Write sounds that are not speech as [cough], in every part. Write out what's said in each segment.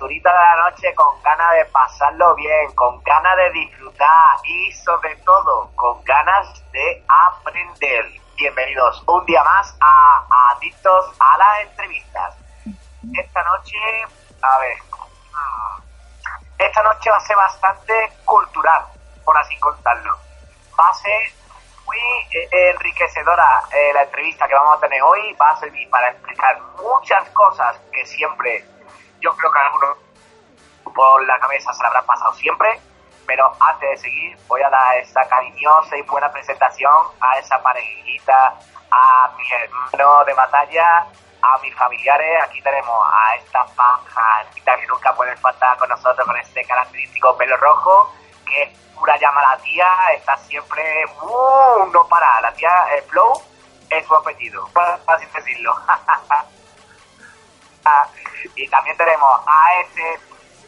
esas criaturitas de la noche con ganas de pasarlo bien, con ganas de disfrutar y sobre todo con ganas de aprender. Bienvenidos un día más a, Adictos a las Entrevistas. Esta noche, a ver, esta noche va a ser bastante cultural, por así contarlo. Va a ser muy eh, enriquecedora eh, la entrevista que vamos a tener hoy. Va a servir para explicar muchas cosas que siempre, yo creo que algunos por la cabeza se la habrán pasado siempre. Pero antes de seguir, voy a dar esta cariñosa y buena presentación a esa parejita, a mi hermano de batalla, a mis familiares. Aquí tenemos a esta pajarita que nunca puede faltar con nosotros con este característico pelo rojo, que es pura llama la tía, está siempre, uh, no para, la tía eh, Flow es su apellido, [laughs] así decirlo. [laughs] Y también tenemos a ese,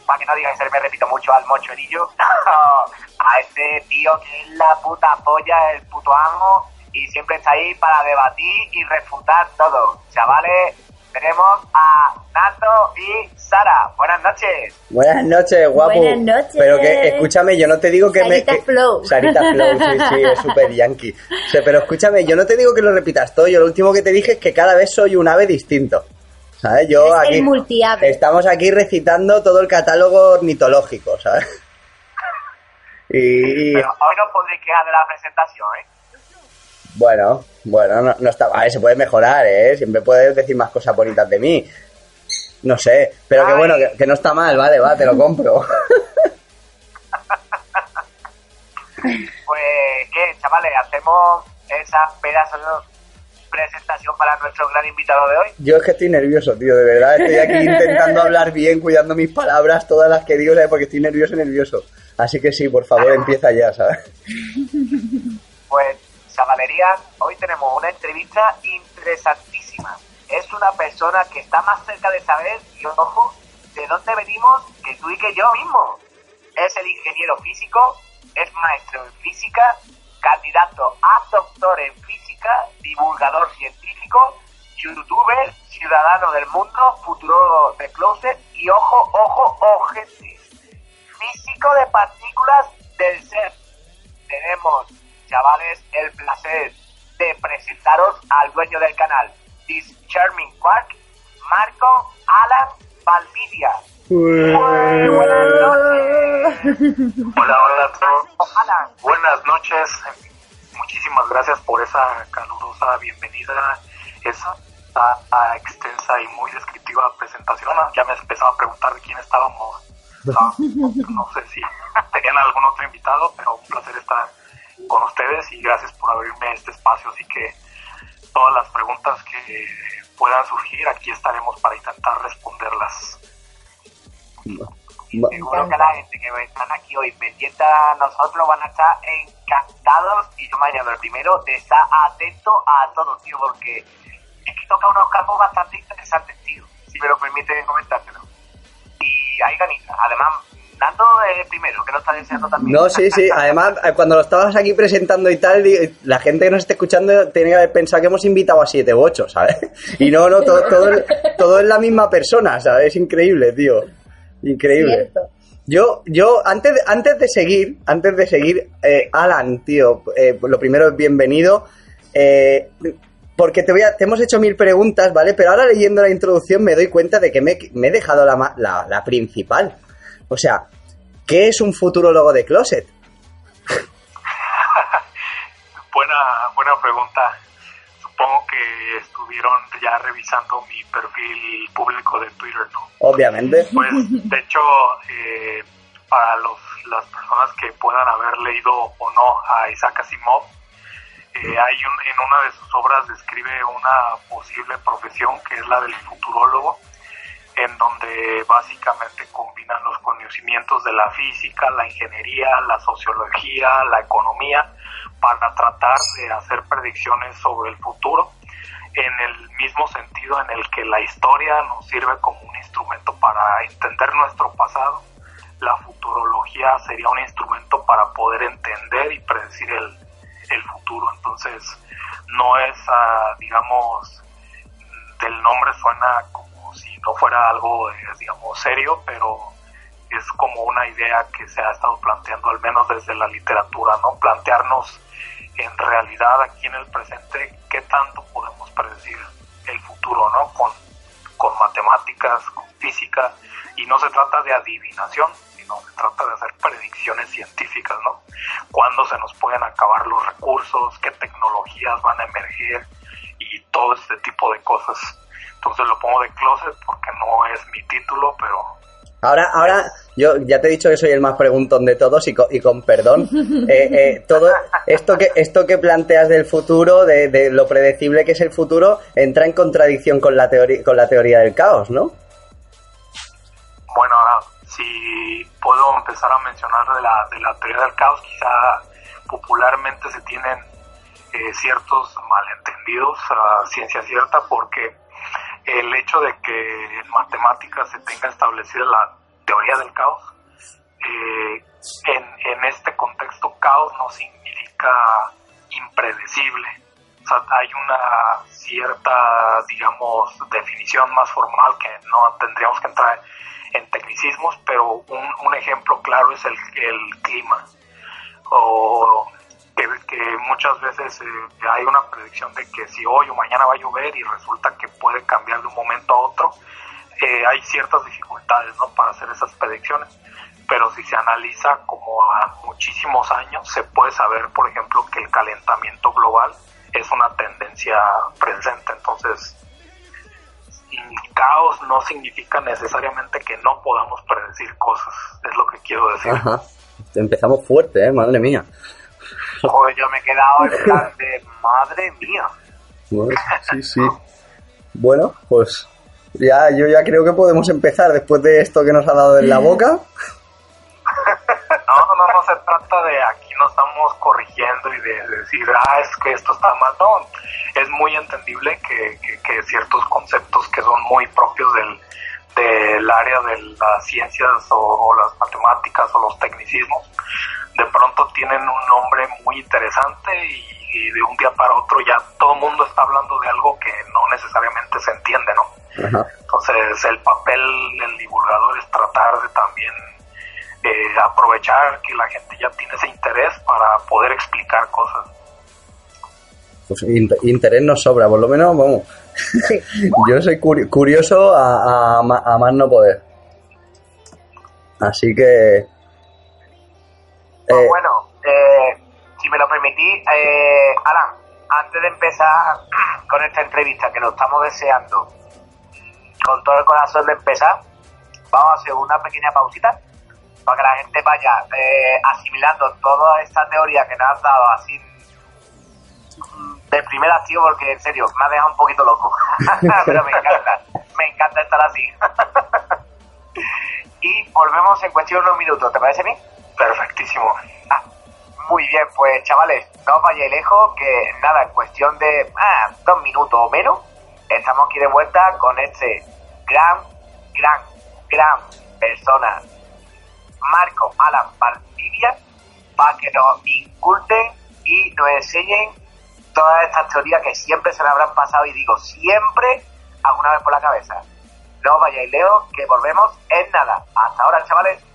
para que no digáis, me repito mucho, al mochorillo, [laughs] a ese tío que es la puta polla, el puto amo, y siempre está ahí para debatir y refutar todo. Chavales, tenemos a Nato y Sara. Buenas noches. Buenas noches, guapo. Buenas noches. Pero que, escúchame, yo no te digo que me... Sarita Flow. Sarita Flow, sí, sí, [laughs] es súper yankee. pero escúchame, yo no te digo que lo repitas todo. Yo lo último que te dije es que cada vez soy un ave distinto. ¿Sabes? Yo aquí... El multiave. Estamos aquí recitando todo el catálogo ornitológico, ¿sabes? Y... Pero hoy no podré quedar de la presentación, ¿eh? Bueno, bueno, no, no está mal, se puede mejorar, ¿eh? Siempre puedes decir más cosas bonitas de mí. No sé, pero que bueno, que, no está mal, vale, va, te lo compro. [laughs] pues, ¿qué, chavales? ¿Hacemos esa pedazo de presentación para nuestro gran invitado de hoy? Yo es que estoy nervioso, tío, de verdad. Estoy aquí intentando [laughs] hablar bien, cuidando mis palabras, todas las que digo, ¿sabes? Porque estoy nervioso, nervioso. Así que sí, por favor, empieza ya, ¿sabes? [laughs] Pues Chavalería, hoy tenemos una entrevista interesantísima. Es una persona que está más cerca de saber, y ojo, de dónde venimos que tú y que yo mismo. Es el ingeniero físico, es maestro en física, candidato a doctor en física, divulgador científico, youtuber, ciudadano del mundo, futuro de closet y ojo, ojo, ojete. Físico de partículas del ser. Tenemos chavales, el placer de presentaros al dueño del canal, This Charming Quark, Marco Alan Valvidia. buenas noches. Hola, hola a todos. Alan. Buenas noches. Muchísimas gracias por esa calurosa bienvenida, esa extensa y muy descriptiva presentación. Ya me empezaba a preguntar de quién estábamos. No, no sé si [laughs] tenían algún otro invitado, pero un placer estar con ustedes y gracias por abrirme este espacio. Así que todas las preguntas que puedan surgir, aquí estaremos para intentar responderlas. Seguro que la gente que están aquí hoy pendiente a nosotros van a estar encantados y yo me añado el primero de estar atento a todo, tío, porque es que toca unos campos bastante interesantes, tío, si me lo permite comentártelo. Y hay ganitas, además Nando es el primero, que lo está deseando también. No, sí, sí. Además, eh, cuando lo estabas aquí presentando y tal, la gente que nos esté escuchando tiene que haber pensado que hemos invitado a siete u ocho, ¿sabes? [laughs] Y no, no, todo, todo, es la misma persona, ¿sabes? Es increíble, tío. Increíble. Yo, yo, antes, antes de seguir, antes de seguir, eh, Alan, tío, eh, lo primero es bienvenido. porque te, voy a, te hemos hecho mil preguntas, ¿vale? Pero ahora leyendo la introducción me doy cuenta de que me, me he dejado la, la, la principal. O sea, ¿qué es un futurólogo de closet? [laughs] buena, buena pregunta. Que estuvieron ya revisando mi perfil público de Twitter, ¿no? Obviamente. Pues, de hecho, eh, para los, las personas que puedan haber leído o no a Isaac Asimov, eh, hay en una de sus obras describe una posible profesión que es la del futurólogo en donde básicamente combinan los conocimientos de la física, la ingeniería, la sociología, la economía, para tratar de hacer predicciones sobre el futuro, en el mismo sentido en el que la historia nos sirve como un instrumento para entender nuestro pasado, la futurología sería un instrumento para poder entender y predecir el, el futuro. Entonces, no es, ah, digamos, del nombre suena como si no fuera algo, eh, digamos, serio, pero es como una idea que se ha estado planteando, al menos desde la literatura, ¿no? Plantearnos en realidad aquí en el presente qué tanto podemos predecir el futuro, ¿no? Con, con matemáticas, con física, y no se trata de adivinación, sino se trata de hacer predicciones científicas, ¿no? Cuándo se nos pueden acabar los recursos, qué tecnologías van a emerger y todo este tipo de cosas. Entonces lo pongo de closet porque no es mi título, pero Ahora, ahora, yo ya te he dicho que soy el más preguntón de todos y con, y con perdón. [laughs] Eh, eh, todo esto que esto que planteas del futuro, de, de, lo predecible que es el futuro, entra en contradicción con la teoría con la teoría del caos, ¿no? Bueno, ahora si puedo empezar a mencionar de la de la teoría del caos, quizá popularmente se tienen eh, ciertos malentendidos a ciencia cierta porque el hecho de que en matemáticas se tenga establecida la teoría del caos, eh, en, en, este contexto caos no significa impredecible. Hay una cierta, digamos, definición más formal que no tendríamos que entrar en tecnicismos, pero un, un ejemplo claro es el, el clima. O que, muchas veces eh, hay una predicción de que si hoy o mañana va a llover y resulta que puede cambiar de un momento a otro, eh, hay ciertas dificultades ¿no? para hacer esas predicciones. Pero si se analiza como a muchísimos años, se puede saber, por ejemplo, que el calentamiento global es una tendencia presente. Entonces, caos no significa necesariamente que no podamos predecir cosas, es lo que quiero decir. Empezamos fuerte, ¿eh? madre mía. Joder, yo me he quedado en [laughs] plan de madre mía. Bueno, sí, sí. [laughs] Bueno, pues ya yo ya creo que podemos empezar después de esto que nos ha dado en la boca. [laughs] No, no, no se trata de aquí no estamos corrigiendo y de, decir, ah, es que esto está mal. No, es muy entendible que, que, que ciertos conceptos que son muy propios del, del área de las ciencias o, o, las matemáticas o los tecnicismos, de pronto tienen un nombre muy interesante y, y de un día para otro ya todo el mundo está hablando de algo que no necesariamente se entiende, ¿no? Ajá. Entonces el papel del divulgador es tratar de también eh, aprovechar que la gente ya tiene ese interés para poder explicar cosas. Pues interés nos sobra, por lo menos, vamos. [laughs] Yo soy curioso a, a, a, más no poder. Así que. Pues eh, bueno, eh, si me lo permitís, eh, Alan, antes de empezar [clears throat] con esta entrevista que lo estamos deseando, con todo el corazón de empezar, vamos a hacer una pequeña pausita para que la gente vaya eh, asimilando toda esta teoría que nos has dado así de primera acción, porque en serio, me ha dejado un poquito loco. [laughs] Pero me encanta, me encanta estar así. [laughs] y volvemos en cuestión de unos minutos, ¿te parece bien? Perfectísimo. Ah, muy bien, pues chavales, no os vayáis lejos, que nada, en cuestión de ah, dos minutos o menos, estamos aquí de vuelta con este gran, gran, gran persona Marco Alan Valdivia para que nos inculten y nos enseñen todas estas teorías que siempre se le habrán pasado y digo siempre alguna vez por la cabeza. No vayáis lejos, que volvemos en nada. Hasta ahora, chavales.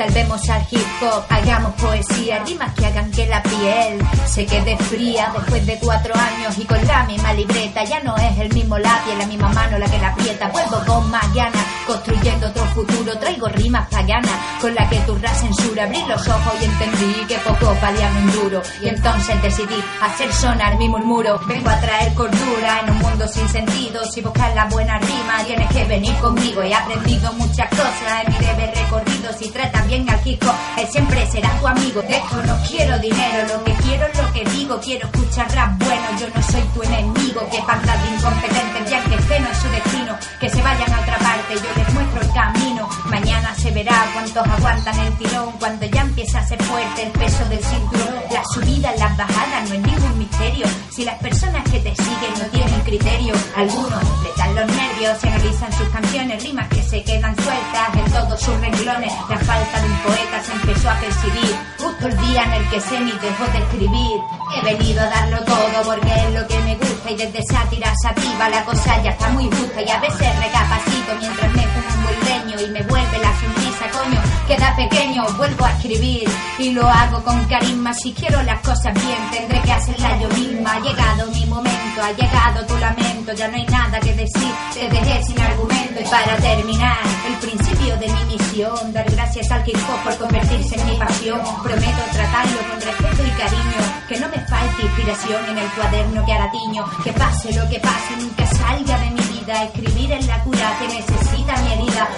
Salvemos al hip hop, hagamos poesía, rimas que hagan que la piel se quede fría después de cuatro años y con la misma libreta. Ya no es el mismo lápiz, la misma mano la que la aprieta. Vuelvo con más construyendo otro futuro. Traigo rimas paganas con la que tu censura. Abrí los ojos y entendí que poco valía mi duro. Y entonces decidí hacer sonar mi murmuro. Vengo a traer cordura en un mundo sin sentido. Si buscas la buena rima, tienes que venir conmigo. He aprendido muchas cosas en mi deber recorrido. Si tratas bien Kiko, él siempre será tu amigo. De hecho, no quiero dinero, lo que quiero es lo que digo. Quiero escuchar rap bueno, yo no soy tu enemigo. Que panda de incompetentes, ya que este no es su destino. Que se vayan a otra parte, yo les muestro el camino. Mañana se verá cuántos aguantan el tirón. Cuando ya empieza a ser fuerte el peso del cinturón. Las subidas, las bajadas, no es ningún misterio. Si las personas que te siguen no tienen criterio, algunos le dan los nervios y analizan sus canciones, rimas que se quedan sueltas. En todos sus renglones. La falta de un poeta se empezó a percibir justo el día en el que se me dejó de escribir. He venido a darlo todo porque es lo que me gusta y desde sátira sativa la cosa ya está muy justa y a veces recapacito mientras me y me vuelve la sonrisa, coño, queda pequeño, vuelvo a escribir y lo hago con carisma. Si quiero las cosas bien, tendré que hacerlas yo misma. Ha llegado mi momento, ha llegado tu lamento, ya no hay nada que decir, te dejé sin argumento. Y para terminar, el principio de mi misión, dar gracias al hip hop por convertirse en mi pasión. Prometo tratarlo con respeto y cariño, que no me falte inspiración en el cuaderno que aratiño. Que pase lo que pase, nunca salga de mi vida. Escribir es la cura que mi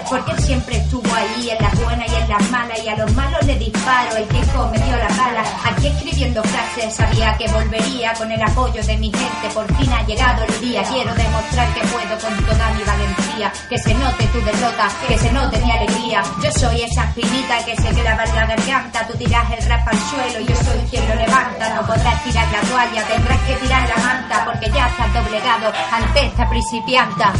porque él siempre estuvo ahí, en las buenas y en las malas, y a los malos le disparo. El tiempo me dio la bala, aquí escribiendo frases, sabía que volvería con el apoyo de mi gente. Por fin ha llegado el día, quiero demostrar que puedo con toda mi valentía. Que se note tu derrota, que se note mi alegría. Yo soy esa espinita que se clava en la garganta, tú tiras el rap al suelo, yo soy quien lo levanta. No podrás tirar la toalla, tendrás que tirar la manta, porque ya estás doblegado ante esta principianta.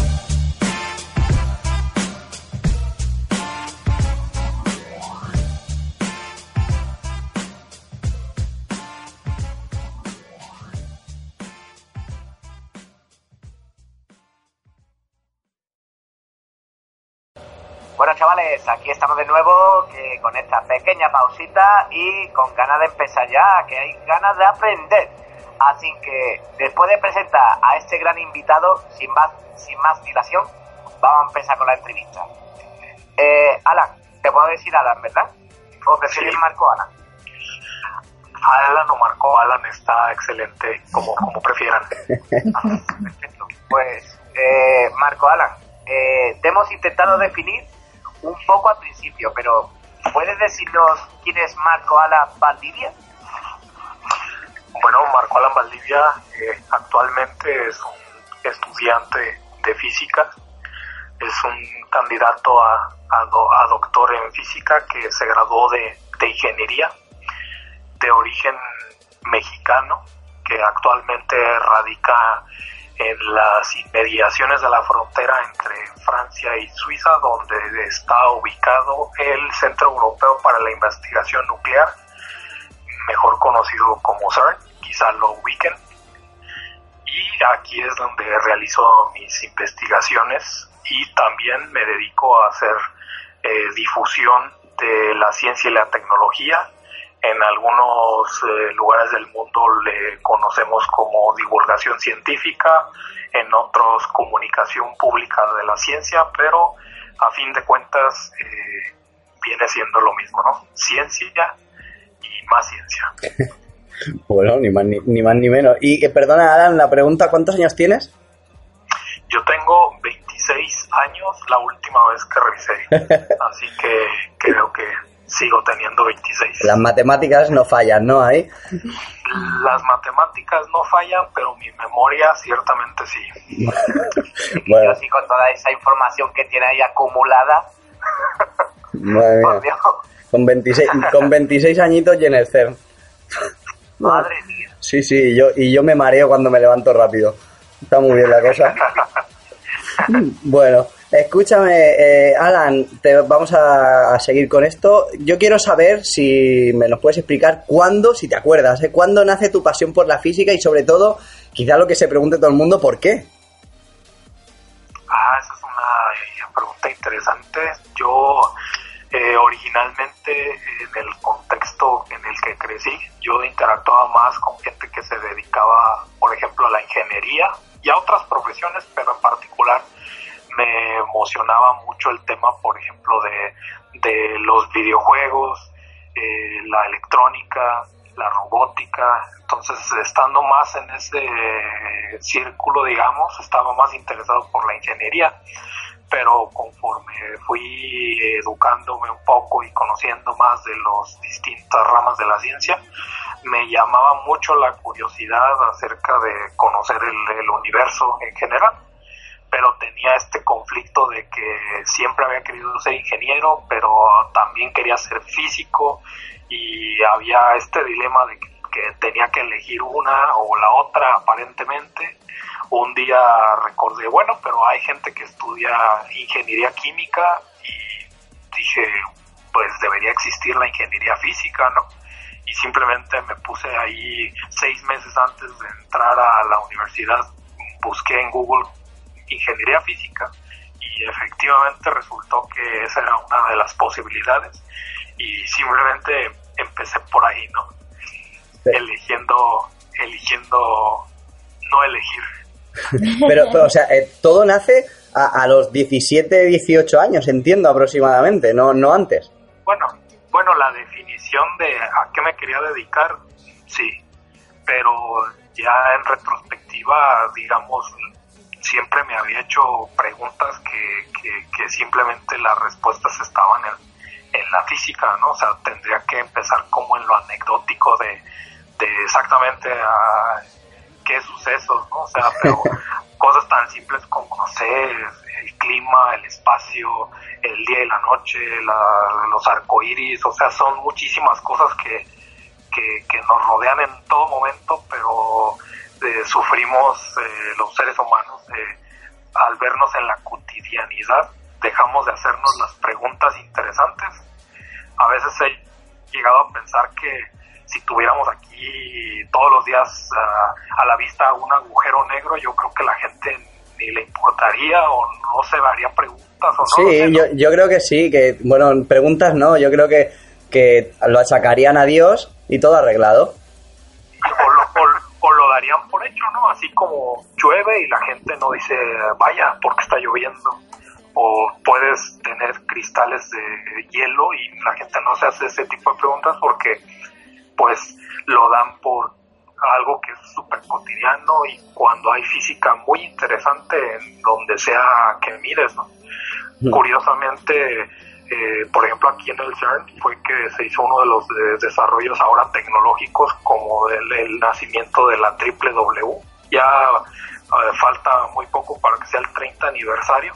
Bueno, chavales, aquí estamos de nuevo que con esta pequeña pausita y con ganas de empezar ya, que hay ganas de aprender. Así que después de presentar a este gran invitado, sin más, sin más dilación, vamos a empezar con la entrevista. Eh, Alan, te puedo decir Alan, ¿verdad? ¿O prefieres Sí. Marco Alan? Alan o Marco Alan está excelente, como, como prefieran. Perfecto. [laughs] Pues, eh, Marco Alan, eh, te hemos intentado definir un poco al principio, pero ¿puedes decirnos quién es Marco Alan Valdivia? Bueno, Marco Alan Valdivia eh, actualmente es un estudiante de física, es un candidato a, a a doctor en física que se graduó de, de ingeniería de origen mexicano, que actualmente radica en las inmediaciones de la frontera entre Francia y Suiza, donde está ubicado el Centro Europeo para la Investigación Nuclear, mejor conocido como CERN, quizá lo ubiquen. Y aquí es donde realizo mis investigaciones y también me dedico a hacer eh, difusión de la ciencia y la tecnología. En algunos eh, lugares del mundo le conocemos como divulgación científica, en otros comunicación pública de la ciencia, pero a fin de cuentas eh, viene siendo lo mismo, ¿no? Ciencia y más ciencia. [laughs] Bueno, ni más ni, ni más ni menos. Y eh, perdona, Alan, la pregunta, ¿cuántos años tienes? Yo tengo 26 años la última vez que revisé, [laughs] así que creo que sigo teniendo 26. Las matemáticas no fallan, ¿no? Ahí. Las matemáticas no fallan, pero mi memoria ciertamente sí. [laughs] Bueno, Así con toda esa información que tiene ahí acumulada, madre [laughs] mía. Con 26, con 26 añitos y en el CERN. madre mía. Sí, sí, yo, y yo me mareo cuando me levanto rápido. Está muy bien la cosa. [laughs] Bueno, escúchame, eh, Alan, te, vamos a, seguir con esto. Yo quiero saber si me nos puedes explicar cuándo, si te acuerdas, ¿eh? cuándo nace tu pasión por la física y sobre todo, quizá lo que se pregunte todo el mundo, ¿por qué? Ah, esa es una eh, pregunta interesante. Yo eh, originalmente en el contexto en el que crecí, yo interactuaba más con gente que se dedicaba, por ejemplo, a la ingeniería y a otras profesiones, pero en particular me emocionaba mucho el tema, por ejemplo, de, los videojuegos, eh, la electrónica, la robótica. Entonces, estando más en ese círculo, digamos, estaba más interesado por la ingeniería. Pero conforme fui educándome un poco y conociendo más de las distintas ramas de la ciencia, me llamaba mucho la curiosidad acerca de conocer el universo en general pero tenía este conflicto de que siempre había querido ser ingeniero, pero también quería ser físico y había este dilema de que, tenía que elegir una o la otra aparentemente. Un día recordé, bueno, pero hay gente que estudia ingeniería química y dije, estudiar la ingeniería física, ¿no? Y simplemente me puse ahí seis meses antes de entrar a la universidad, busqué en Google ingeniería física y efectivamente resultó que esa era una de las posibilidades y simplemente empecé por ahí, ¿no? Eligiendo, eligiendo no elegir. [laughs] pero, pero, o sea, eh, todo nace a, a, los 17, 18 años, entiendo aproximadamente, no, no antes. Bueno, bueno, la definición de a qué me quería dedicar, sí, pero ya en retrospectiva, digamos, siempre me había hecho preguntas que, que, que simplemente las respuestas estaban en, en, la física, ¿no? O sea, tendría que empezar como en lo anecdótico de, de exactamente a qué sucesos, ¿no? O sea, [laughs] pero cosas tan simples como, no sé, el clima, el espacio, el día y la noche, la, los arcoíris, o sea, son muchísimas cosas que, que, que nos rodean en todo momento, pero eh, sufrimos eh, los seres humanos eh, al vernos en la cotidianidad, dejamos de hacernos las preguntas interesantes. A veces he llegado a pensar que si tuviéramos aquí todos los días uh, a la vista un agujero negro, yo creo que la gente ni le importaría o no se daría preguntas. O no, sí, no sé, yo, yo creo que sí, que, bueno, preguntas no, yo creo que, que lo achacarían a Dios y todo arreglado. O lo, o, o lo darían por hecho, ¿no? Así como llueve y la gente no dice, vaya, porque está lloviendo. O puedes tener cristales de hielo y la gente no se hace ese tipo de preguntas porque pues lo dan por algo que es súper cotidiano y cuando hay física muy interesante en donde sea que mires, ¿no? Mm. Curiosamente, eh, por ejemplo, aquí en el CERN fue que se hizo uno de los de desarrollos ahora tecnológicos como el, el nacimiento de la triple W. Ya eh, falta muy poco para que sea el 30 aniversario,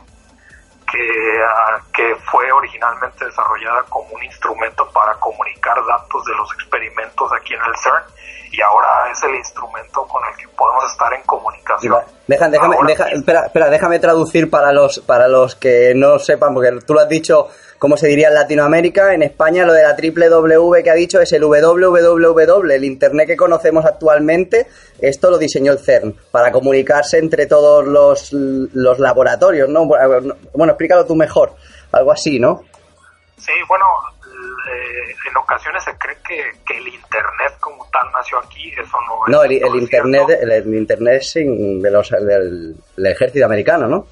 que, uh, que fue originalmente desarrollada como un instrumento para comunicar datos de los experimentos aquí en el CERN y ahora es el instrumento con el que podemos estar en comunicación. Deja, déjame, deja, espera, espera, déjame traducir para los, para los que no sepan, porque tú lo has dicho, como se diría en Latinoamérica, en España lo de la triple W que ha dicho es el www, el Internet que conocemos actualmente, esto lo diseñó el CERN, para comunicarse entre todos los, los laboratorios, ¿no? Bueno, explícalo tú mejor, algo así, ¿no? Sí, bueno, eh, en ocasiones se cree que, que, el internet como tal nació aquí, eso no es. No, el, el internet, el, el, internet sin de los, del, del, ejército americano, ¿no?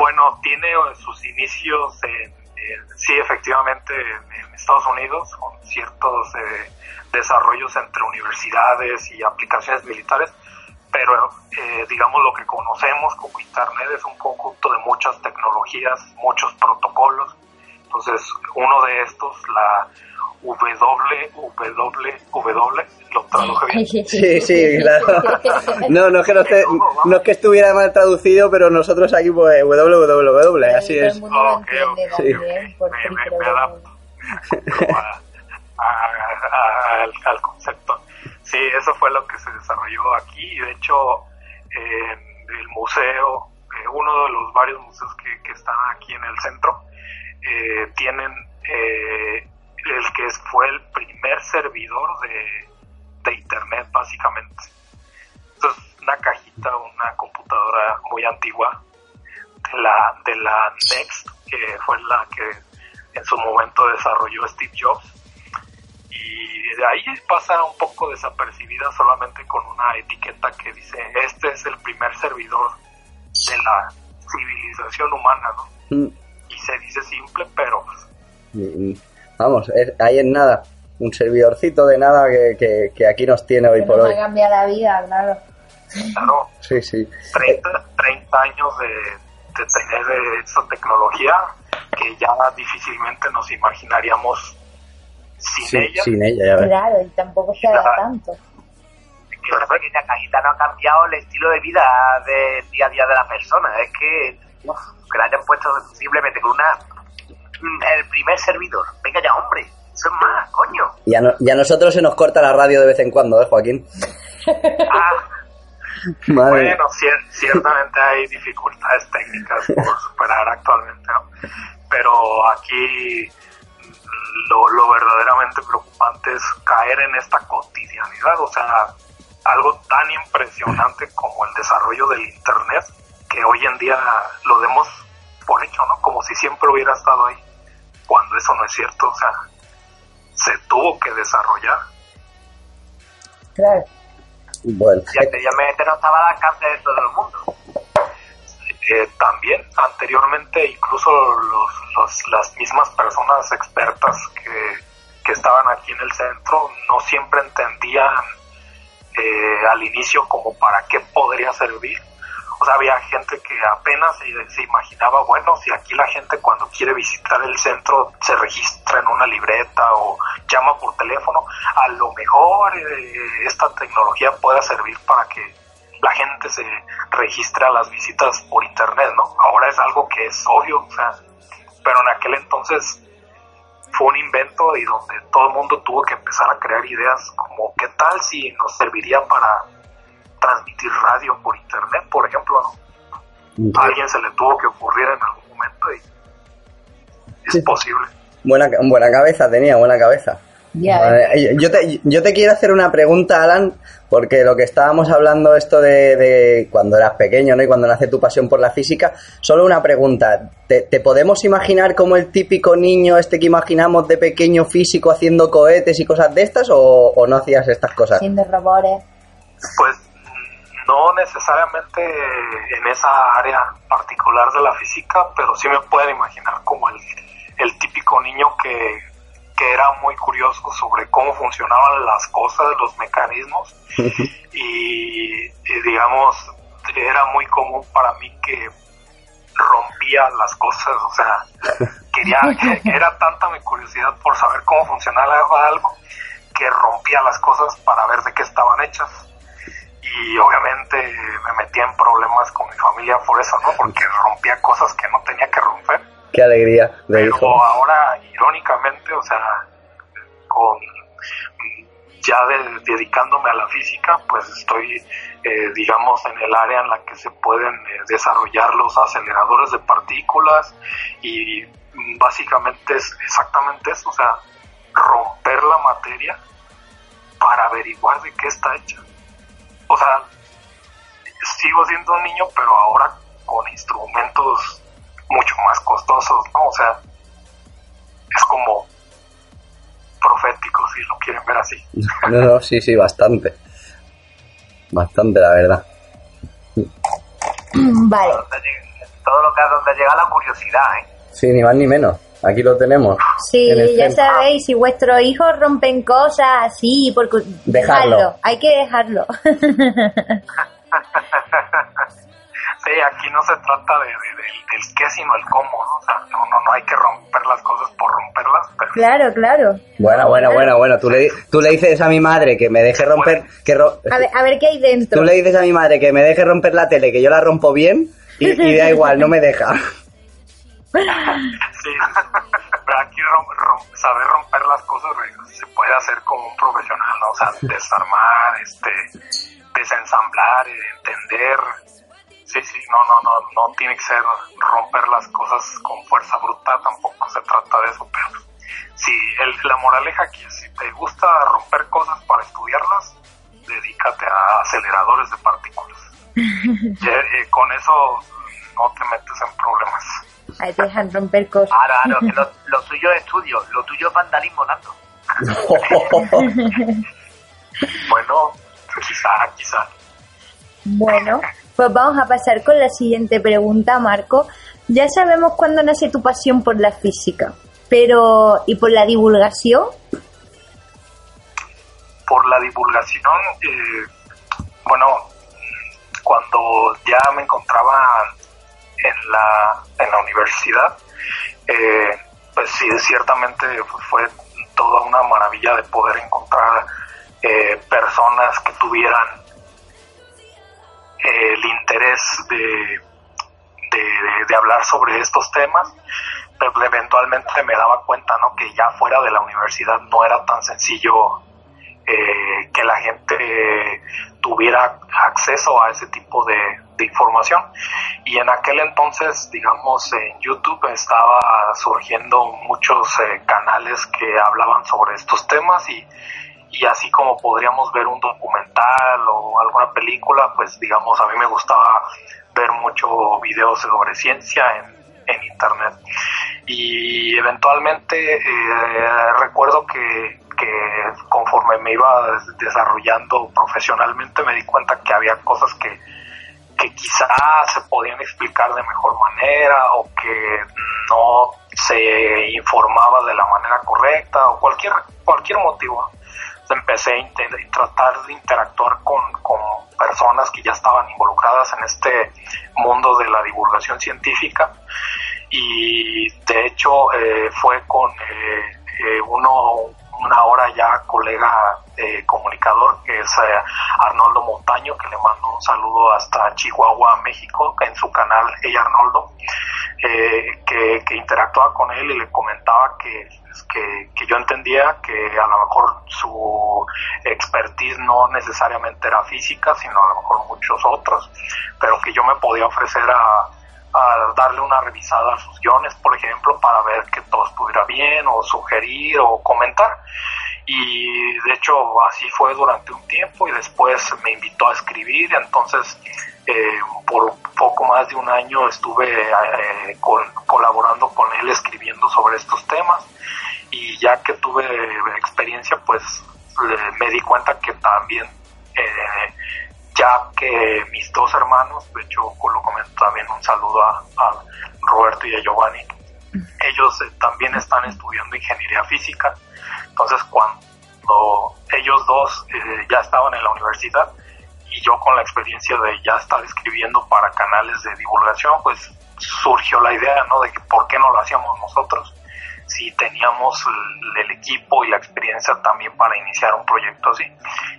Bueno, tiene sus inicios en, en sí, efectivamente, en, en, Estados Unidos, con ciertos eh, desarrollos entre universidades y aplicaciones militares, pero eh, digamos lo que conocemos como internet es un conjunto de muchas tecnologías, muchos protocolos entonces, uno de estos, la WWW, lo traduje bien. Sí, sí, claro. [laughs] No, no es que, no, esté, no es que estuviera mal traducido, pero nosotros aquí, pues, WWW, así es. Ok, ok, sí. me, me, me adapto a, a, a, al, al, concepto. Sí, eso fue lo que se desarrolló aquí. Y de hecho, en el museo, eh, uno de los varios museos que, que están aquí en el centro, eh, tienen eh, el que fue el primer servidor de, de, internet básicamente. Entonces, una cajita, una computadora muy antigua de la, de la Next, que fue la que en su momento desarrolló Steve Jobs. Y de ahí pasa un poco desapercibida solamente con una etiqueta que dice, este es el primer servidor de la civilización humana, ¿no? Mm se dice simple, pero... Vamos, es, ahí en nada. Un servidorcito de nada que, que, que aquí nos tiene hoy que por nos hoy. cambia la vida, claro. Claro. Sí, sí. 30, 30 años de, de tener esa tecnología que ya difícilmente nos imaginaríamos sin sí, ella. Sin ella, ya ves. Claro, y tampoco se da tanto. Que esa pequeña cajita no ha cambiado el estilo de vida del día a día de la persona. Es que, que la hayan puesto simplemente con una el primer servidor. Venga ya, hombre. Eso es más, coño. Y a, no, y a nosotros se nos corta la radio de vez en cuando, ¿eh, Joaquín? Ah, [laughs] Madre. Bueno, cier ciertamente hay dificultades técnicas por superar actualmente, ¿no? Pero aquí lo, lo verdaderamente preocupante es caer en esta cotidianidad, o sea, algo tan impresionante como el desarrollo del Internet, que hoy en día lo demos por hecho, ¿no? Como si siempre hubiera estado ahí, cuando eso no es cierto, o sea, se tuvo que desarrollar. Claro. Bueno, Y anteriormente no estaba al alcance de todo el mundo. Eh, también anteriormente incluso los, los- las mismas personas expertas que, que estaban aquí en el centro no siempre entendían eh, al inicio como para qué podría servir. Sea, había gente que apenas se, se imaginaba, bueno, si aquí la gente cuando quiere visitar el centro se registra en una libreta o llama por teléfono, a lo mejor eh, esta tecnología pueda servir para que la gente se registre a las visitas por internet, ¿no? Ahora es algo que es obvio, o sea, pero en aquel entonces fue un invento y donde todo el mundo tuvo que empezar a crear ideas como qué tal si nos serviría para transmitir radio por internet, por ejemplo, ¿no? A alguien se le tuvo que ocurrir en algún momento y es Sí. posible. buena, buena cabeza tenía, buena cabeza. Ya. Vale, yo, te, yo te quiero hacer una pregunta, Alan, porque lo que estábamos hablando esto de, de cuando eras pequeño ¿no? y cuando nace tu pasión por la física, solo una pregunta. ¿Te, te podemos imaginar como el típico niño este que imaginamos de pequeño físico haciendo cohetes y cosas de estas o, o no hacías estas cosas? Haciendo robores. Pues no necesariamente en esa área particular de la física, pero sí me pueden imaginar como el, el típico niño que, que era muy curioso sobre cómo funcionaban las cosas, los mecanismos, y, y, digamos, era muy común para mí que rompía las cosas, o sea, [laughs] quería, que era tanta mi curiosidad por saber cómo funcionaba algo que rompía las cosas para ver de qué estaban hechas y obviamente me metía en problemas con mi familia por eso, ¿no? Porque rompía cosas que no tenía que romper. Qué alegría de Pero hijo. ahora, irónicamente, o sea, con ya de- dedicándome a la física, pues estoy, eh, digamos, en el área en la que se pueden eh, desarrollar los aceleradores de partículas y básicamente es exactamente eso, o sea, romper la materia para averiguar de qué está hecha. O sea, sigo siendo un niño, pero ahora con instrumentos mucho más costosos, ¿no? O sea, es como profético, si lo quieren ver así. [laughs] No, no, sí, sí, bastante. Bastante, la verdad. Vale. Todo lo que donde llega la curiosidad, ¿eh? Sí, ni más ni menos. Aquí lo tenemos. Sí, ya centro. sabéis, si vuestros hijos rompen cosas así, porque Dejarlo. hay que dejarlo. [laughs] Sí, aquí no se trata de, de- del- del qué, sino el cómo, ¿no? O sea, no, no, no hay que romper las cosas por romperlas, pero claro, claro. Bueno, bueno, bueno, bueno. Tú le, tú le dices a mi madre que me deje romper... Que ro- A ver, a ver qué hay dentro. Tú le dices a mi madre que me deje romper la tele, que yo la rompo bien, y, y da igual, no me deja. Sí. pero aquí rom- rom- saber romper las cosas se puede hacer como un profesional, ¿no? O sea, desarmar, este, desensamblar, entender. Sí, sí, no, no, no, no tiene que ser romper las cosas con fuerza bruta, tampoco se trata de eso, pero sí, el, la moraleja aquí es, si te gusta romper cosas para estudiarlas, dedícate a aceleradores de partículas. [laughs] Y, eh, con eso no te metes en problemas. Ahí te dejan romper cosas. Ahora, ahora, que lo, lo suyo es estudio, lo tuyo es vandalismo, Nando. [laughs] Bueno, quizá, quizá. Bueno, pues vamos a pasar con la siguiente pregunta, Marco. Ya sabemos cuándo nace tu pasión por la física, pero ¿y por la divulgación? por la divulgación, eh, bueno, cuando ya me encontraba en la, en la universidad, eh, pues sí, ciertamente fue toda una maravilla de poder encontrar eh, personas que tuvieran eh, el interés de, de, de- hablar sobre estos temas, pero eventualmente me daba cuenta ¿no? que ya fuera de la universidad no era tan sencillo eh, que la gente tuviera acceso a ese tipo de, información. Y en aquel entonces, digamos, en YouTube estaba surgiendo muchos eh, canales que hablaban sobre estos temas y, y así como podríamos ver un documental o alguna película, pues digamos, a mí me gustaba ver mucho videos sobre ciencia en, en internet. Y eventualmente eh, recuerdo que, que conforme me iba desarrollando profesionalmente me di cuenta que había cosas que, que quizás se podían explicar de mejor manera o que no se informaba de la manera correcta o cualquier, cualquier motivo. Empecé a tratar de interactuar con, con personas que ya estaban involucradas en este mundo de la divulgación científica y de hecho eh, fue con eh, eh, uno una hora ya colega eh, comunicador que es eh, Arnoldo Montaño, que le mando un saludo hasta Chihuahua, México, en su canal Hey Arnoldo, eh, que, interactuaba con él y le comentaba que, que, que, yo entendía que a lo mejor su expertise no necesariamente era física, sino a lo mejor muchos otros, pero que yo me podía ofrecer a a darle una revisada a sus guiones, por ejemplo, para ver que todo estuviera bien o sugerir o comentar. Y de hecho así fue durante un tiempo y después me invitó a escribir, entonces eh, por poco más de un año estuve eh, con, colaborando con él escribiendo sobre estos temas. Y ya que tuve experiencia pues me di cuenta que también eh, ya que mis dos hermanos, de hecho lo comento también un saludo a, Roberto y a Giovanni, ellos eh, también están estudiando ingeniería física, entonces cuando ellos dos eh, ya estaban en la universidad y yo con la experiencia de ya estar escribiendo para canales de divulgación, pues surgió la idea, ¿no? De que por qué no lo hacíamos nosotros si teníamos el, equipo y la experiencia también para iniciar un proyecto así.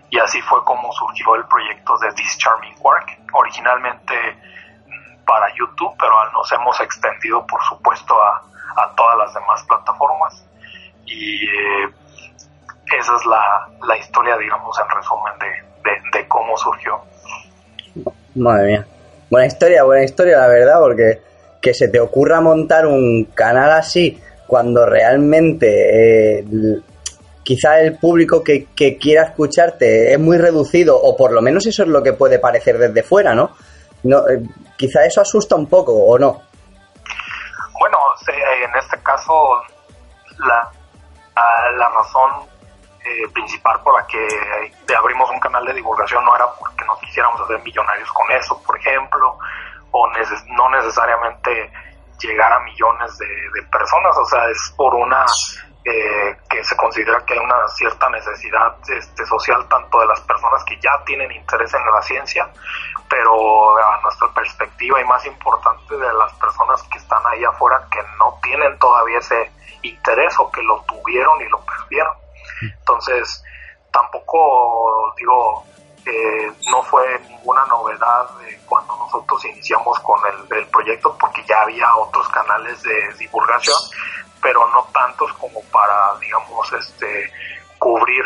Y así fue como surgió el proyecto de This Charming Quark, originalmente mm, para YouTube, pero nos hemos extendido, por supuesto, a, a todas las demás plataformas. Y eh, esa es la, la, historia, digamos, en resumen de, de, cómo surgió. Madre mía. Buena historia, buena historia, la verdad, porque que se te ocurra montar un canal así cuando realmente eh, quizá el público que, quiera escucharte es muy reducido, o por lo menos eso es lo que puede parecer desde fuera, ¿no? no eh, quizá eso asusta un poco, ¿o no? Bueno, en este caso, la, la razón eh, principal por la que abrimos un canal de divulgación no era porque nos quisiéramos hacer millonarios con eso, por ejemplo, o no necesariamente llegar a millones de, personas, o sea, es por una eh, que se considera que hay una cierta necesidad este, social tanto de las personas que ya tienen interés en la ciencia, pero a nuestra perspectiva y más importante de las personas que están ahí afuera que no tienen todavía ese interés o que lo tuvieron y lo perdieron. Entonces, tampoco digo, eh, no fue ninguna novedad cuando nosotros iniciamos con el, proyecto porque ya había otros canales de divulgación, pero no tantos como para, digamos, este, cubrir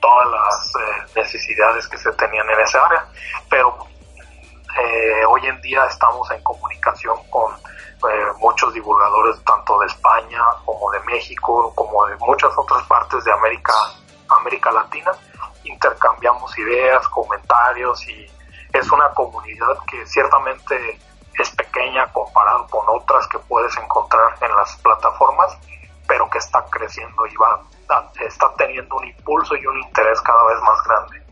todas las eh, necesidades que se tenían en esa área. Pero eh, hoy en día estamos en comunicación con muchos divulgadores tanto de España como de México, como de muchas otras partes de América, América Latina intercambiamos ideas, comentarios y es una comunidad que ciertamente es pequeña comparado con otras que puedes encontrar en las plataformas, pero que está creciendo y va está teniendo un impulso y un interés cada vez más grande.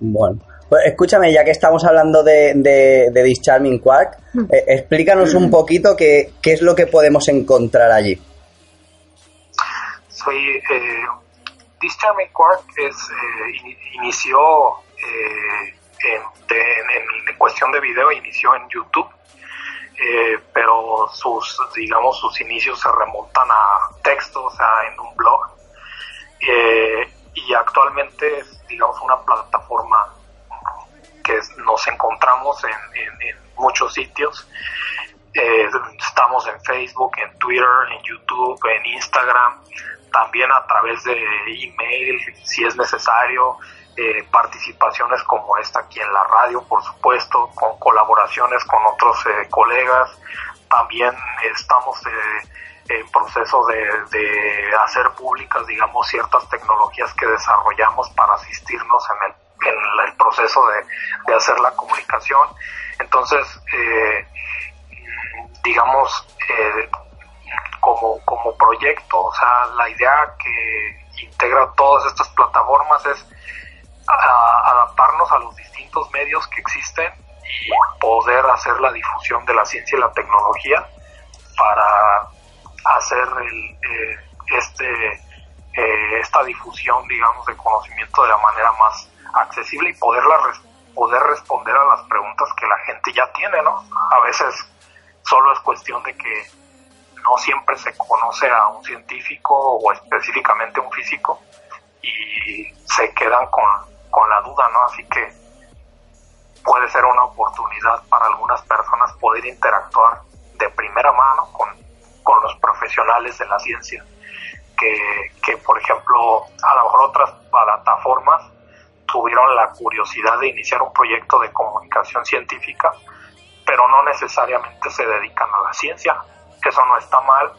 Bueno, pues escúchame, ya que estamos hablando de, de, de This Charming Quark, mm. eh, explícanos un poquito qué, qué, es lo que podemos encontrar allí. Soy eh, This Charming Quark es, eh, inició eh, en, en, cuestión de video, inició en YouTube, eh, pero sus, digamos, sus inicios se remontan a textos, o sea, en un blog. y actualmente es, digamos, una plataforma que nos encontramos en, muchos sitios. estamos en Facebook, en Twitter, en YouTube, en Instagram también a través de email si es necesario. eh, participaciones como esta aquí en la radio, por supuesto, con colaboraciones con otros eh, colegas. También estamos eh, en proceso de, hacer públicas, digamos, ciertas tecnologías que desarrollamos para asistirnos en el, en el proceso de, de, hacer la comunicación. Entonces, digamos, como, como proyecto, o sea, la idea que integra todas estas plataformas es adaptarnos a los distintos medios que existen y poder hacer la difusión de la ciencia y la tecnología para hacer el, eh, este eh, esta difusión digamos de conocimiento de la manera más accesible y poderla poder responder a las preguntas que la gente ya tiene no a veces solo es cuestión de que no siempre se conoce a un científico o específicamente un físico y se quedan con, con la duda, ¿no? Así que puede ser una oportunidad para algunas personas poder interactuar de primera mano con, con los profesionales de la ciencia. Que, que, por ejemplo, a lo mejor otras plataformas tuvieron la curiosidad de iniciar un proyecto de comunicación científica, pero no necesariamente se dedican a la ciencia, que eso no está mal,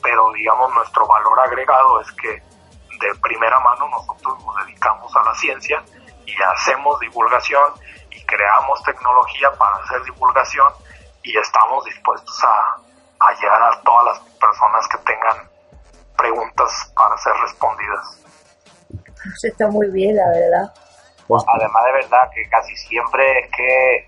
pero digamos nuestro valor agregado es que de primera mano nosotros nos dedicamos a la ciencia y hacemos divulgación y creamos tecnología para hacer divulgación y estamos dispuestos a, a llegar a todas las personas que tengan preguntas para ser respondidas. Eso está muy bien, la verdad. Pues, además de verdad que casi siempre es que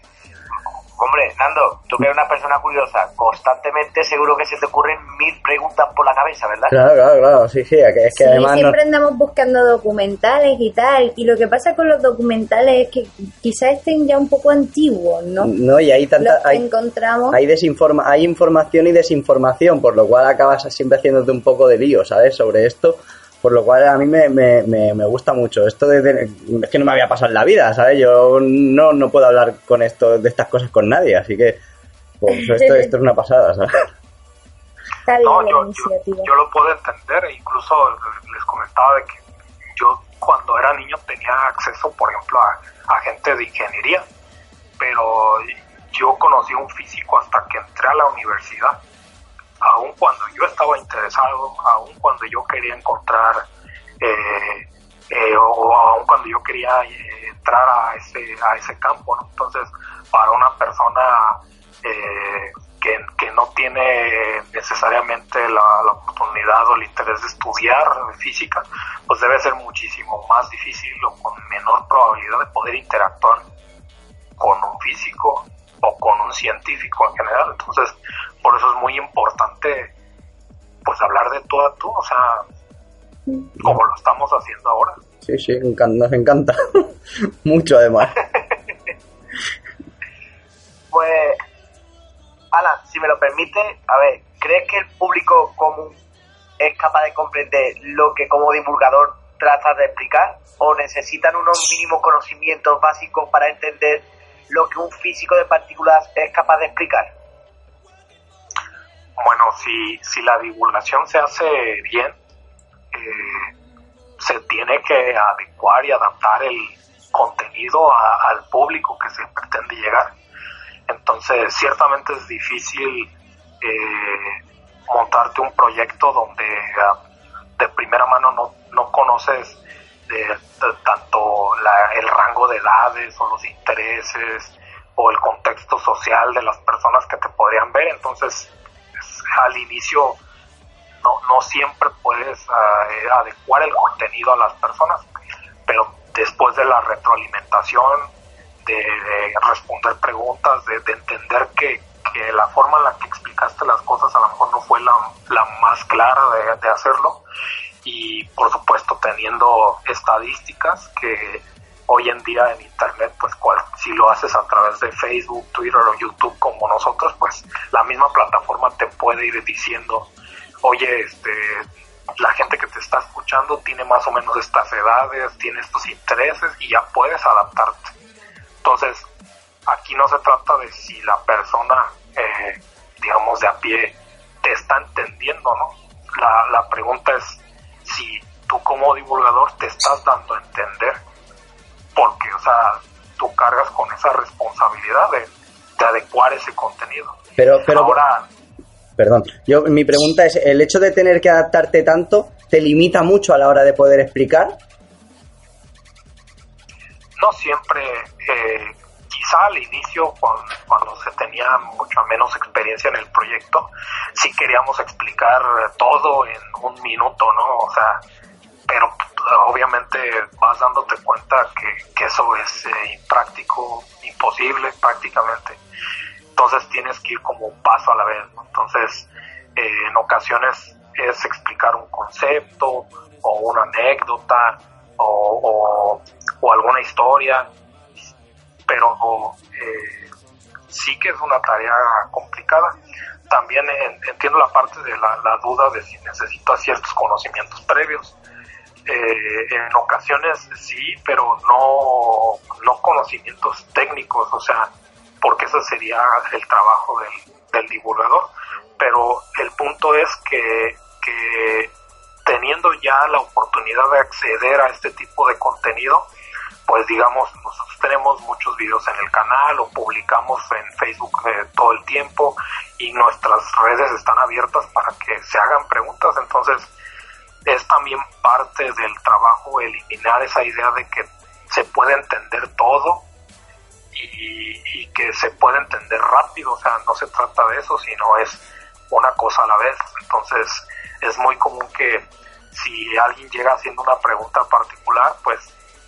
Hombre, Nando, tú que eres una persona curiosa, constantemente seguro que se te ocurren mil preguntas por la cabeza, ¿verdad? Claro, claro, claro, sí, sí, es que sí, además... siempre andamos buscando documentales y tal, y lo que pasa con los documentales es que quizás estén ya un poco antiguos, ¿no? No, y hay tanta... Los hay, encontramos... Hay, desinforma, hay información y desinformación, por lo cual acabas siempre haciéndote un poco de lío, ¿sabes? Sobre esto por lo cual a mí me, me, me, me gusta mucho. Esto de, de, es que no me había pasado en la vida, ¿sabes? Yo no, no puedo hablar con esto de estas cosas con nadie, así que pues [laughs] esto, esto es una pasada, ¿sabes? Está bien No, la yo, yo, iniciativa. yo lo puedo entender, e incluso les comentaba de que yo cuando era niño tenía acceso, por ejemplo, a, a gente de ingeniería, pero yo conocí a un físico hasta que entré a la universidad aun cuando yo estaba interesado, aun cuando yo quería encontrar, eh, eh, o aun cuando yo quería eh, entrar a ese, a ese campo, ¿no? Entonces, para una persona que, que, no tiene necesariamente la, la, oportunidad o el interés de estudiar física, pues debe ser muchísimo más difícil o con menor probabilidad de poder interactuar con un físico o con un científico en general. Entonces, por eso es muy importante pues hablar de tú a tú, o sea, como lo estamos haciendo ahora. Sí, sí, nos encanta. [laughs] Mucho además. [laughs] pues, Alan, si me lo permite, a ver, ¿crees que el público común es capaz de comprender lo que como divulgador tratas de explicar? ¿O necesitan unos mínimos conocimientos básicos para entender lo que un físico de partículas es capaz de explicar? Bueno, si, si la divulgación se hace bien, eh, se tiene que adecuar y adaptar el contenido al público que se pretende llegar. Entonces, ciertamente es difícil eh, montarte un proyecto donde uh, de primera mano no, no conoces de tanto la, el rango de edades o los intereses o el contexto social de las personas que te podrían ver. Entonces, es, al inicio no, no siempre puedes uh, adecuar el contenido a las personas, pero después de la retroalimentación, de, de responder preguntas, de, de entender que, que, la forma en la que explicaste las cosas a lo mejor no fue la, la más clara de hacerlo, y por supuesto teniendo estadísticas que hoy en día en internet pues cual, si lo haces a través de Facebook, Twitter o YouTube como nosotros pues la misma plataforma te puede ir diciendo oye este la gente que te está escuchando tiene más o menos estas edades, tiene estos intereses y ya puedes adaptarte. Entonces, aquí no se trata de si la persona, eh, digamos, de a pie te está entendiendo, ¿no? La pregunta es si tú como divulgador te estás dando a entender esa responsabilidad de, de adecuar ese contenido. Pero, pero, Ahora, perdón, yo mi pregunta es, ¿el hecho de tener que adaptarte tanto te limita mucho a la hora de poder explicar? no siempre, eh, quizá al inicio, cuando, cuando se tenía mucha menos experiencia en el proyecto, sí queríamos explicar todo en un minuto, ¿no? O sea, pero obviamente vas dándote cuenta que, que eso es eh, impráctico, imposible prácticamente. Entonces tienes que ir como un paso a la vez. Entonces, eh, en ocasiones es explicar un concepto o una anécdota o, o, alguna historia, pero eh, sí que es una tarea complicada. También en- entiendo la parte de la, la duda de si necesitas ciertos conocimientos previos. Eh, en ocasiones sí, pero no, no conocimientos técnicos, o sea, porque ese sería el trabajo del, del divulgador. Pero el punto es que, que teniendo ya la oportunidad de acceder a este tipo de contenido, pues digamos, nosotros tenemos muchos videos en el canal o publicamos en Facebook eh, todo el tiempo y nuestras redes están abiertas para que se hagan preguntas, entonces es también parte del trabajo eliminar esa idea de que se puede entender todo y, que se puede entender rápido, o sea, no se trata de eso, sino es una cosa a la vez, entonces es muy común que si alguien llega haciendo una pregunta particular, pues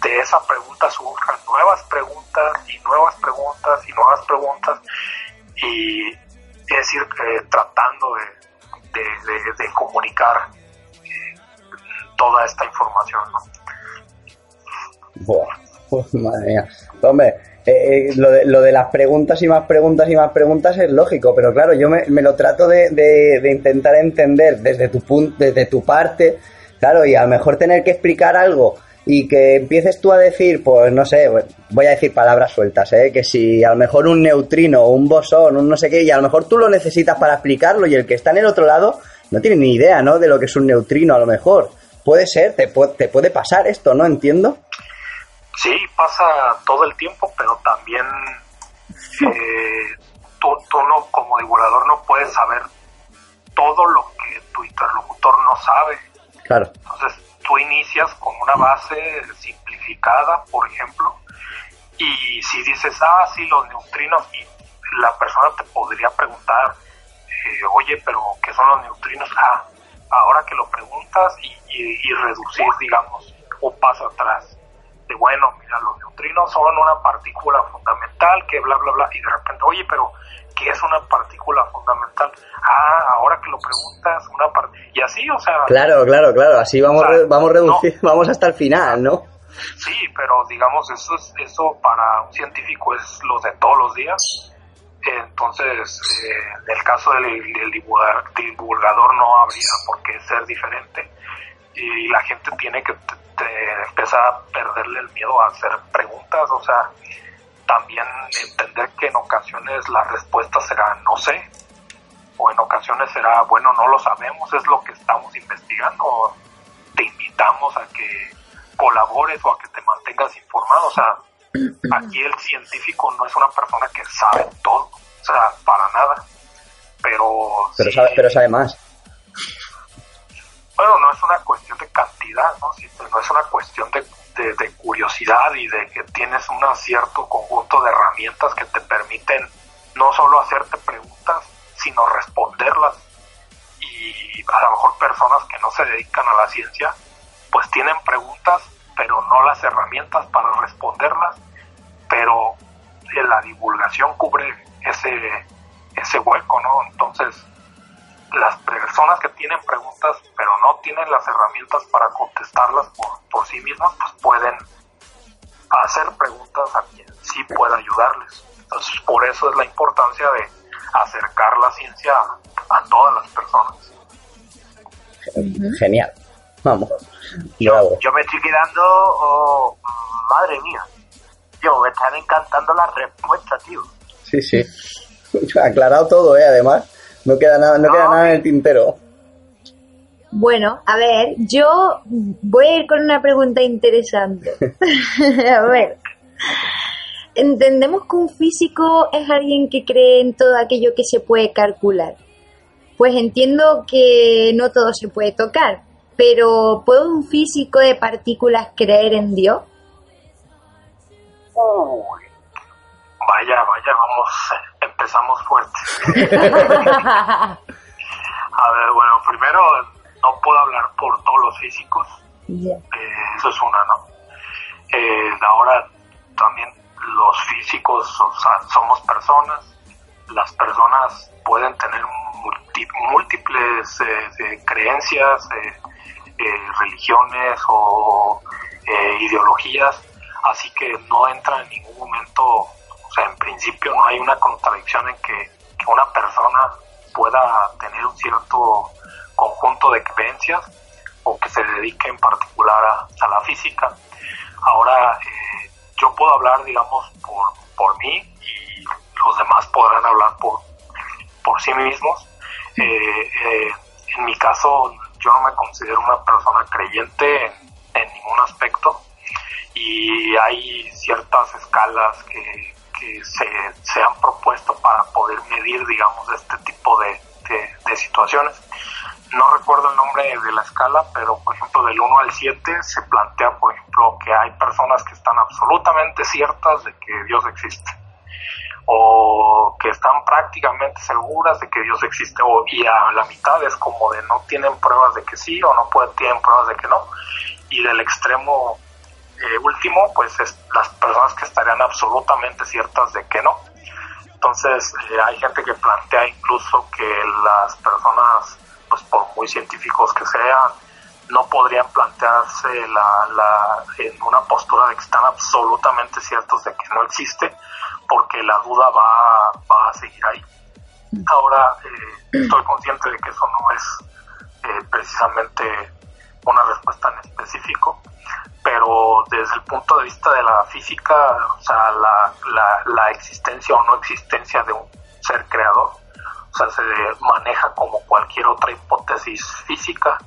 de esa pregunta surjan nuevas preguntas y nuevas preguntas y nuevas preguntas y es ir eh, tratando de, comunicar toda esta información. ¿no? Buah, uf, madre mía. Hombre, eh, eh, lo, de, lo de las preguntas y más preguntas y más preguntas es lógico, pero claro, yo me, lo trato de, intentar entender desde tu desde tu parte, claro, y a lo mejor tener que explicar algo y que empieces tú a decir, pues no sé, voy a decir palabras sueltas, ¿eh? que si a lo mejor un neutrino un bosón, un no sé qué, y a lo mejor tú lo necesitas para explicarlo y el que está en el otro lado no tiene ni idea, ¿no? De lo que es un neutrino, a lo mejor. Puede ser, te, pu- te puede pasar esto, ¿no? Entiendo. Sí, pasa todo el tiempo, pero también eh, tú, tú no, como divulgador no puedes saber todo lo que tu interlocutor no sabe. Claro. Entonces tú inicias con una base simplificada, por ejemplo, y si dices, ah, sí, los neutrinos, y la persona te podría preguntar, eh, oye, pero ¿qué son los neutrinos? Ah, ahora que lo preguntas y, y- y reducir, digamos, un paso atrás. De bueno, mira, los neutrinos son una partícula fundamental que bla, bla, bla, y de repente, oye, pero ¿qué es una partícula fundamental? Ah, ahora que lo preguntas, una parte, y así, o sea, Claro, claro, claro. Así vamos, O sea, re- vamos reducir, no. [laughs] vamos hasta el final, ¿no? Sí, pero digamos, eso, es, eso para un científico es lo de todos los días. Entonces, eh, en el caso del, del divulga- divulgador no habría por qué ser diferente. Y la gente tiene que empezar a perderle el miedo a hacer preguntas. O sea, también entender que en ocasiones la respuesta será no sé. O en ocasiones será, bueno, no lo sabemos, es lo que estamos investigando. Te invitamos a que colabores o a que te mantengas informado. O sea, aquí el científico no es una persona que sabe todo, o sea, para nada. Pero, Pero sí, sabe, pero sabe más. bueno, no es una cuestión de cantidad, ¿no? Sí, pues, no es una cuestión de, de- de curiosidad y de que tienes un cierto conjunto de herramientas que te permiten no solo hacerte preguntas, sino responderlas. Y a lo mejor personas que no se dedican a la ciencia, pues tienen preguntas, pero no las herramientas para responderlas. Pero la divulgación cubre ese, ese hueco, ¿no? Entonces, las personas que tienen preguntas pero no tienen las herramientas para contestarlas por, por sí mismas, pues pueden hacer preguntas a quien sí pueda ayudarles. Entonces, por eso es la importancia de acercar la ciencia a, a todas las personas. Genial. Vamos. Yo me estoy quedando, oh, madre mía. Yo, me están encantando las respuestas, tío. Sí, sí. [laughs] Aclarado todo, ¿eh? Además, no queda nada, no queda nada en el tintero. Bueno, a ver, yo voy a ir con una pregunta interesante. [laughs] [laughs] a ver. entendemos que un físico es alguien que cree en todo aquello que se puede calcular. Pues entiendo que no todo se puede tocar, pero ¿puede un físico de partículas creer en Dios? Uy, vaya, vaya, vamos, empezamos fuerte. [laughs] A ver, bueno, primero no puedo hablar por todos los físicos, eh, eso es una, ¿no? Eh, ahora también los físicos, o sea, somos personas, las personas pueden tener multi- múltiples eh, eh, creencias, eh, eh, religiones o ideologías, así que no entra en ningún momento, o sea, en principio no hay una contradicción en que, una persona pueda tener un cierto conjunto de creencias o que se dedique en particular a, a la física. Ahora, eh, yo puedo hablar, digamos, por, por mí y los demás podrán hablar por, por sí mismos. Eh, eh, en mi caso, yo no me considero una persona creyente en, ningún aspecto y hay ciertas escalas que, se, han propuesto para poder medir, digamos, este tipo de situaciones. No recuerdo el nombre de la escala, pero por ejemplo del 1 al 7 se plantea, por ejemplo, que hay personas que están absolutamente ciertas de que Dios existe o que están prácticamente seguras de que Dios existe o, y a la mitad es como de no tienen pruebas de que sí o no pueden, tienen pruebas de que no y del extremo eh, último pues es las personas que estarían absolutamente ciertas de que no. Entonces eh, hay gente que plantea incluso que las personas pues por muy científicos que sean no podrían plantearse la, la, en una postura de que están absolutamente ciertos de que no existe porque la duda va, va a seguir ahí. Ahora, eh, estoy consciente de que eso no es eh, precisamente una respuesta en específico, pero desde el punto de vista de la física, o sea, la, la, existencia o no existencia de un ser creador, o sea, se maneja como cualquier otra hipótesis física.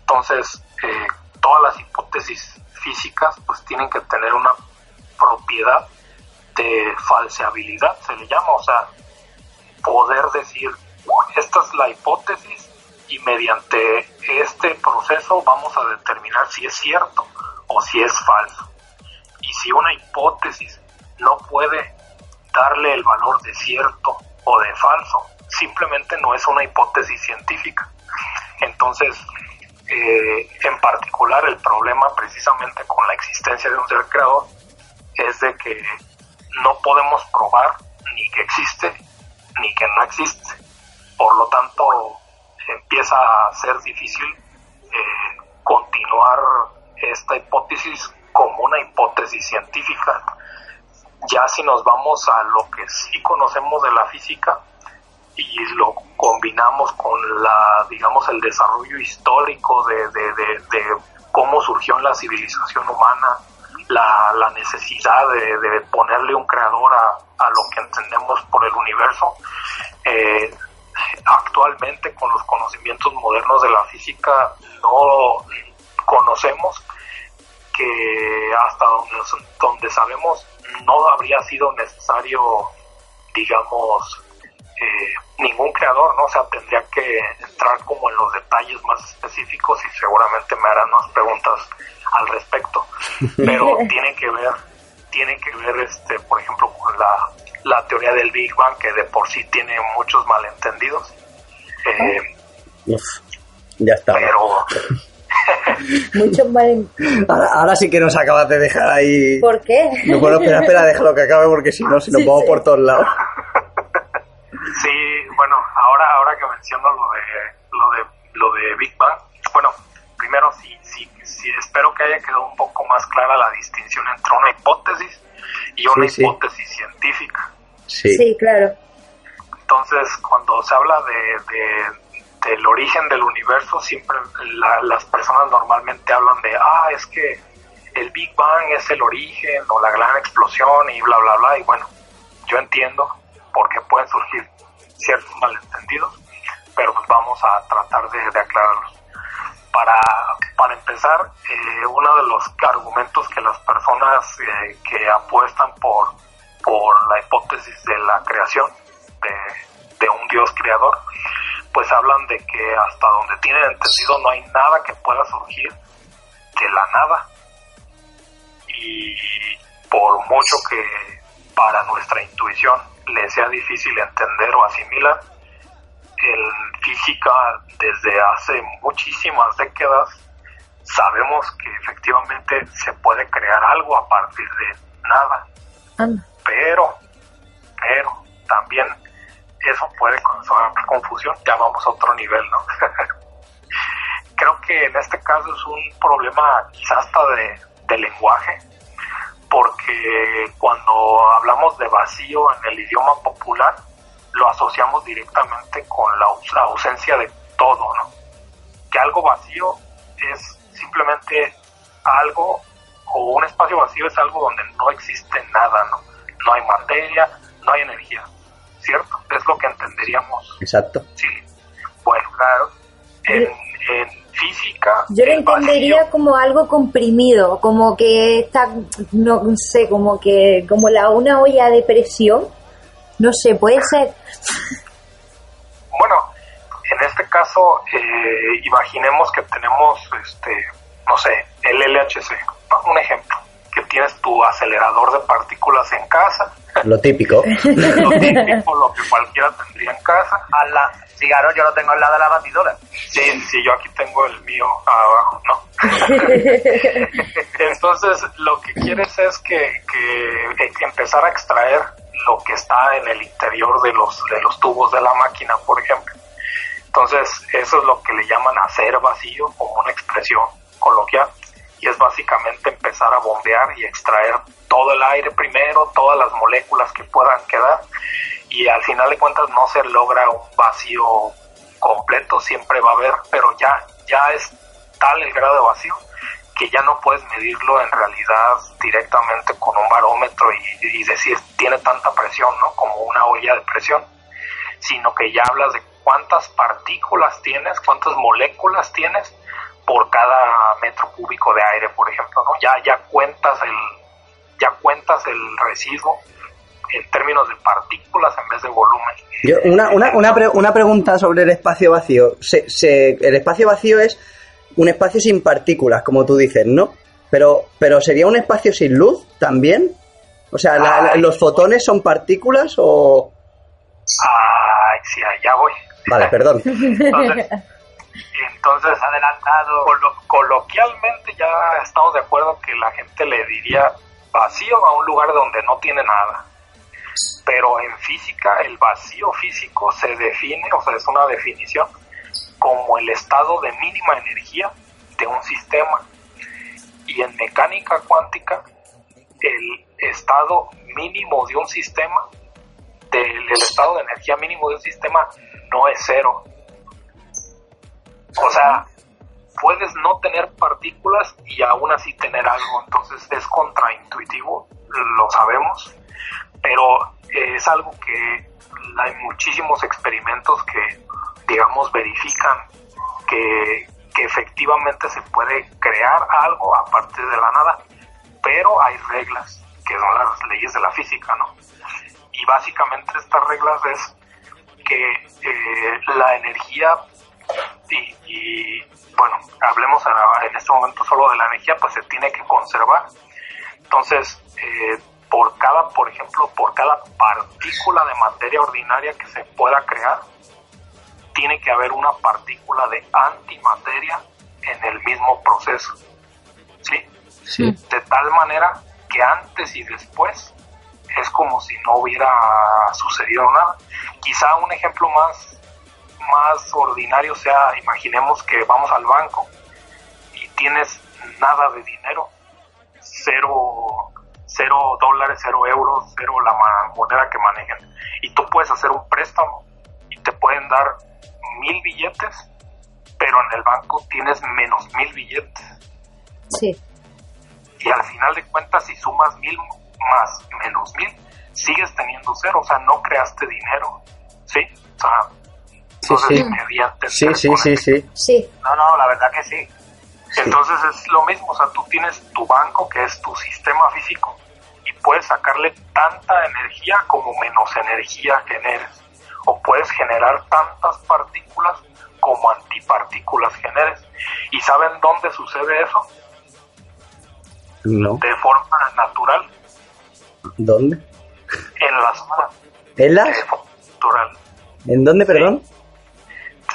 Entonces, eh, todas las hipótesis físicas pues tienen que tener una propiedad de falseabilidad, se le llama, o sea, poder decir, esta es la hipótesis y mediante este proceso vamos a determinar si es cierto o si es falso. Y si una hipótesis no puede darle el valor de cierto o de falso, simplemente no es una hipótesis científica. Entonces, eh, en particular el problema precisamente con la existencia de un ser creador es de que no podemos probar ni que existe ni que no existe. Por lo tanto, empieza a ser difícil eh, continuar esta hipótesis como una hipótesis científica. Ya si nos vamos a lo que sí conocemos de la física y lo combinamos con la, digamos, el desarrollo histórico de, de, de, de cómo surgió la civilización humana, la, la necesidad de, ponerle un creador a, lo que entendemos por el universo. Eh, actualmente con los conocimientos modernos de la física no conocemos que hasta donde sabemos no habría sido necesario, digamos, eh, ningún creador, ¿no? O sea, tendría que entrar como en los detalles más específicos y seguramente me harán más preguntas al respecto. [laughs] Pero tiene que ver, tiene que ver, este, por ejemplo, con la, la teoría del Big Bang, que de por sí tiene muchos malentendidos. Eh, Uf, ya está. Pero... [laughs] Muchos malentendidos. Ahora, ahora, sí que nos acabas de dejar ahí. ¿Por qué? No, bueno, espera, espera, déjalo que acabe porque si no, si nos sí, vamos sí. por todos lados. [laughs] Sí, bueno, ahora, ahora que menciono lo de, lo de, lo de Big Bang, bueno, primero sí, sí, sí, espero que haya quedado un poco más clara la distinción entre una hipótesis y una sí, hipótesis sí. científica. Sí. sí, claro. Entonces, cuando se habla de, de del origen del universo, siempre la, las personas normalmente hablan de, ah, es que el Big Bang es el origen o la gran explosión y bla, bla, bla. Y bueno, yo entiendo por qué pueden surgir ciertos malentendidos, pero pues vamos a tratar de, de aclararlos. Para, para empezar, eh, uno de los argumentos que las personas eh, que apuestan por por la hipótesis de la creación de, de un Dios creador, pues hablan de que hasta donde tienen entendido no hay nada que pueda surgir de la nada. Y por mucho que para nuestra intuición le sea difícil entender o asimilar, en física desde hace muchísimas décadas sabemos que efectivamente se puede crear algo a partir de nada. Pero, pero también eso puede causar confusión, ya vamos a otro nivel, ¿no? [laughs] Creo que en este caso es un problema quizás hasta de, de lenguaje, porque cuando hablamos de vacío en el idioma popular, lo asociamos directamente con la ausencia de todo, ¿no? Que algo vacío es simplemente algo o un espacio vacío es algo donde no existe nada, ¿no? No hay materia, no hay energía, ¿cierto? Es lo que entenderíamos. Exacto. Sí. Bueno, claro. En, física. Yo lo entendería como algo comprimido, como que está, no sé, como que, como la una olla de presión. No sé, puede ser. Bueno, en este caso, eh, imaginemos que tenemos, este, no sé, el LHC, un ejemplo, que tienes tu acelerador de partículas en casa. Lo típico. [laughs] lo típico, lo que cualquiera tendría en casa. A la cigarro yo lo tengo al lado de la batidora. Sí, sí, yo aquí tengo el mío abajo, ¿no? [laughs] Entonces, lo que quieres es que, que, que empezar a extraer lo que está en el interior de los, de los tubos de la máquina, por ejemplo. Entonces, eso es lo que le llaman hacer vacío, como una expresión coloquial, y es básicamente empezar a bombear y extraer todo el aire primero, todas las moléculas que puedan quedar, y al final de cuentas no se logra un vacío completo, siempre va a haber, pero ya, ya es tal el grado de vacío que ya no puedes medirlo en realidad directamente con un barómetro y, decir tiene tanta presión, ¿no? Como una olla de presión, sino que ya hablas de cuántas partículas tienes, cuántas moléculas tienes por cada metro cúbico de aire, por ejemplo, ¿no? Ya, ya cuentas el, ya cuentas el residuo en términos de partículas en vez de volumen. Yo, una, una, una, una pregunta sobre el espacio vacío. Se, se, el espacio vacío es un espacio sin partículas, como tú dices, ¿no? Pero, pero ¿sería un espacio sin luz también? O sea, ¿los fotones son partículas o...? Ay, sí, ya voy. Vale, perdón. [laughs] Entonces, adelantado. coloquialmente ya estamos de acuerdo que la gente le diría vacío a un lugar donde no tiene nada. Pero en física, el vacío físico se define, o sea, es una definición como el estado de mínima energía de un sistema. Y en mecánica cuántica, el estado mínimo de un sistema, del, el estado de energía mínimo de un sistema no es cero. O sea, puedes no tener partículas y aún así tener algo. Entonces es contraintuitivo, lo sabemos, pero es algo que hay muchísimos experimentos que digamos, verifican que, efectivamente se puede crear algo a partir de la nada, pero hay reglas que son las leyes de la física, ¿no? Y básicamente estas reglas es que eh, la energía y, bueno, hablemos en este momento solo de la energía, pues se tiene que conservar. Entonces, eh, por cada, por ejemplo, por cada partícula de materia ordinaria que se pueda crear, tiene que haber una partícula de antimateria en el mismo proceso. ¿Sí? De tal manera que antes y después es como si no hubiera sucedido nada. Quizá un ejemplo más, más ordinario sea, imaginemos que vamos al banco y tienes nada de dinero, cero, cero dólares, cero euros, cero la moneda que manejen. Y tú puedes hacer un préstamo y te pueden dar mil billetes, pero en el banco tienes menos mil billetes. Sí. Y al final de cuentas, si sumas mil más menos mil, sigues teniendo cero, o sea, no creaste dinero. ¿Sí? O sea, sí, sí. sí, sí, sí, sí. No, no, la verdad que sí. Entonces es lo mismo, o sea, tú tienes tu banco, que es tu sistema físico, puedes sacarle tanta energía como menos energía generes. O puedes generar tantas partículas como antipartículas generes. ¿Y saben dónde sucede eso? No. De forma natural, ¿Dónde? en las ¿En las? de forma natural. ¿En dónde, perdón?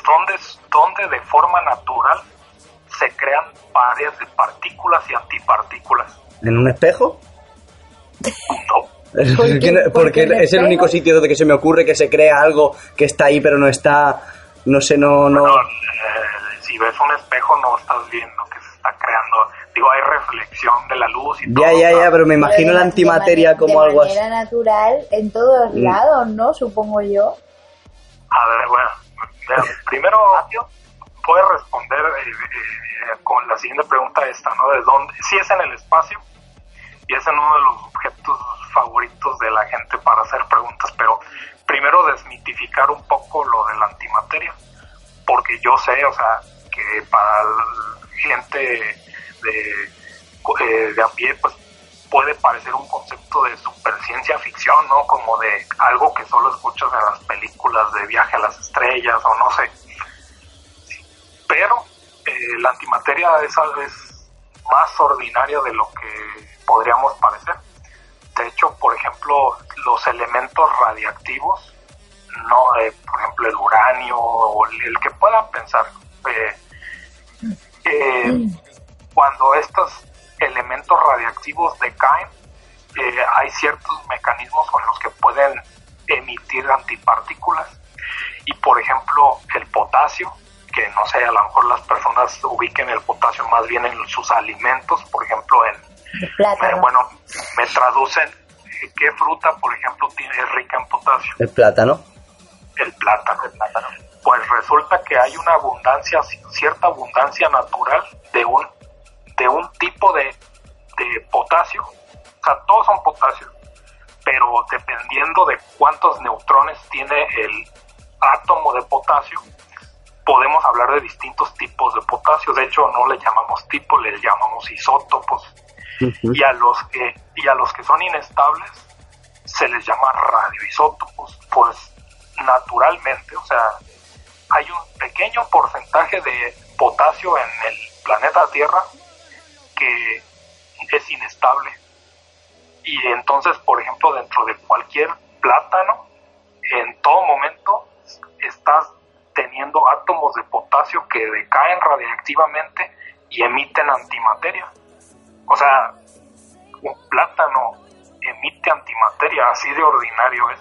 Donde, donde de forma natural se crean pares de partículas y antipartículas. ¿En un espejo? No, Es que no- Porque es el único sitio donde que se me ocurre que se crea algo que está ahí pero no está, no sé, no, no. No, eh, si ves un espejo no estás viendo que se está creando. Digo, hay reflexión de la luz y Ya, todo. ya, ya, ¿sabes? pero me imagino de la ma- antimateria de como algo así. De manera natural en todos Mm. lados, ¿no? Supongo yo. A ver, bueno, primero puedes responder eh, eh, con la siguiente pregunta esta, ¿no? ¿De dónde? Si es en el espacio y es uno de los objetos favoritos de la gente para hacer preguntas, pero primero desmitificar un poco lo de la antimateria, porque yo sé, o sea, que para la gente de, eh, de a pie, pues puede parecer un concepto de superciencia ficción, ¿no? Como de algo que solo escuchas en las películas de viaje a las estrellas o no sé. Pero eh, la antimateria es, es más ordinaria de lo que podríamos parecer. De hecho, por ejemplo, los elementos radiactivos, no, eh, por ejemplo, el uranio o el, el que puedan pensar, eh, eh, cuando estos elementos radiactivos decaen, eh, hay ciertos mecanismos con los que pueden emitir antipartículas. Y por ejemplo, el potasio, que no sé, a lo mejor las personas ubiquen el potasio más bien en sus alimentos, por ejemplo, en, De plátano. eh, bueno, me traducen eh, qué fruta, por ejemplo, tiene es rica en potasio El plátano. el plátano. Pues resulta que hay una abundancia, cierta abundancia natural de un, de un tipo de, de potasio. O sea, todos son potasio, pero dependiendo de cuántos neutrones tiene el átomo de potasio, podemos hablar de distintos tipos de potasio. De hecho, no le llamamos tipo, le llamamos isótopos. Y a los que, y a los que son inestables se les llama radioisótopos. Pues naturalmente, o sea, hay un pequeño porcentaje de potasio en el planeta Tierra que es inestable. Y entonces, por ejemplo, dentro de cualquier plátano, en todo momento estás teniendo átomos de potasio que decaen radiactivamente y emiten antimateria. O sea, un plátano emite antimateria, así de ordinario es.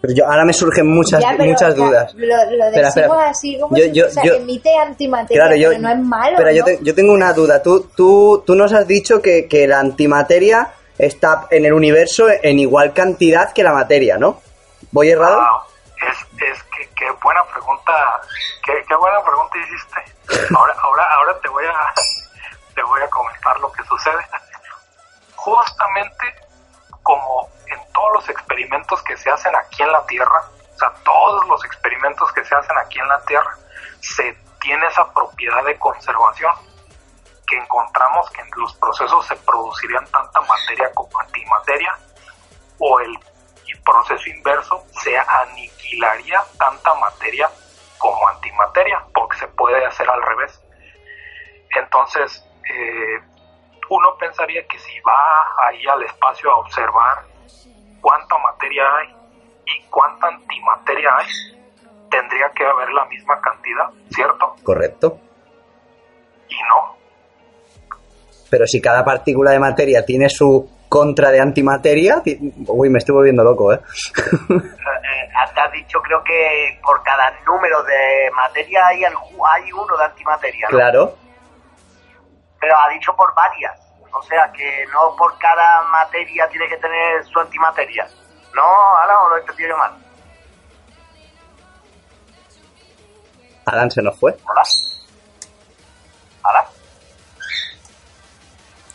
Pero yo, ahora me surgen muchas, Ya, pero, muchas dudas. Lo, lo Espera, decimos espera. así como Yo- si yo- o sea, yo- emite antimateria, Claro, yo, pero no es malo, Espera, yo, ¿no? te- yo tengo una duda. Tú, tú, tú nos has dicho que, que la antimateria está en el universo en igual cantidad que la materia, ¿no? ¿Voy errado? Ah, es, es que, qué buena pregunta, qué, qué buena pregunta hiciste. Ahora, ahora, ahora te voy a, te voy a comentar lo que sucede. Justamente como en todos los experimentos que se hacen aquí en la Tierra, o sea, todos los experimentos que se hacen aquí en la Tierra, se tiene esa propiedad de conservación que encontramos que en los procesos se producirían tanta materia como antimateria o el proceso inverso se aniquilaría tanta materia como antimateria porque se puede hacer al revés entonces eh, uno pensaría que si va ahí al espacio a observar cuánta materia hay y cuánta antimateria hay tendría que haber la misma cantidad cierto Correcto. y no Pero si cada partícula de materia tiene su contra de antimateria... ti- Uy, me estoy volviendo loco, ¿eh? [laughs] Eh, te has dicho, creo que por cada número de materia hay, hay uno de antimateria, ¿no? claro. Pero ha dicho por varias. O sea que no por cada materia tiene que tener su antimateria. No, ahora o lo he entendido yo mal. Alan se nos fue. Hola. Hola.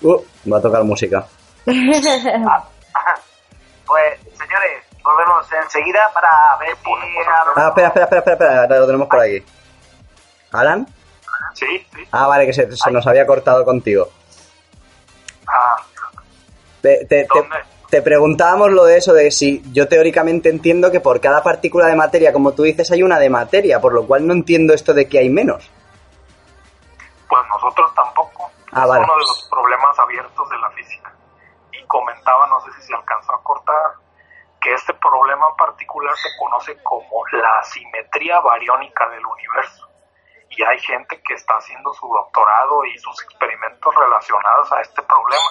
Uh, va a tocar música. [laughs] Pues, señores, volvemos enseguida para ver si... a lo Ah, espera, espera, espera, espera, espera, lo tenemos por aquí. ¿Alan? Sí sí Ah, vale, que se, se nos había cortado contigo. ah, Te, te- te- ¿Dónde? te preguntábamos lo de eso, de si yo teóricamente entiendo que por cada partícula de materia, como tú dices, hay una de materia, por lo cual no entiendo esto de que hay menos. Pues nosotros tampoco. Ah, es vale. uno de los problemas abiertos de la física. Y comentaba, no sé si se alcanzó a cortar, que este problema en particular se conoce como la asimetría bariónica del universo. Y hay gente que está haciendo su doctorado y sus experimentos relacionados a este problema,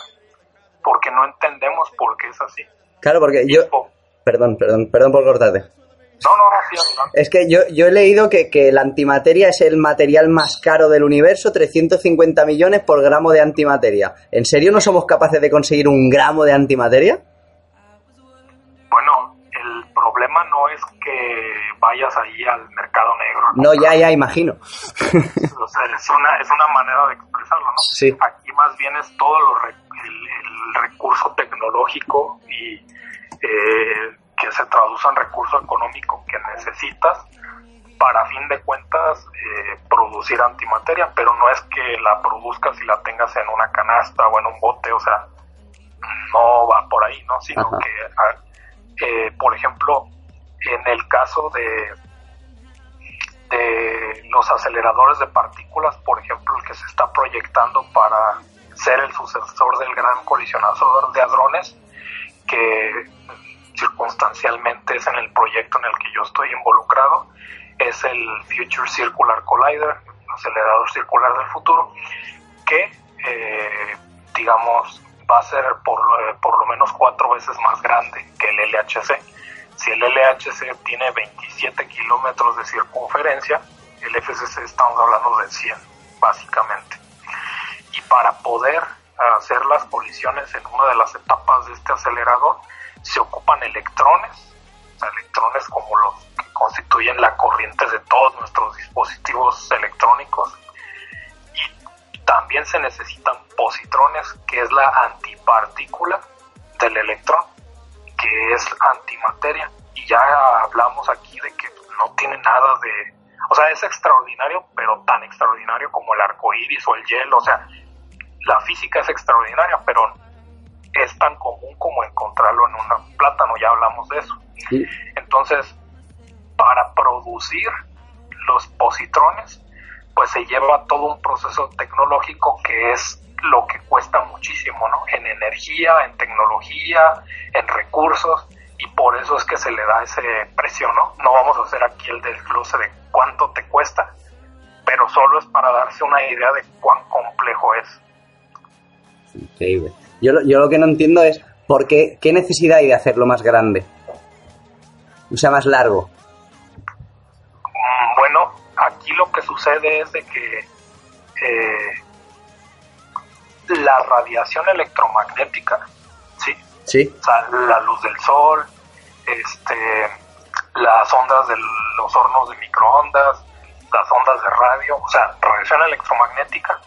porque no entendemos por qué es así. Claro, porque yo... Perdón, perdón, perdón por cortarte. No, no, no, sí, adelante. Es que yo, yo he leído que, que la antimateria es el material más caro del universo, 350 millones por gramo de antimateria. ¿En serio no somos capaces de conseguir un gramo de antimateria? Bueno, el problema no es que vayas ahí al mercado negro. No, ya, ya imagino. [laughs] O sea, es una, es una manera de expresarlo, ¿no? Sí. Aquí más bien es todo lo re- el, el recurso tecnológico y eh, que se traduce en recurso económico que necesitas para a fin de cuentas eh, producir antimateria, pero no es que la produzcas y la tengas en una canasta o en un bote, o sea, no va por ahí, ¿no? Sino Ajá. que, ah, eh, por ejemplo, en el caso de, de los aceleradores de partículas, por ejemplo, el que se está proyectando para ser el sucesor del gran colisionador de hadrones, que circunstancialmente es en el proyecto en el que yo estoy involucrado, es el Future Circular Collider, acelerador circular del futuro, que, eh, digamos, va a ser por, eh, por lo menos cuatro veces más grande que el LHC. Si el LHC tiene 27 kilómetros de circunferencia, el FCC estamos hablando de 100, básicamente. Y para poder hacer las colisiones en una de las etapas de este acelerador, se ocupan electrones, electrones como los que constituyen la corriente de todos nuestros dispositivos electrónicos. Y también se necesitan positrones, que es la antipartícula del electrón, que es antimateria. Y ya hablamos aquí de que no tiene nada de... O sea, es extraordinario, pero tan extraordinario como el arco iris o el hielo. O sea, la física es extraordinaria, pero es tan común como encontrarlo en un plátano, ya hablamos de eso. Entonces, para producir los positrones, pues se lleva todo un proceso tecnológico que es lo que cuesta muchísimo, ¿no? En energía, en tecnología, en recursos, y por eso es que se le da ese precio, ¿no? No vamos a hacer aquí el desglose de cuánto te cuesta, pero solo es para darse una idea de cuán complejo es. Increíble. Yo, lo- yo lo que no entiendo es por qué, qué necesidad hay de hacerlo más grande. O sea, más largo. Mm, Bueno, aquí lo que sucede es de que eh, la radiación electromagnética, ¿sí? Sí. O sea, la luz del sol, este, las ondas de los hornos de microondas, las ondas de radio, o sea, radiación electromagnética.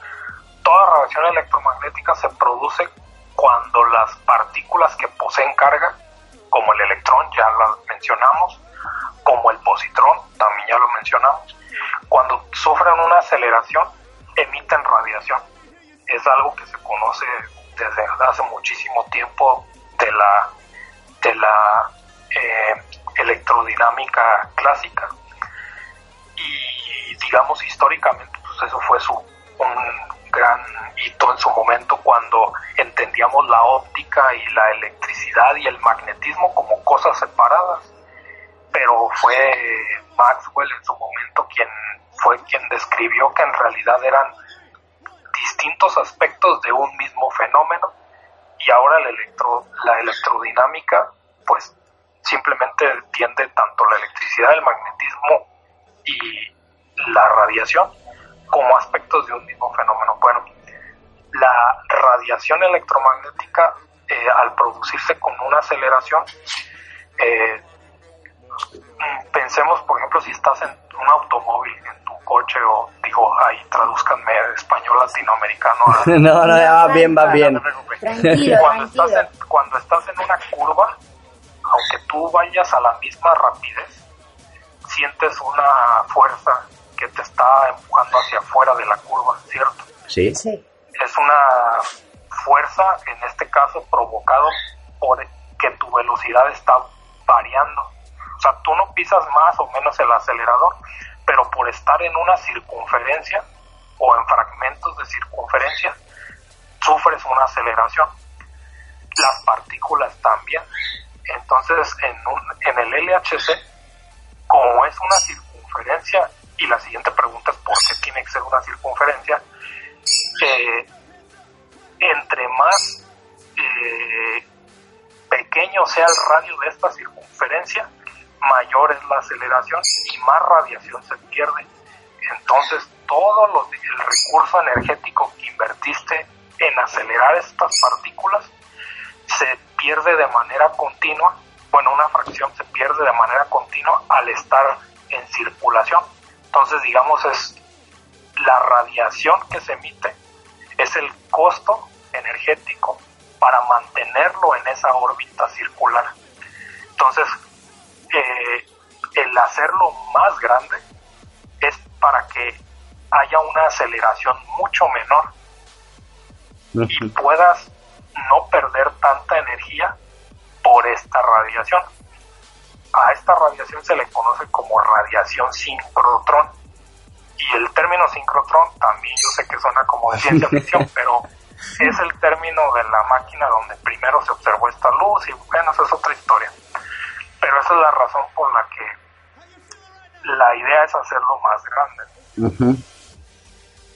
Toda radiación electromagnética se produce cuando las partículas que poseen carga, como el electrón, ya las mencionamos, como el positrón, también ya lo mencionamos, cuando sufren una aceleración, emiten radiación. Es algo que se conoce desde hace muchísimo tiempo de la, de la eh, electrodinámica clásica. Y digamos históricamente, pues eso fue su, un gran hito en su momento cuando entendíamos la óptica y la electricidad y el magnetismo como cosas separadas pero fue Maxwell en su momento quien fue quien describió que en realidad eran distintos aspectos de un mismo fenómeno y ahora la, electro, la electrodinámica pues simplemente entiende tanto la electricidad, el magnetismo y la radiación como aspectos de un mismo fenómeno. Bueno, la radiación electromagnética eh, al producirse con una aceleración eh, pensemos, por ejemplo, si estás en un automóvil, en tu coche, o digo, ahí traduzcanme español latinoamericano. [laughs] a- no, no, va bien, va bien. Tranquilo, cuando, estás en, cuando estás en una curva, aunque tú vayas a la misma rapidez, sientes una fuerza que te está empujando hacia afuera de la curva, ¿cierto? Sí. Sí. Es una fuerza, en este caso provocado por que tu velocidad está variando. Sea, tú no pisas más o menos el acelerador, pero por estar en una circunferencia o en fragmentos de circunferencia, sufres una aceleración. Las partículas también. Entonces, en, en el LHC, como es una circunferencia, y la siguiente pregunta es por qué tiene que ser una circunferencia, eh, entre más eh, pequeño sea el radio de esta circunferencia, mayor es la aceleración y más radiación se pierde. Entonces, todo el recurso energético que invertiste en acelerar estas partículas se pierde de manera continua, bueno, una fracción se pierde de manera continua al estar en circulación. Entonces, digamos, es la radiación que se emite, es el costo energético para mantenerlo en esa órbita circular. Entonces, eh, el hacerlo más grande es para que haya una aceleración mucho menor y puedas no perder tanta energía por esta radiación. A esta radiación se le conoce como radiación sincrotrón. Y el término sincrotrón también yo sé que suena como de ciencia ficción, [laughs] pero es el término de la máquina donde primero se observó esta luz y bueno, esa es otra historia. Pero esa es la razón por la que la idea es hacerlo más grande.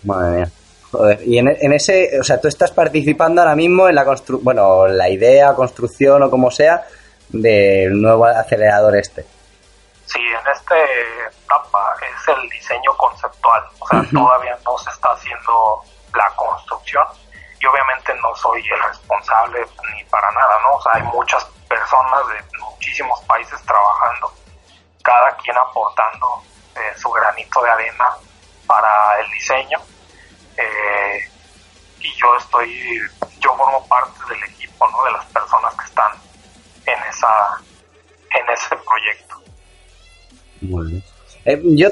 Madre mía. Joder, y en, ese, o sea, tú estás participando ahora mismo en la construcción, bueno, la idea, construcción o como sea, del nuevo acelerador este. Sí, en esta etapa es el diseño conceptual, o sea, todavía no se está haciendo la construcción y obviamente no soy el responsable ni para nada, ¿no? O sea, hay muchas personas de muchísimos países trabajando, cada quien aportando eh, su granito de arena para el diseño eh, y yo estoy, yo formo parte del equipo, ¿no? De las personas que están en esa, en ese proyecto. Muy bien. Eh, yo,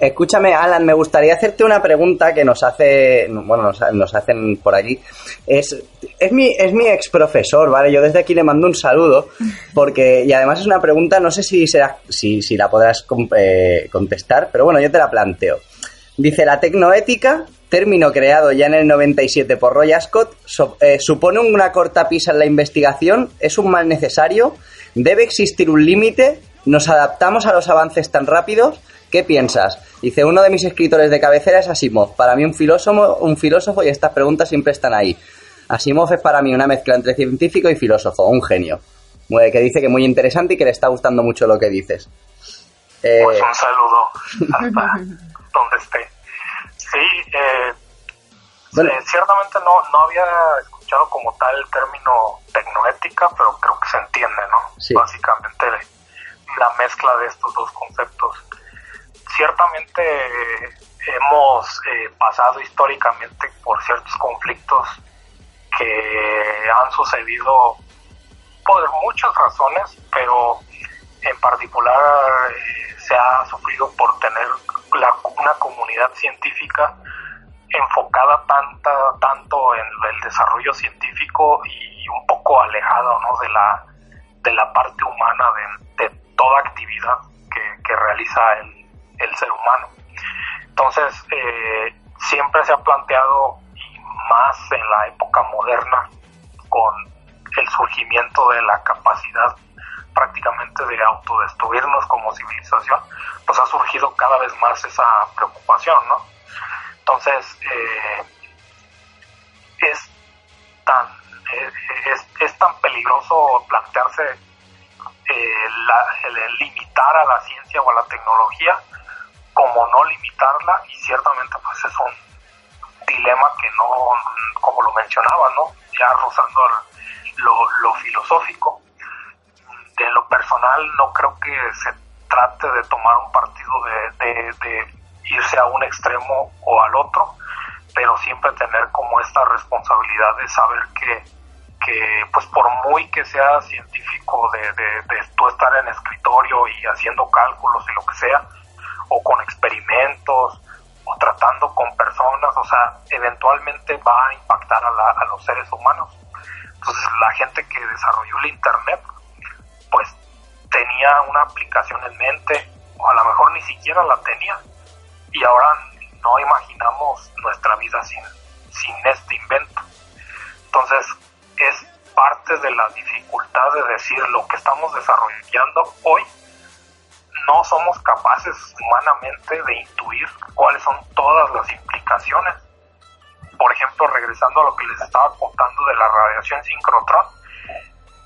escúchame, Alan, me gustaría hacerte una pregunta que nos hace, bueno, nos, nos, hacen por allí. Es, es mi, es mi ex profesor, ¿vale? Yo desde aquí le mando un saludo, porque, y además es una pregunta, no sé si será, si, si la podrás eh, contestar, pero bueno, yo te la planteo. Dice, la tecnoética, término creado ya en el 97 por Roy Ascott, eh, supone una corta pisa en la investigación, es un mal necesario, debe existir un límite, nos adaptamos a los avances tan rápidos, ¿qué piensas? Dice, uno de mis escritores de cabecera es Asimov, para mí un filósofo, un filósofo y estas preguntas siempre están ahí. Asimov es para mí una mezcla entre científico y filósofo, un genio. Que dice que muy interesante y que le está gustando mucho lo que dices. Eh, pues un saludo [laughs] donde esté. Sí, eh, eh, ciertamente no, no había escuchado como tal el término tecnoética, pero creo que se entiende, ¿no? Básicamente la mezcla de estos dos conceptos. Ciertamente hemos eh, pasado históricamente por ciertos conflictos que han sucedido por muchas razones, pero en particular se ha sufrido por tener una comunidad científica enfocada tanta, tanto en el desarrollo científico y un poco alejado ¿no? de, la, de la parte humana de, toda actividad que, realiza el, el, ser humano. Entonces, eh, siempre se ha planteado, y más en la época moderna, con el surgimiento de la capacidad prácticamente de autodestruirnos como civilización, pues ha surgido cada vez más esa preocupación, ¿no? Entonces, eh, es tan eh, es, tan peligroso plantearse eh, el, limitar a la ciencia o a la tecnología como no limitarla y ciertamente pues es un dilema que no, como lo mencionaba, ¿no? Ya rozando lo, lo filosófico, de lo personal no creo que se trate de tomar un partido de, irse a un extremo o al otro, pero siempre tener como esta responsabilidad de saber que, que pues por muy que sea científico de, de, de tú estar en escritorio y haciendo cálculos y lo que sea, o con experimentos, o tratando con personas, o sea, eventualmente va a impactar a, la, a los seres humanos. Entonces la gente que desarrolló el Internet, pues tenía una aplicación en mente, o a lo mejor ni siquiera la tenía, y ahora no imaginamos nuestra vida sin, sin este invento. Entonces es parte de la dificultad de decir lo que estamos desarrollando hoy no somos capaces humanamente de intuir cuáles son todas las implicaciones. Por ejemplo, regresando a lo que les estaba contando de la radiación sincrotrón,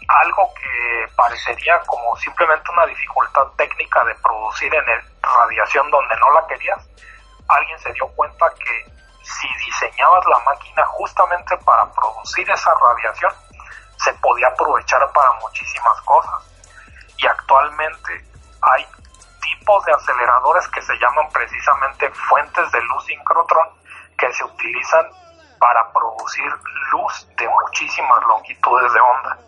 algo que parecería como simplemente una dificultad técnica de producir en radiación donde no la querías, alguien se dio cuenta que si diseñabas la máquina justamente para producir esa radiación, se podía aprovechar para muchísimas cosas. Y actualmente hay tipos de aceleradores que se llaman precisamente fuentes de luz sincrotrón que se utilizan para producir luz de muchísimas longitudes de onda.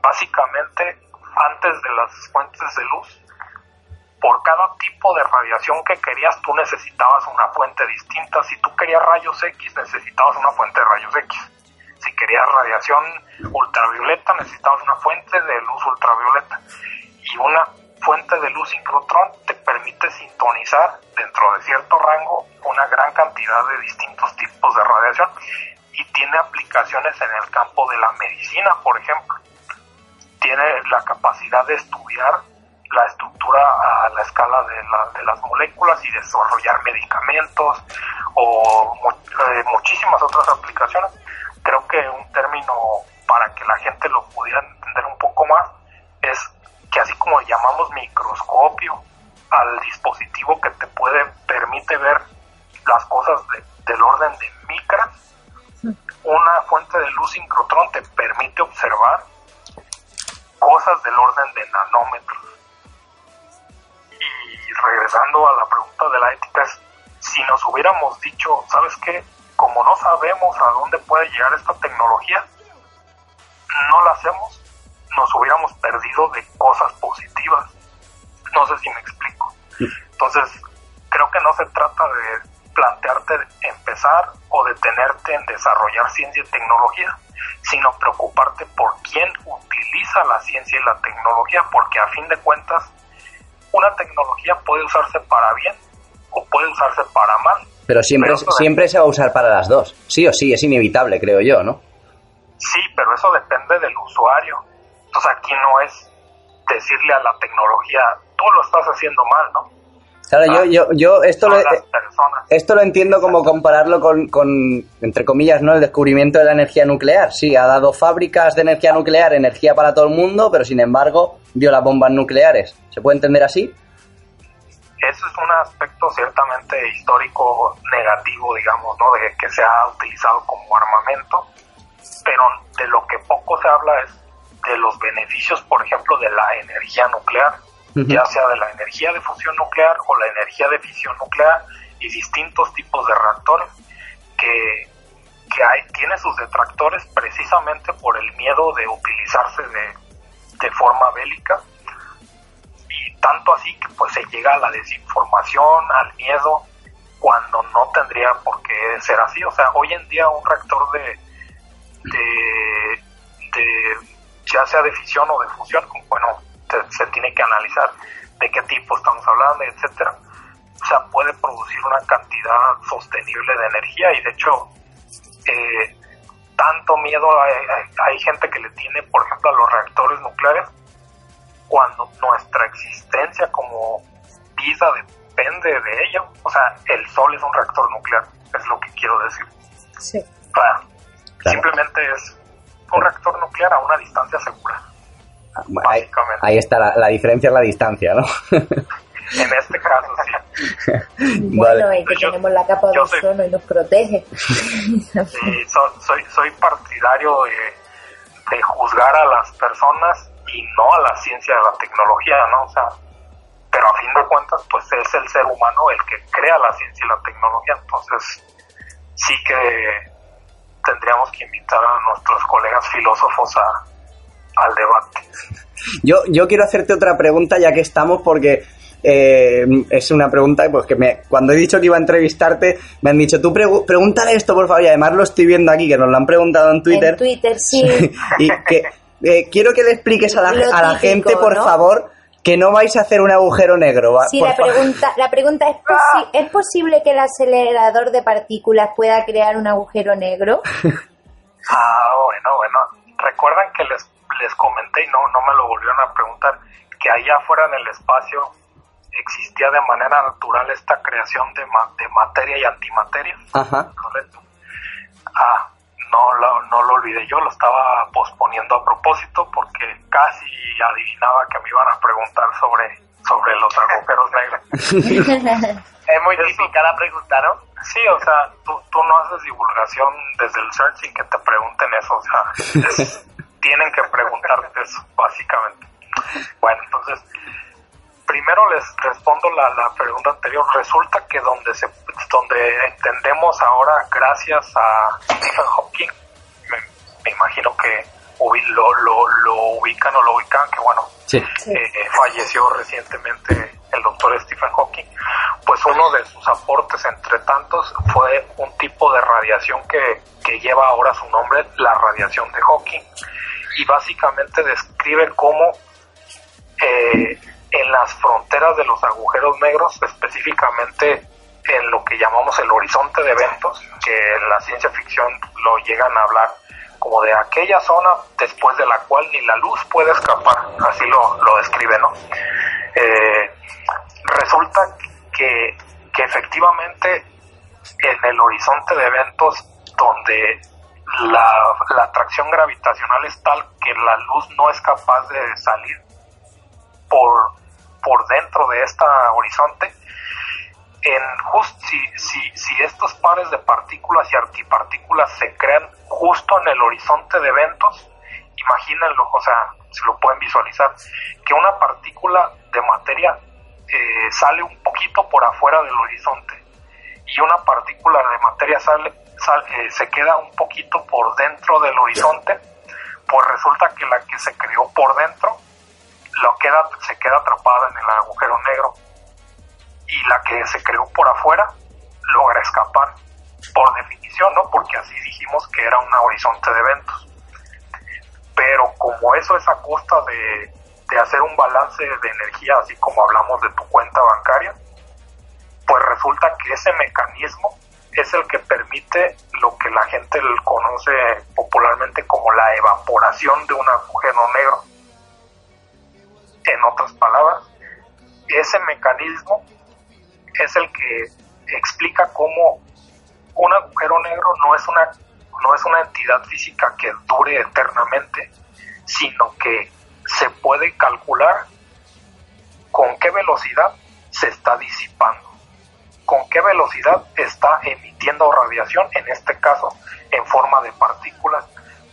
Básicamente, antes de las fuentes de luz, por cada tipo de radiación que querías, tú necesitabas una fuente distinta. Si tú querías rayos X, necesitabas una fuente de rayos X. Si querías radiación ultravioleta, necesitabas una fuente de luz ultravioleta. Y una fuente de luz sincrotrón te permite sintonizar dentro de cierto rango una gran cantidad de distintos tipos de radiación y tiene aplicaciones en el campo de la medicina, por ejemplo. Tiene la capacidad de estudiar la estructura a la escala de, de las moléculas y desarrollar medicamentos o eh, muchísimas otras aplicaciones. Creo que un término para que la gente lo pudiera entender un poco más es que así como llamamos microscopio al dispositivo que te puede permite ver las cosas del orden de micras, una fuente de luz sincrotrón te permite observar cosas del orden de nanómetros. Y regresando a la pregunta de la ética, si nos hubiéramos dicho, ¿sabes qué? Como no sabemos a dónde puede llegar esta tecnología, no la hacemos, nos hubiéramos perdido de cosas positivas. No sé si me explico. Entonces, creo que no se trata de plantearte empezar o detenerte en desarrollar ciencia y tecnología, sino preocuparte por quién utiliza la ciencia y la tecnología, porque a fin de cuentas, una tecnología puede usarse para bien o puede usarse para mal. Pero siempre, siempre se va a usar para las dos. Sí o sí, es inevitable, creo yo, ¿no? Sí, pero eso depende del usuario. Entonces aquí no es decirle a la tecnología, tú lo estás haciendo mal, ¿no? Claro, yo, yo, yo esto, lo, esto lo entiendo como compararlo con, con, entre comillas, ¿no? El descubrimiento de la energía nuclear. Sí, ha dado fábricas de energía nuclear, energía para todo el mundo, pero sin embargo dio las bombas nucleares. ¿Se puede entender así? Eso es un aspecto ciertamente histórico negativo, digamos, ¿no? De que se ha utilizado como armamento, pero de lo que poco se habla es de los beneficios, por ejemplo, de la energía nuclear, ya sea de la energía de fusión nuclear o la energía de fisión nuclear y distintos tipos de reactores que, que hay, tiene sus detractores precisamente por el miedo de utilizarse de, de forma bélica y tanto así que pues se llega a la desinformación, al miedo, cuando no tendría por qué ser así. O sea, hoy en día un reactor de, de, ya sea de fisión o de fusión, bueno, se, tiene que analizar de qué tipo estamos hablando, etcétera. O sea, puede producir una cantidad sostenible de energía y de hecho, eh, tanto miedo hay, hay, gente que le tiene, por ejemplo, a los reactores nucleares, cuando nuestra existencia como vida depende de ello. O sea, el Sol es un reactor nuclear, es lo que quiero decir. Sí. Simplemente es un reactor nuclear a una distancia segura. Ah, ahí, ahí, está la, la, diferencia en la distancia, ¿no? [laughs] en este caso, sí. [laughs] Bueno, vale. y que tenemos la capa de ozono y nos protege. [laughs] sí, soy, soy partidario de, de, juzgar a las personas y no a la ciencia de la tecnología, ¿no? O sea, pero a fin de cuentas, pues es el ser humano el que crea la ciencia y la tecnología, entonces sí que tendríamos que invitar a nuestros colegas filósofos a, al debate. Yo, yo quiero hacerte otra pregunta ya que estamos porque eh, es una pregunta pues que me, cuando he dicho que iba a entrevistarte, me han dicho, tú pregu- pregúntale esto, por favor, y además lo estoy viendo aquí, que nos lo han preguntado en Twitter. En Twitter, sí. [laughs] y que eh, quiero que le expliques a la, Lo a la típico, gente, por ¿no? favor, que no vais a hacer un agujero negro. ¿va? Sí, la pregunta, la pregunta es, posi- ¿es posible que el acelerador de partículas pueda crear un agujero negro? [laughs] Ah, bueno, bueno. Recuerdan que les, les comenté y no, no me lo volvieron a preguntar, que allá afuera en el espacio existía de manera natural esta creación de, ma- de materia y antimateria. Ajá. Correcto. Ah, no lo, no lo olvidé yo, lo estaba posponiendo a propósito porque casi adivinaba que me iban a preguntar sobre, sobre los agujeros negros. [laughs] [laughs] Es muy típica la pregunta, ¿no? Sí, o sea, tú, tú no haces divulgación desde el search sin que te pregunten eso, o sea, es- [laughs] tienen que preguntarte eso, básicamente. Bueno, entonces, primero les respondo la, la pregunta anterior. Resulta que donde se donde entendemos ahora, gracias a Stephen Hawking, me, me imagino que ubi- lo, lo, lo ubican o lo ubican, que bueno, Sí. eh, falleció recientemente el doctor Stephen Hawking, pues uno de sus aportes entre tantos fue un tipo de radiación que, que lleva ahora su nombre, la radiación de Hawking, y básicamente describe cómo eh, en las fronteras de los agujeros negros, específicamente en lo que llamamos el horizonte de eventos, que en la ciencia ficción lo llegan a hablar como de aquella zona después de la cual ni la luz puede escapar, así lo, lo describe, ¿no? Eh, resulta que, que efectivamente en el horizonte de eventos donde la, la atracción gravitacional es tal que la luz no es capaz de salir por, por dentro de este horizonte, en just, si, si, si estos pares de partículas y antipartículas se crean justo en el horizonte de eventos, imagínenlo, o sea, si lo pueden visualizar, que una partícula de materia eh, sale un poquito por afuera del horizonte y una partícula de materia sale, sal- eh, se queda un poquito por dentro del horizonte, pues resulta que la que se creó por dentro lo queda, se queda atrapada en el agujero negro y la que se creó por afuera logra escapar por definición, ¿no? Porque así dijimos que era un horizonte de eventos. Pero como eso es a costa de, de hacer un balance de energía, así como hablamos de tu cuenta bancaria, pues resulta que ese mecanismo es el que permite lo que la gente conoce popularmente como la evaporación de un agujero negro. En otras palabras, ese mecanismo es el que explica cómo un agujero negro no es una no es una entidad física que dure eternamente, sino que se puede calcular con qué velocidad se está disipando, con qué velocidad está emitiendo radiación, en este caso en forma de partículas.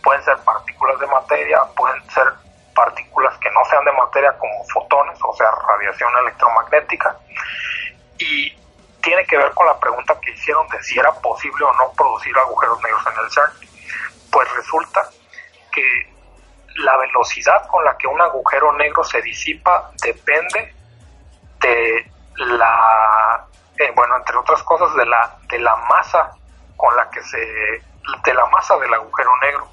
Pueden ser partículas de materia, pueden ser partículas que no sean de materia como fotones, o sea, radiación electromagnética. Y tiene que ver con la pregunta que hicieron de si era posible o no producir agujeros negros en el CERN. Pues resulta que la velocidad con la que un agujero negro se disipa depende de la, eh, bueno, entre otras cosas, de la, de la masa con la que se, de la masa del agujero negro.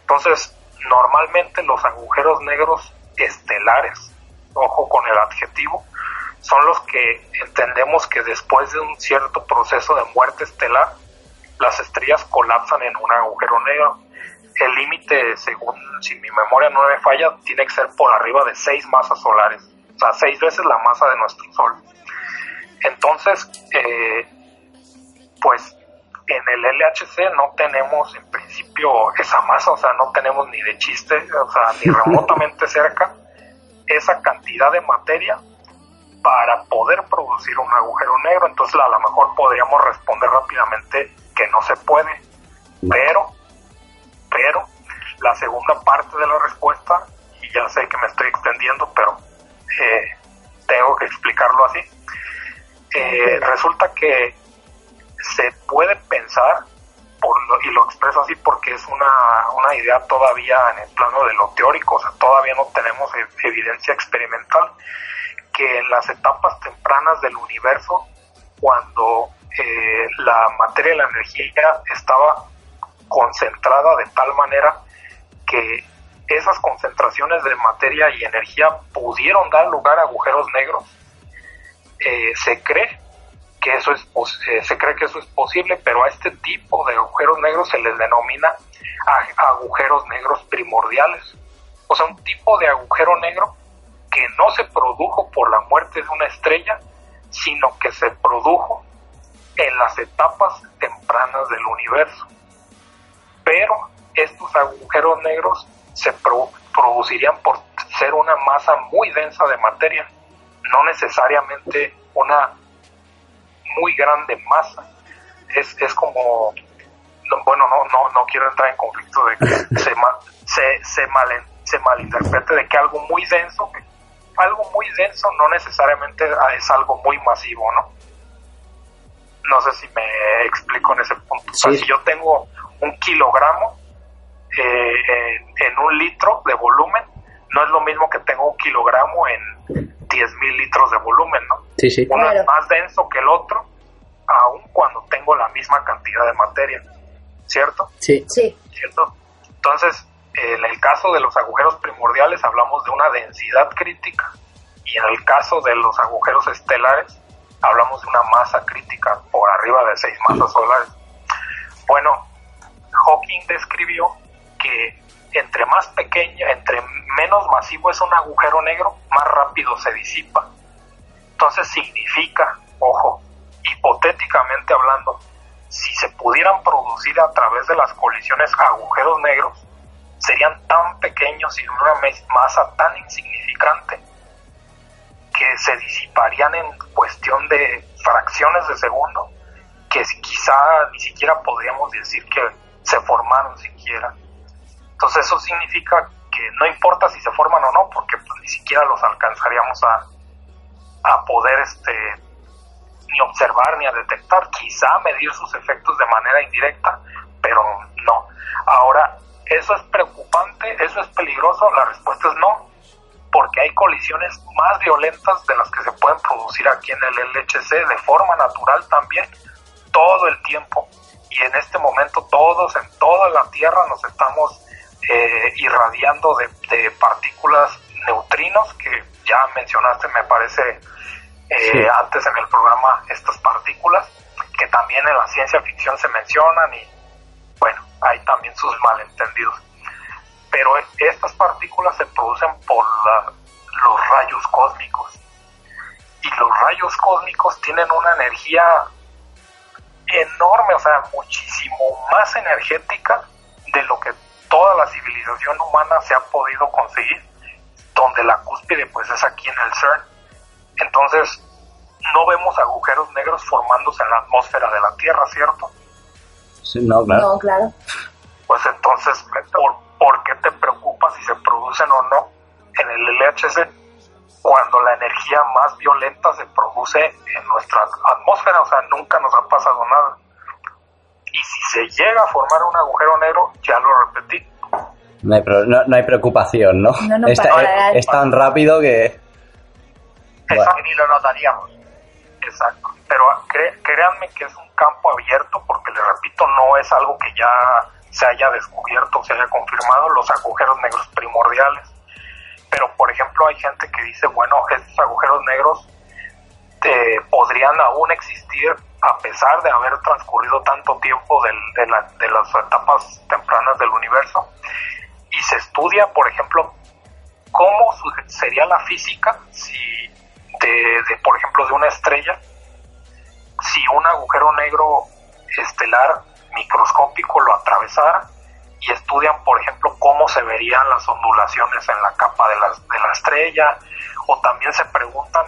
Entonces, normalmente los agujeros negros estelares, ojo con el adjetivo, son los que entendemos que después de un cierto proceso de muerte estelar, las estrellas colapsan en un agujero negro. El límite, según si mi memoria no me falla, tiene que ser por arriba de seis masas solares, o sea, seis veces la masa de nuestro Sol. Entonces, eh, pues en el LHC no tenemos en principio esa masa, o sea, no tenemos ni de chiste, o sea, ni [laughs] remotamente cerca esa cantidad de materia para poder producir un agujero negro. Entonces, a lo mejor podríamos responder rápidamente que no se puede, pero, pero, la segunda parte de la respuesta, y ya sé que me estoy extendiendo, pero eh, tengo que explicarlo así, eh, resulta que se puede pensar, por lo- y lo expreso así porque es una, una idea todavía en el plano de lo teórico, o sea, todavía no tenemos e- evidencia experimental, que en las etapas tempranas del universo, cuando eh, la materia y la energía estaba concentrada de tal manera que esas concentraciones de materia y energía pudieron dar lugar a agujeros negros. Eh, se cree que eso es eh, se cree que eso es posible, pero a este tipo de agujeros negros se les denomina agujeros negros primordiales. O sea, un tipo de agujero negro que no se produjo por la muerte de una estrella, sino que se produjo en las etapas tempranas del universo. Pero estos agujeros negros se producirían por ser una masa muy densa de materia, no necesariamente una muy grande masa. Es, es como, bueno, no, no, no quiero entrar en conflicto de que [laughs] se, se, se, mal, se malinterprete de que algo muy denso, algo muy denso no necesariamente es algo muy masivo, ¿no? No sé si me explico en ese punto. si yo tengo un kilogramo eh, en, un litro de volumen, no es lo mismo que tengo un kilogramo en 10.000 litros de volumen, ¿no? Sí, sí. Uno es más denso que el otro, aun cuando tengo la misma cantidad de materia, ¿cierto? Sí. Sí. ¿Cierto? Entonces, en el caso de los agujeros primordiales hablamos de una densidad crítica y en el caso de los agujeros estelares hablamos de una masa crítica por arriba de seis masas solares. Bueno, Hawking describió que entre más pequeña, entre menos masivo es un agujero negro, más rápido se disipa. Entonces significa, ojo, hipotéticamente hablando, si se pudieran producir a través de las colisiones agujeros negros, serían tan pequeños y una masa tan insignificante que se disiparían en cuestión de fracciones de segundo, que quizá ni siquiera podríamos decir que se formaron siquiera. Entonces eso significa que no importa si se forman o no, porque pues, ni siquiera los alcanzaríamos a, a poder este ni observar ni a detectar, quizá medir sus efectos de manera indirecta, pero no. Ahora, ¿eso es preocupante? ¿Eso es peligroso? La respuesta es no, porque hay colisiones más violentas de las que se pueden producir aquí en el LHC de forma natural también, todo el tiempo. Y en este momento todos en toda la Tierra nos estamos eh, irradiando de, partículas neutrinos, que ya mencionaste, me parece, eh, antes en el programa, estas partículas, que también en la ciencia ficción se mencionan y, bueno, hay también sus malentendidos. Pero estas partículas se producen por los rayos cósmicos. Y los rayos cósmicos tienen una energía enorme, o sea, muchísimo más energética de lo que toda la civilización humana se ha podido conseguir, donde la cúspide pues es aquí en el CERN. Entonces, no vemos agujeros negros formándose en la atmósfera de la Tierra, ¿cierto? Sí, no, claro. No, claro. Pues entonces, ¿por, ¿por qué te preocupas si se producen o no en el LHC cuando la energía más violenta se produce en nuestra atmósfera? O sea, nunca nos ha pasado nada y si se llega a formar un agujero negro, ya lo repetí. No hay, no, hay preocupación, ¿no? es, tan rápido que... Exacto, ni lo notaríamos. Exacto. Pero créanme que es un campo abierto porque, les repito, no es algo que ya se haya descubierto, se haya confirmado, los agujeros negros primordiales. Pero, por ejemplo, hay gente que dice, bueno, estos agujeros negros eh, podrían aún existir a pesar de haber transcurrido tanto tiempo de, las etapas tempranas del universo, y se estudia, por ejemplo, cómo sería la física si por ejemplo, de una estrella, si un agujero negro estelar microscópico lo atravesara y estudian, por ejemplo, cómo se verían las ondulaciones en la capa de la estrella, o también se preguntan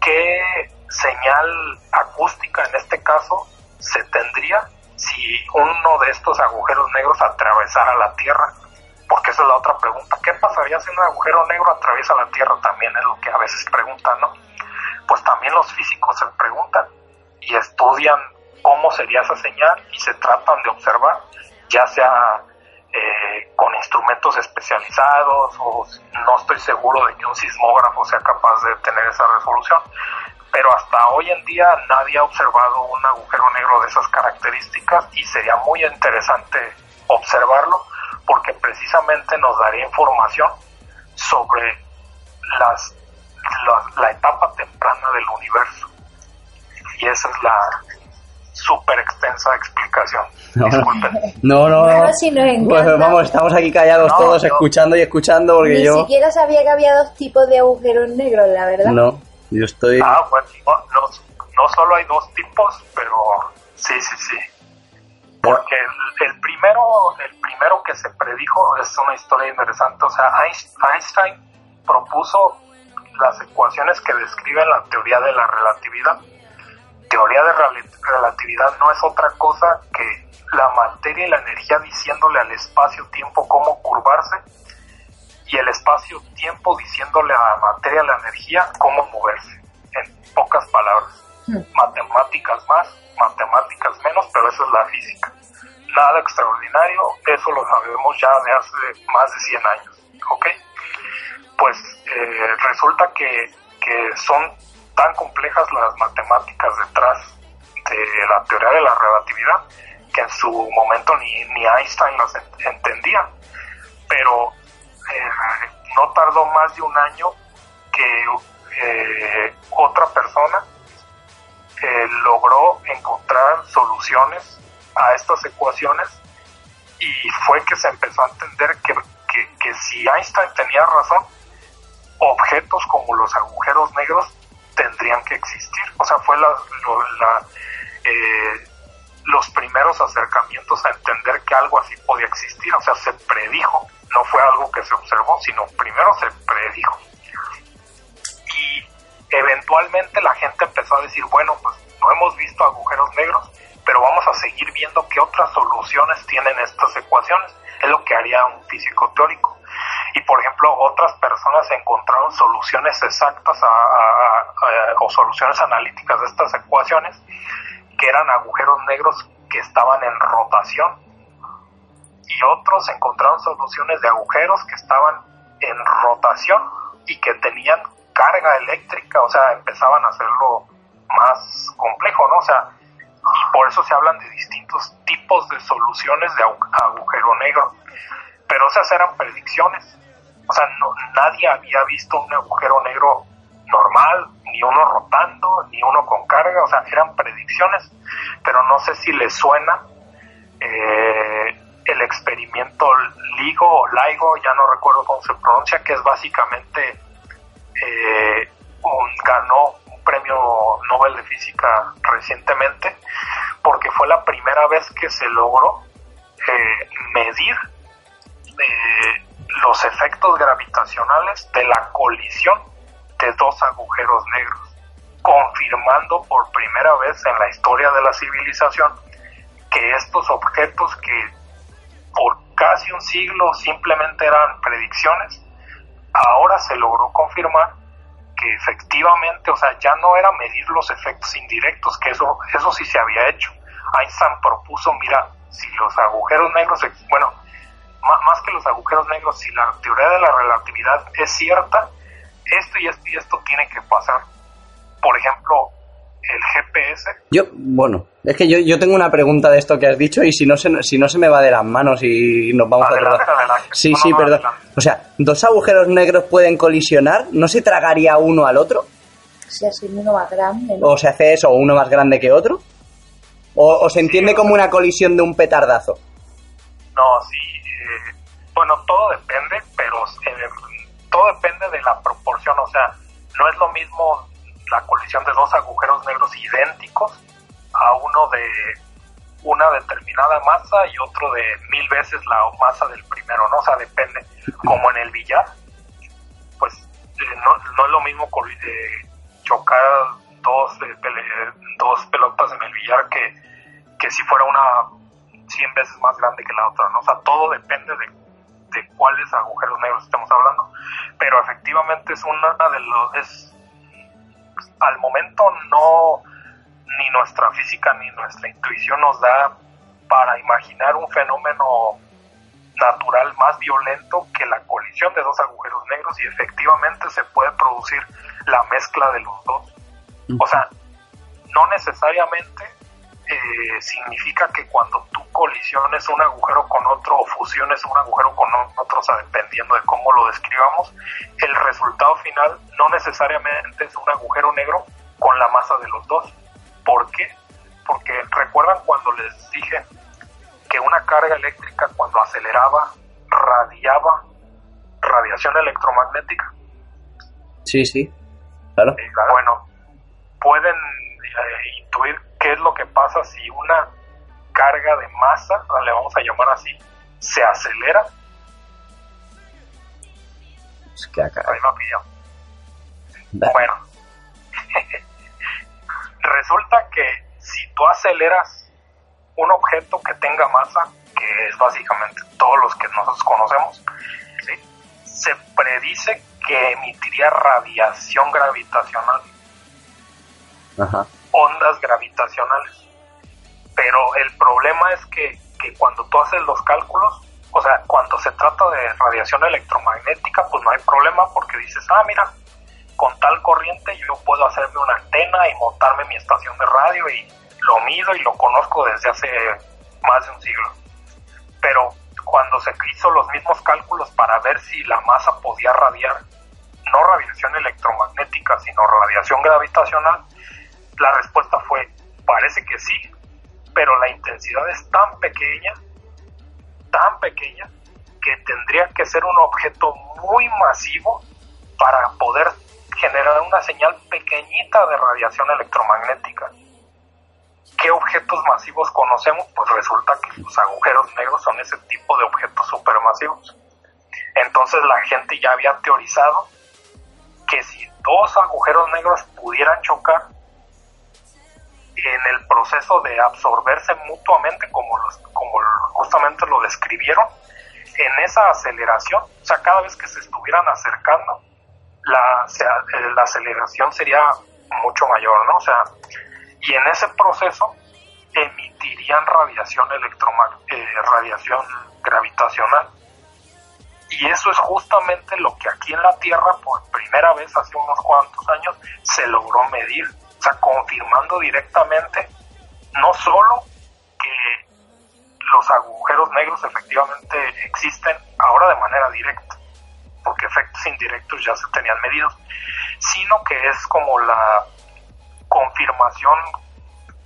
qué señal acústica en este caso se tendría si uno de estos agujeros negros atravesara la Tierra? Porque esa es la otra pregunta. ¿Qué pasaría si un agujero negro atraviesa la Tierra? También es lo que a veces preguntan, ¿no? Pues también los físicos se preguntan y estudian cómo sería esa señal y se tratan de observar, ya sea eh, con instrumentos especializados o no estoy seguro de que un sismógrafo sea capaz de tener esa resolución. Pero hasta hoy en día nadie ha observado un agujero negro de esas características y sería muy interesante observarlo porque precisamente nos daría información sobre las, la, etapa temprana del universo. Y esa es la súper extensa explicación. Disculpen. [laughs] No, no, no. si. Pues vamos, estamos aquí callados No, todos, no. escuchando y escuchando porque Ni yo... siquiera sabía que había dos tipos de agujeros negros, la verdad. No, yo estoy... Ah, bueno, no, no, no solo hay dos tipos, pero sí, sí, sí. Porque el, el primero, el primero que se predijo es una historia interesante. O sea, Einst- Einstein propuso las ecuaciones que describen la teoría de la relatividad. Teoría de rel- relatividad no es otra cosa que la materia y la energía diciéndole al espacio-tiempo cómo curvarse y el espacio-tiempo diciéndole a la materia y la energía cómo moverse. En pocas palabras. Matemáticas más, matemáticas menos, pero eso es la física. Nada extraordinario, eso lo sabemos ya de hace más de 100 años. ¿Ok? Pues eh, resulta que, que son tan complejas las matemáticas detrás de la teoría de la relatividad que en su momento ni, ni Einstein las en- entendía. Pero eh, no tardó más de un año que eh, otra persona eh, logró encontrar soluciones a estas ecuaciones y fue que se empezó a entender que, que, que si Einstein tenía razón, objetos como los agujeros negros tendrían que existir. O sea, fue la, lo- la, eh, los primeros acercamientos a entender que algo así podía existir. O sea, se predijo, no fue algo que se observó, sino primero se predijo. Y eventualmente la gente empezó a decir, bueno, pues no hemos visto agujeros negros, pero vamos a seguir viendo qué otras soluciones tienen estas ecuaciones. Es lo que haría un físico teórico. Y por ejemplo, otras personas encontraron soluciones exactas a- o soluciones analíticas de estas ecuaciones que eran agujeros negros que estaban en rotación. Y otros encontraron soluciones de agujeros que estaban en rotación y que tenían carga eléctrica, o sea, empezaban a hacerlo más complejo, ¿no? O sea, y por eso se hablan de distintos tipos de soluciones de agu- agujero negro. Pero esas eran predicciones. O sea, no, nadie había visto un agujero negro normal, ni uno rotando, ni uno con carga, o sea, eran predicciones. Pero no sé si les suena eh, el experimento LIGO LIGO, ya no recuerdo cómo se pronuncia, que es básicamente eh, un, ganó un premio Nobel de Física recientemente porque fue la primera vez que se logró eh, medir eh, los efectos gravitacionales de la colisión de dos agujeros negros, confirmando por primera vez en la historia de la civilización que estos objetos que por casi un siglo simplemente eran predicciones, ahora se logró confirmar que efectivamente, o sea, ya no era medir los efectos indirectos, que eso, eso sí se había hecho. Einstein propuso, mira, si los agujeros negros, bueno, ma- más que los agujeros negros, si la teoría de la relatividad es cierta, esto y esto y esto tiene que pasar. Por ejemplo, el GPS, Yo, bueno, es que yo, yo tengo una pregunta de esto que has dicho y si no se, si no se me va de las manos y nos vamos Adelante, a adelante. Sí, No, sí, no, perdón. adelante. O sea, ¿dos agujeros negros pueden colisionar? ¿No se tragaría uno al otro? Sea, soy uno más grande, ¿no? ¿O se hace eso, uno más grande que otro? ¿O, o se entiende como una colisión de un petardazo? No, sí. eh, bueno, todo depende, pero eh, todo depende de la proporción. O sea, no es lo mismo la colisión de dos agujeros negros idénticos a uno de una determinada masa y otro de mil veces la masa del primero, ¿no? O sea, depende. Como en el billar, pues eh, no, no es lo mismo eh, chocar dos, eh, dos pelotas en el billar que, que si fuera una 100 veces más grande que la otra, ¿no? O sea, todo depende de, de cuáles agujeros negros estemos hablando. Pero efectivamente es una de los... Es, al momento no... Ni nuestra física ni nuestra intuición nos da para imaginar un fenómeno natural más violento que la colisión de dos agujeros negros y efectivamente se puede producir la mezcla de los dos. O sea, no necesariamente eh, significa que cuando tú colisiones un agujero con otro o fusiones un agujero con otro, o sea, dependiendo de cómo lo describamos, el resultado final no necesariamente es un agujero negro con la masa de los dos. ¿Por qué? Porque recuerdan cuando les dije que una carga eléctrica cuando aceleraba radiaba radiación electromagnética. Sí, sí. Claro. Bueno, pueden eh, intuir qué es lo que pasa si una carga de masa, le vamos a llamar así, se acelera. Es que acá. Ahí me Bueno, [laughs] resulta que si tú aceleras un objeto que tenga masa, que es básicamente todos los que nosotros conocemos, se predice que emitiría radiación gravitacional. Ondas gravitacionales. Pero el problema es que, que cuando tú haces los cálculos, o sea, cuando se trata de radiación electromagnética, pues no hay problema porque dices, ah, mira, con tal corriente yo puedo hacerme una antena y montarme mi estación de radio y lo mido y lo conozco desde hace más de un siglo. Pero cuando se hizo los mismos cálculos para ver si la masa podía radiar, no radiación electromagnética, sino radiación gravitacional, la respuesta fue, parece que sí, pero la intensidad es tan pequeña, tan pequeña, que tendría que ser un objeto muy masivo para poder generar una señal pequeñita de radiación electromagnética. ¿Qué objetos masivos conocemos? Pues resulta que los agujeros negros son ese tipo de objetos supermasivos. Entonces la gente ya había teorizado que si dos agujeros negros pudieran chocar en el proceso de absorberse mutuamente, como, los, como justamente lo describieron, en esa aceleración, o sea, cada vez que se estuvieran acercando, la, la aceleración sería mucho mayor, ¿no? O sea, y en ese proceso emitirían radiación electromagnética, eh, radiación gravitacional. Y eso es justamente lo que aquí en la Tierra, por primera vez hace unos cuantos años, se logró medir. Sea, confirmando directamente no solo que los agujeros negros efectivamente existen ahora de manera directa, porque efectos indirectos ya se tenían medidos, sino que es como la confirmación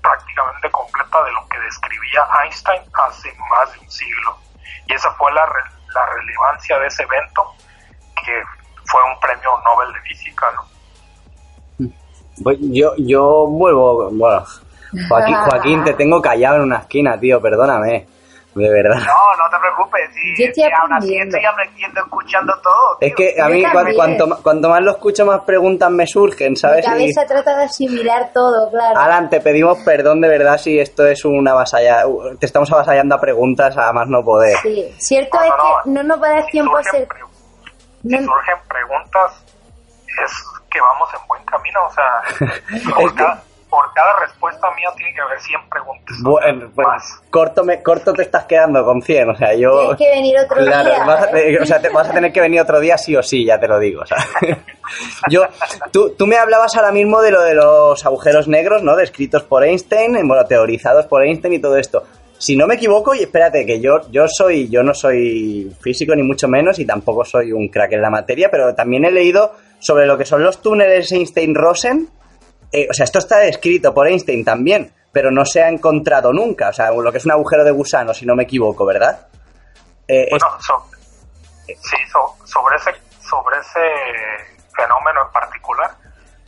prácticamente completa de lo que describía Einstein hace más de un siglo. Y esa fue la, la relevancia de ese evento, que fue un premio Nobel de Física, pues Yo, yo vuelvo, bueno, Joaquín, [laughs] Joaquín, te tengo callado en una esquina, tío, perdóname. De verdad. No, no te preocupes. Si, Yo estoy aún así estoy aprendiendo, escuchando todo. Es que a mí, cuanto, cuanto, más lo escucho, más preguntas me surgen, ¿sabes? Mi cabeza trata de asimilar todo, claro. Alan, te pedimos perdón de verdad si esto es una avasalla. Te estamos avasallando a preguntas a más no poder. Sí, cierto es que no nos va a dar tiempo a hacer. Si surgen preguntas, es que vamos en buen camino, o sea, [laughs] por cada respuesta mía tiene que haber 100 preguntas. Bueno, pues corto, me, corto te estás quedando con 100, o sea, yo... Tienes que venir otro [laughs] día. Vas a, o sea, te, vas a tener que venir otro día sí o sí, ya te lo digo. O sea. [laughs] yo, tú, tú me hablabas ahora mismo de lo de los agujeros negros, ¿no? Descritos por Einstein, bueno, teorizados por Einstein y todo esto. Si no me equivoco, y espérate, que yo, yo soy, yo no soy físico ni mucho menos y tampoco soy un crack en la materia, pero también he leído sobre lo que son los túneles Einstein-Rosen, eh, o sea, esto está descrito por Einstein también, pero no se ha encontrado nunca. O sea, lo que es un agujero de gusano, si no me equivoco, ¿verdad? Eh, bueno, sí, sobre, ese, sobre ese fenómeno en particular.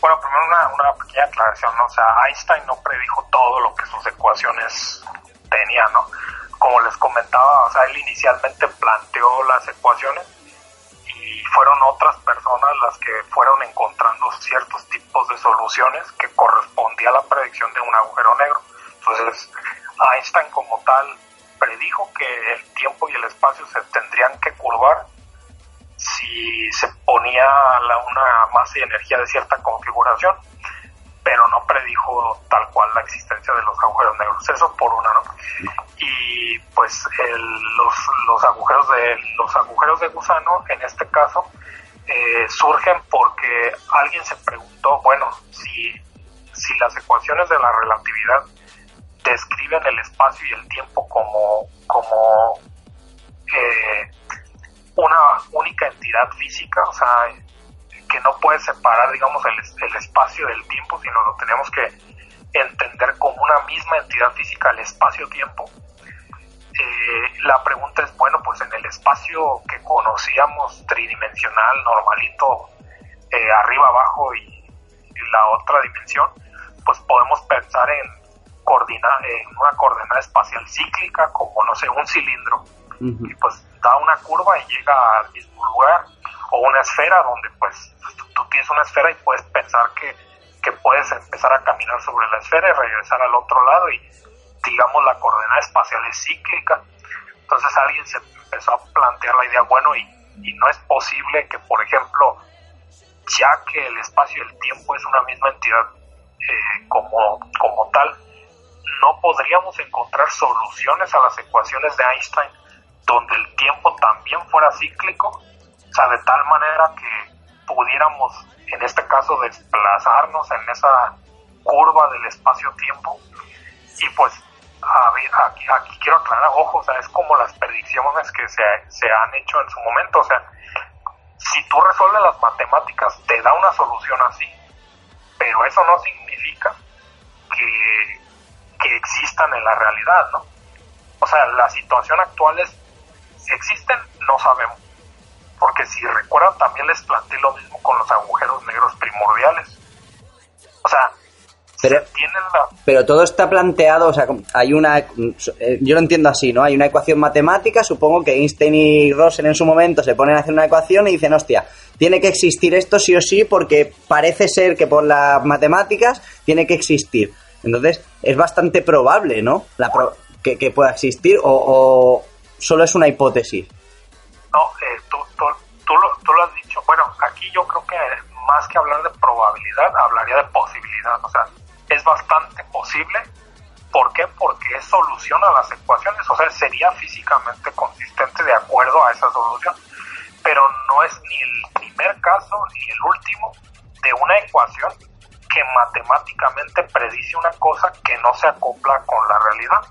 Bueno, primero una, pequeña aclaración, ¿no? O sea, Einstein no predijo todo lo que sus ecuaciones tenían, ¿no? Como les comentaba, o sea, él inicialmente planteó las ecuaciones y fueron otras personas las que fueron encontrando ciertos tipos de soluciones que correspondía a la predicción de un agujero negro. Entonces, Einstein como tal predijo que el tiempo y el espacio se tendrían que curvar si se ponía la, una masa y energía de cierta configuración. Pero no predijo tal cual la existencia de los agujeros negros. Eso por una, ¿no? Y pues los, los agujeros de los agujeros de gusano, en este caso, eh, surgen porque alguien se preguntó, bueno, si, si las ecuaciones de la relatividad describen el espacio y el tiempo como, como eh, una única entidad física, o sea, que no puede separar, digamos, el, el espacio del tiempo, sino lo tenemos que entender como una misma entidad física, el espacio-tiempo. Eh, la pregunta es, bueno, pues en el espacio que conocíamos tridimensional, normalito, eh, arriba, abajo y, la otra dimensión, pues podemos pensar en, coordinar, en una coordenada espacial cíclica como, no sé, un cilindro. Y pues da una curva y llega al mismo lugar o una esfera donde pues tú tienes una esfera y puedes pensar que, que puedes empezar a caminar sobre la esfera y regresar al otro lado y digamos la coordenada espacial es cíclica. Entonces alguien se empezó a plantear la idea, bueno, y, y no es posible que, por ejemplo, ya que el espacio y el tiempo es una misma entidad eh, como, como tal, no podríamos encontrar soluciones a las ecuaciones de Einstein donde el tiempo también fuera cíclico, o sea, de tal manera que pudiéramos, en este caso, desplazarnos en esa curva del espacio-tiempo. Y pues, a aquí, aquí quiero aclarar, ojo, o sea, es como las predicciones que se, se han hecho en su momento, o sea, si tú resuelves las matemáticas, te da una solución así, pero eso no significa que, que existan en la realidad, ¿no? O sea, la situación actual es existen, no sabemos. Porque si recuerdan, también les planteé lo mismo con los agujeros negros primordiales. O sea, pero, pero todo está planteado, o sea, hay una, eh, yo lo entiendo así, ¿no? Hay una ecuación matemática, supongo que Einstein y Rosen en su momento se ponen a hacer una ecuación y dicen, hostia, tiene que existir esto sí o sí porque parece ser que por las matemáticas tiene que existir. Entonces, es bastante probable, ¿no? La que, que, pueda existir o, solo es una hipótesis. No, eh, tú, tú, tú, lo, tú, lo, has dicho. Bueno, aquí yo creo que más que hablar de probabilidad, hablaría de posibilidad. O sea, es bastante posible. ¿Por qué? Porque es solución a las ecuaciones. O sea, sería físicamente consistente de acuerdo a esa solución. Pero no es ni el primer caso ni el último de una ecuación que matemáticamente predice una cosa que no se acopla con la realidad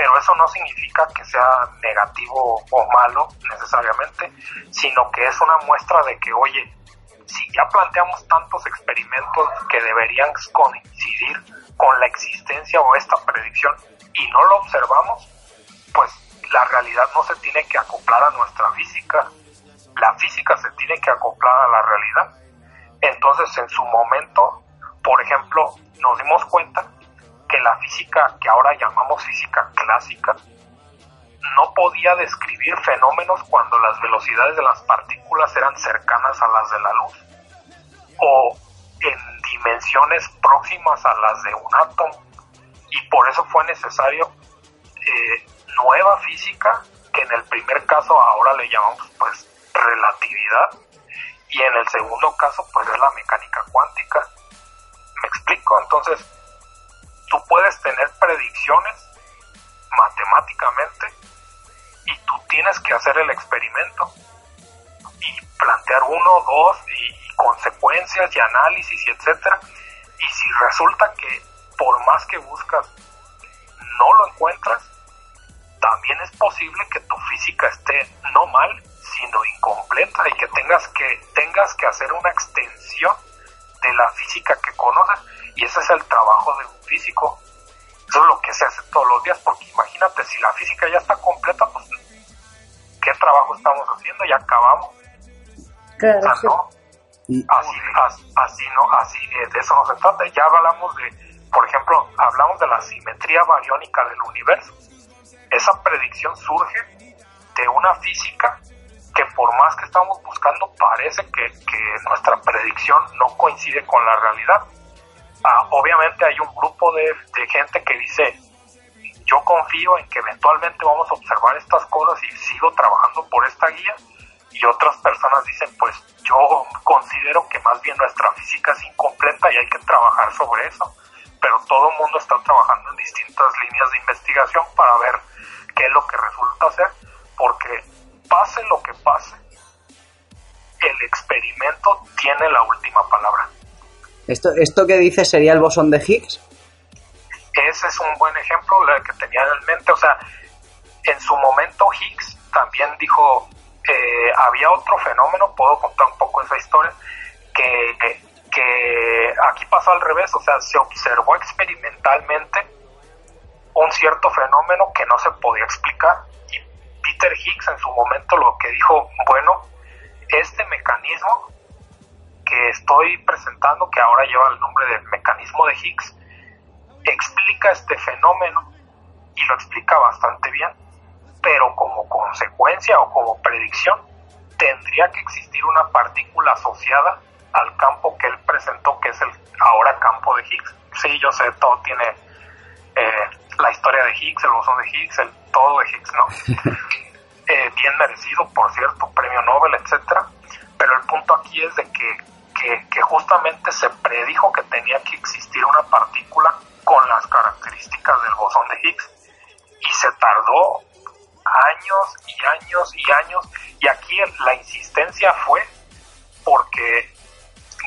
pero eso no significa que sea negativo o malo necesariamente, sino que es una muestra de que, oye, si ya planteamos tantos experimentos que deberían coincidir con la existencia o esta predicción y no lo observamos, pues la realidad no se tiene que acoplar a nuestra física, la física se tiene que acoplar a la realidad. Entonces, en su momento, por ejemplo, nos dimos cuenta que la física que ahora llamamos física clásica no podía describir fenómenos cuando las velocidades de las partículas eran cercanas a las de la luz o en dimensiones próximas a las de un átomo. Y por eso fue necesario eh, nueva física que en el primer caso ahora le llamamos pues relatividad y en el segundo caso pues es la mecánica cuántica. Me explico entonces tú puedes tener predicciones matemáticamente y tú tienes que hacer el experimento y plantear uno, dos y, consecuencias y análisis y etcétera. Y si resulta que por más que buscas no lo encuentras, también es posible que tu física esté no mal, sino incompleta y que tengas que tengas que hacer una extensión de la física que conoces y ese es el trabajo de un físico. Eso es lo que se hace todos los días, porque imagínate, si la física ya está completa, pues ¿qué trabajo estamos haciendo? Ya acabamos. Claro, Así, así, no, así, eh, de eso no se trata. Ya hablamos de, por ejemplo, hablamos de la simetría bariónica del universo. Esa predicción surge de una física que por más que estamos buscando, parece que, que nuestra predicción no coincide con la realidad. Ah, obviamente hay un grupo de, gente que dice, yo confío en que eventualmente vamos a observar estas cosas y sigo trabajando por esta guía, y otras personas dicen, pues yo considero que más bien nuestra física es incompleta y hay que trabajar sobre eso. Pero todo el mundo está trabajando en distintas líneas de investigación para ver qué es lo que resulta ser, porque pase lo que pase, el experimento tiene la última palabra. ¿Esto, esto que dices sería el bosón de Higgs? Ese es un buen ejemplo el que tenía en mente. O sea, en su momento Higgs también dijo, eh, había otro fenómeno, puedo contar un poco esa historia, que, que aquí pasó al revés, o sea, se observó experimentalmente un cierto fenómeno que no se podía explicar. Y Peter Higgs en su momento lo que dijo, bueno, este mecanismo que estoy presentando, que ahora lleva el nombre de mecanismo de Higgs, explica este fenómeno y lo explica bastante bien, pero como consecuencia o como predicción tendría que existir una partícula asociada al campo que él presentó, que es el ahora campo de Higgs. Sí, yo sé, todo tiene eh, la historia de Higgs, el bosón de Higgs, el todo de Higgs, ¿no? [laughs] eh, bien merecido, por cierto, premio Nobel, etcétera. Pero el punto aquí es de que, que, que justamente se predijo que tenía que existir una partícula con las características del bosón de Higgs. Y se tardó años y años y años. Y aquí la insistencia fue porque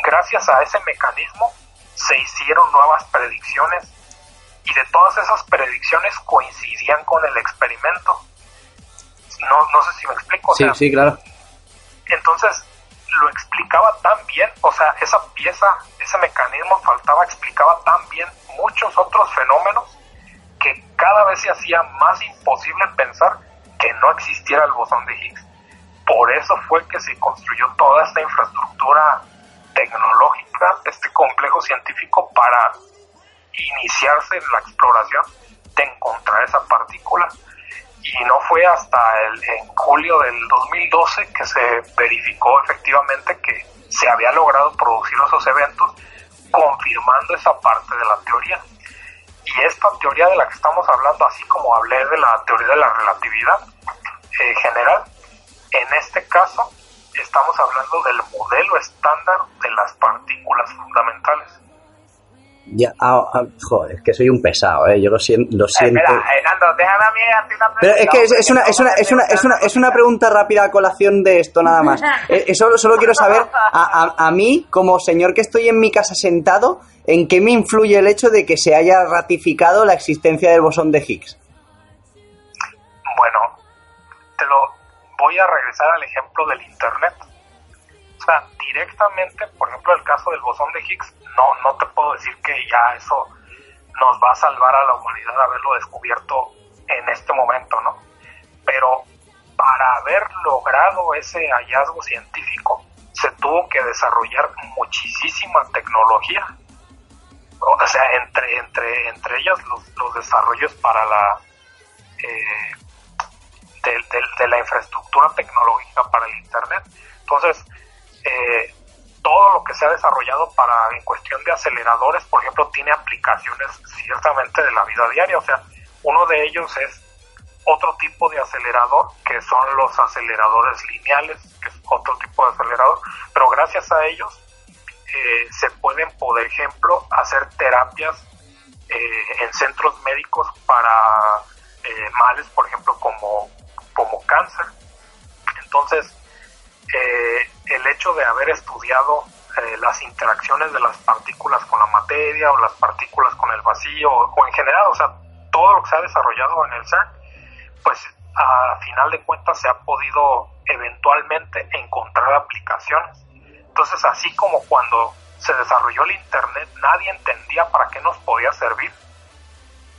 gracias a ese mecanismo se hicieron nuevas predicciones y de todas esas predicciones coincidían con el experimento. No, no sé si me explico. Sí, sí, claro. Entonces, lo explicaba tan bien, o sea, esa pieza, ese mecanismo faltaba, explicaba tan bien muchos otros fenómenos que cada vez se hacía más imposible pensar que no existiera el bosón de Higgs. Por eso fue que se construyó toda esta infraestructura tecnológica, este complejo científico para iniciarse en la exploración de encontrar esa partícula. Y no fue hasta el, en julio del 2012 que se verificó efectivamente que se había logrado producir esos eventos, confirmando esa parte de la teoría. Y esta teoría de la que estamos hablando, así como hablé de la teoría de la relatividad eh, general, en este caso estamos hablando del modelo estándar de las partículas fundamentales. Ya, ah, ah, joder, es que soy un pesado, ¿eh? Yo lo, siento. Lo siento. Espera, Hernando, déjame a mí hacer una pregunta. Pero es que es, es una, es, una, es, una, es, una, es una pregunta rápida a colación de esto, nada más. [laughs] Eh, eh, solo, solo quiero saber, a, a, a mí, como señor que estoy en mi casa sentado, ¿en qué me influye el hecho de que se haya ratificado la existencia del bosón de Higgs? Bueno, te lo voy a regresar al ejemplo del Internet. O sea, directamente, por ejemplo, el caso del bosón de Higgs, no, no te puedo decir que ya eso nos va a salvar a la humanidad haberlo descubierto en este momento, ¿no? Pero para haber logrado ese hallazgo científico, se tuvo que desarrollar muchísima tecnología. O sea, entre, entre, entre ellas los, los desarrollos para la eh, de, de, la infraestructura tecnológica para el Internet. Entonces, eh, todo lo que se ha desarrollado para en cuestión de aceleradores, por ejemplo, tiene aplicaciones ciertamente de la vida diaria. O sea, uno de ellos es otro tipo de acelerador, que son los aceleradores lineales, que es otro tipo de acelerador, pero gracias a ellos eh, se pueden, por ejemplo, hacer terapias eh, en centros médicos para eh, males, por ejemplo, como, como cáncer. Entonces, eh, el hecho de haber estudiado eh, las interacciones de las partículas con la materia o las partículas con el vacío o, en general, o sea, todo lo que se ha desarrollado en el CERN, pues a final de cuentas se ha podido eventualmente encontrar aplicaciones. Entonces, así como cuando se desarrolló el Internet, nadie entendía para qué nos podía servir,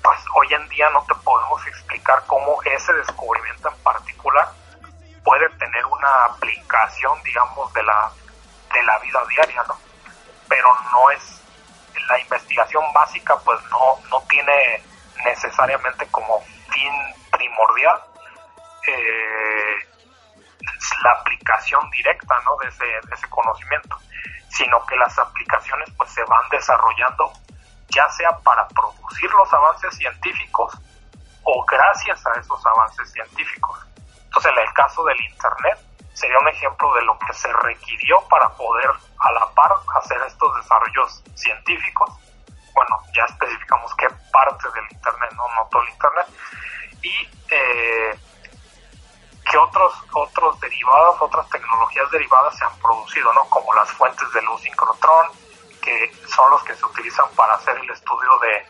pues hoy en día no te podemos explicar cómo ese descubrimiento en particular puede tener una aplicación, digamos, de la, de la vida diaria, ¿no? Pero no es, la investigación básica pues no, no tiene necesariamente como fin primordial eh, la aplicación directa, ¿no? De ese, de ese conocimiento, sino que las aplicaciones pues se van desarrollando ya sea para producir los avances científicos o gracias a esos avances científicos. Entonces, en el caso del Internet, sería un ejemplo de lo que se requirió para poder a la par hacer estos desarrollos científicos. Bueno, ya especificamos qué parte del Internet, no, no todo el Internet. Y eh, que otros, otros derivados, otras tecnologías derivadas se han producido, ¿no? Como las fuentes de luz sincrotrón, que son los que se utilizan para hacer el estudio de,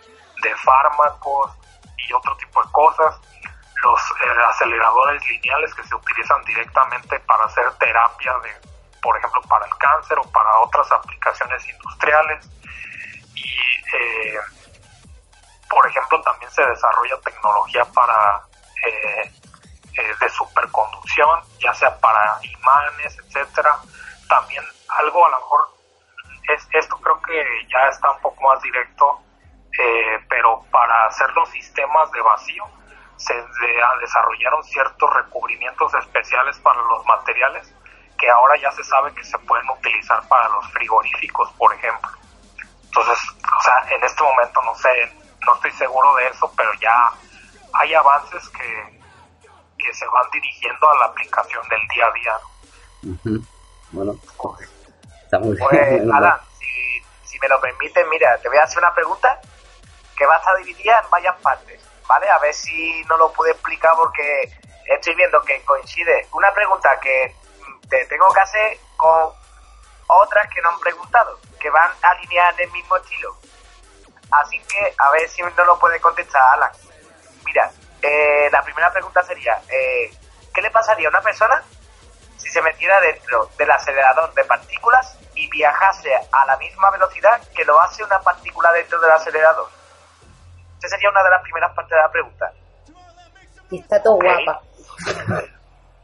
de fármacos y otro tipo de cosas los eh, aceleradores lineales que se utilizan directamente para hacer terapia de, por ejemplo, para el cáncer o para otras aplicaciones industriales. Y, eh, por ejemplo, también se desarrolla tecnología para eh, de superconducción, ya sea para imanes, etcétera. También algo a lo mejor es, esto creo que ya está un poco más directo, pero para hacer los sistemas de vacío se desarrollaron ciertos recubrimientos especiales para los materiales que ahora ya se sabe que se pueden utilizar para los frigoríficos, por ejemplo. Entonces, o sea, en este momento no sé, no estoy seguro de eso, pero ya hay avances que, que se van dirigiendo a la aplicación del día a día. Bueno, está muy Pues, bien. [laughs] Alan, si, si me lo permiten, mira, te voy a hacer una pregunta que va a dividida en varias partes. ¿Vale? A ver si no lo puedo explicar porque estoy viendo que coincide una pregunta que te tengo que hacer con otras que no han preguntado, que van alineadas en el mismo estilo. Así que a ver si no lo puede contestar Alan. Mira, eh, la primera pregunta sería, eh, ¿qué le pasaría a una persona si se metiera dentro del acelerador de partículas y viajase a la misma velocidad que lo hace una partícula dentro del acelerador? Esa sería una de las primeras partes de la pregunta. Y está todo guapa. [laughs]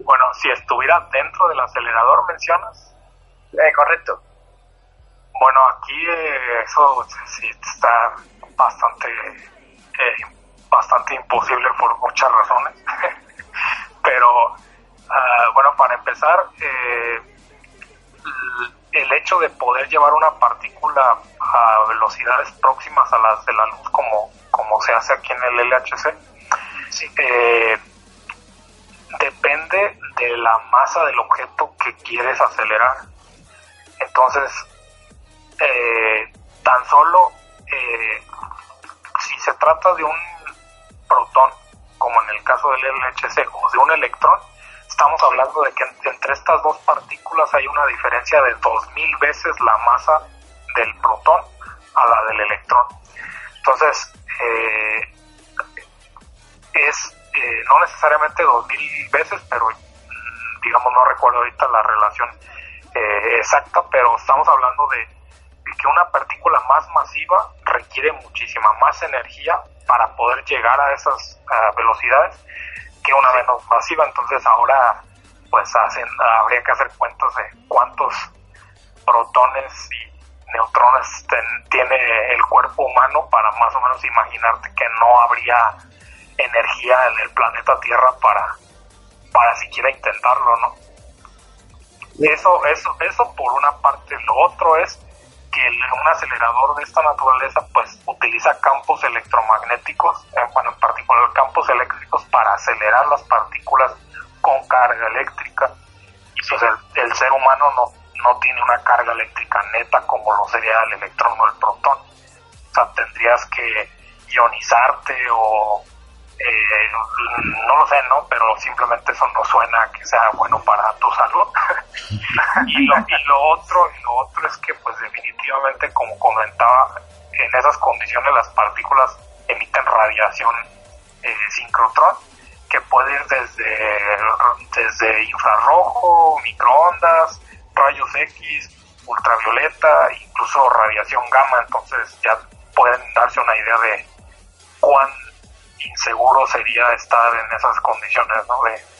Bueno, si estuviera dentro del acelerador, mencionas. Eh, correcto. Bueno, aquí eh, eso sí está bastante, eh, bastante imposible por muchas razones. [laughs] Pero, ah, bueno, para empezar, eh, el hecho de poder llevar una partícula a velocidades próximas a las de la luz, como, como se hace aquí en el LHC, eh, depende de la masa del objeto que quieres acelerar. Entonces, eh, tan solo eh, si se trata de un protón, como en el caso del LHC, o de un electrón, estamos hablando de que en- entre estas dos partículas hay una diferencia de 2000 veces la masa del protón a la del electrón. Entonces, eh, es eh, no necesariamente 2000 veces, pero mm, digamos, no recuerdo ahorita la relación eh, exacta, pero estamos hablando de, de que una partícula más masiva requiere muchísima más energía para poder llegar a esas ah, velocidades que una menos masiva. Entonces ahora pues hacen, habría que hacer cuentas de cuántos protones y neutrones ten- tiene el cuerpo humano para más o menos imaginarte que no habría energía en el planeta Tierra para, para siquiera intentarlo, ¿no? Eso, eso, eso por una parte. Lo otro es que el- un acelerador de esta naturaleza pues utiliza campos electromagnéticos, eh, bueno, en particular campos eléctricos para acelerar las partículas con carga eléctrica. Y pues el, el ser humano no, no tiene una carga eléctrica neta como lo sería el electrón o el protón. O sea, tendrías que ionizarte o eh, no lo sé, ¿no? Pero simplemente eso no suena que sea bueno para tu salud. [laughs] y, lo, y lo otro, y lo otro es que, pues definitivamente, como comentaba, en esas condiciones las partículas emiten radiación eh, sincrotrón que puede ir desde, desde infrarrojo, microondas, rayos X, ultravioleta, incluso radiación gamma, entonces ya pueden darse una idea de cuán inseguro sería estar en esas condiciones, ¿no? De,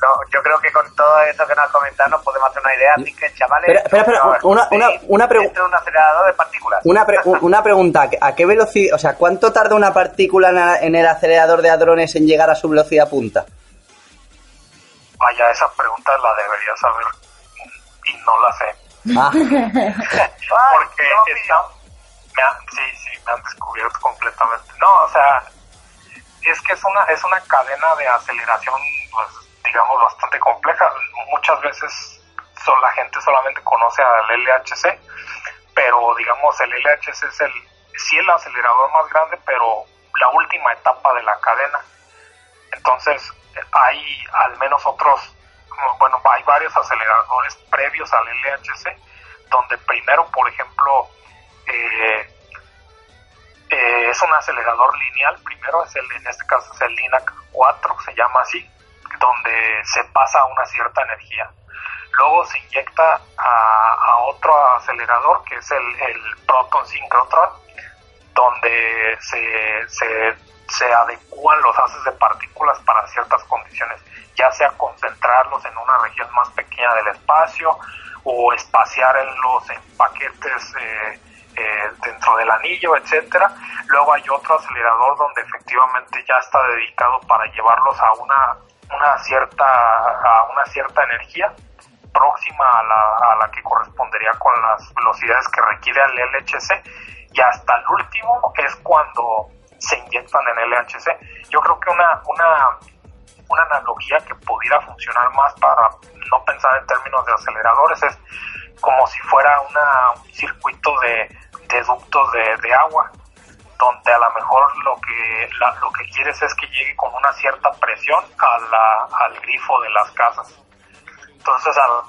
No, yo creo que con todo eso que nos has comentado nos podemos hacer una idea. Así que, chavales, Espera, espera, espera, no, una- una- una pregu- dentro de un acelerador de partículas. Una, pre- [laughs] una pregunta, ¿a qué velocidad, o sea, cuánto tarda una partícula en la- en el acelerador de hadrones en llegar a su velocidad punta? Vaya, esa pregunta la debería saber y no la sé. Ah, [laughs] porque no, está- me han- sí, sí, me han descubierto completamente. No, o sea, es que es una, es una cadena de aceleración, pues, digamos, bastante compleja. Muchas veces son, la gente solamente conoce al LHC, pero digamos el LHC es el, sí el acelerador más grande, pero la última etapa de la cadena. Entonces hay al menos otros, bueno, hay varios aceleradores previos al LHC, donde primero, por ejemplo, eh, eh, es un acelerador lineal, primero es el, en este caso es el LINAC 4, se llama así, donde se pasa una cierta energía. Luego se inyecta a, otro acelerador que es el, el proton synchrotron, donde se, se, se adecúan los haces de partículas para ciertas condiciones, ya sea concentrarlos en una región más pequeña del espacio o espaciarlos en paquetes eh, eh, dentro del anillo, etcétera. Luego hay otro acelerador donde efectivamente ya está dedicado para llevarlos a una, una cierta a una cierta energía próxima a la, a la que correspondería con las velocidades que requiere el LHC y hasta el último es cuando se inyectan en LHC. Yo creo que una, una, una analogía que pudiera funcionar más para no pensar en términos de aceleradores es como si fuera una, un circuito de, de ductos de, de, agua, donde a lo mejor lo que, lo que quieres es que llegue con una cierta presión a la, al grifo de las casas. Entonces, a, lo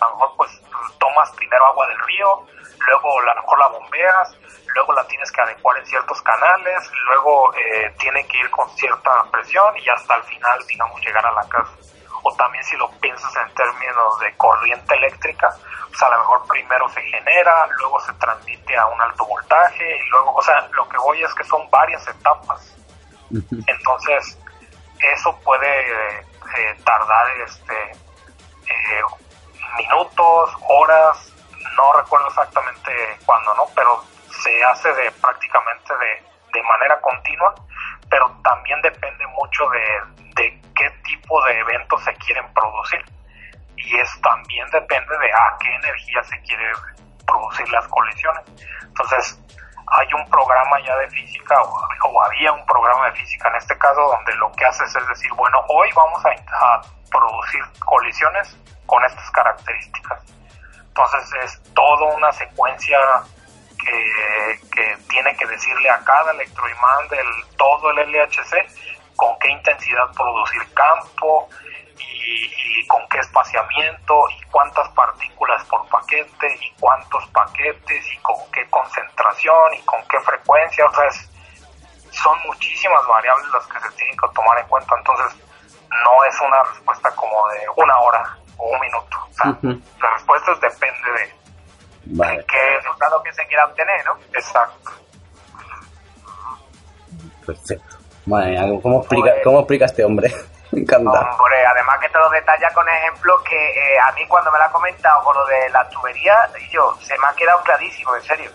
mejor pues tomas primero agua del río, luego a lo mejor la bombeas, luego la tienes que adecuar en ciertos canales, luego eh, tiene que ir con cierta presión y hasta el final, digamos, llegar a la casa. O también si lo piensas en términos de corriente eléctrica, pues a lo mejor primero se genera, luego se transmite a un alto voltaje y luego, o sea, lo que voy es que son varias etapas. Entonces, eso puede eh, tardar este eh, minutos, horas, no recuerdo exactamente cuándo, ¿no? Pero se hace de prácticamente de, de manera continua, pero también depende mucho de, de qué tipo de eventos se quieren producir. Y es también depende de a qué energía se quiere producir las colisiones. Entonces, hay un programa ya de física, o, o, había un programa de física en este caso, donde lo que haces es decir, bueno, hoy vamos a, a producir colisiones con estas características. Entonces es toda una secuencia que, tiene que decirle a cada electroimán del todo el LHC con qué intensidad producir campo y, y, con qué espaciamiento y cuántas partículas por paquete y cuántos paquetes y con qué concentración y con qué frecuencia. O sea, es, son muchísimas variables las que se tienen que tomar en cuenta. Entonces, no es una respuesta como de una hora o un minuto. O sea, uh -huh. las respuestas depende de, vale. de qué resultado que se quiera obtener, ¿no? Exacto. Perfecto. Madre mía, ¿cómo explica, pues, ¿cómo explica este hombre? [laughs] Me encanta. Hombre, además que te lo detalla con ejemplos que eh, a mí cuando me lo ha comentado con lo de la tubería, yo, se me ha quedado clarísimo, en serio.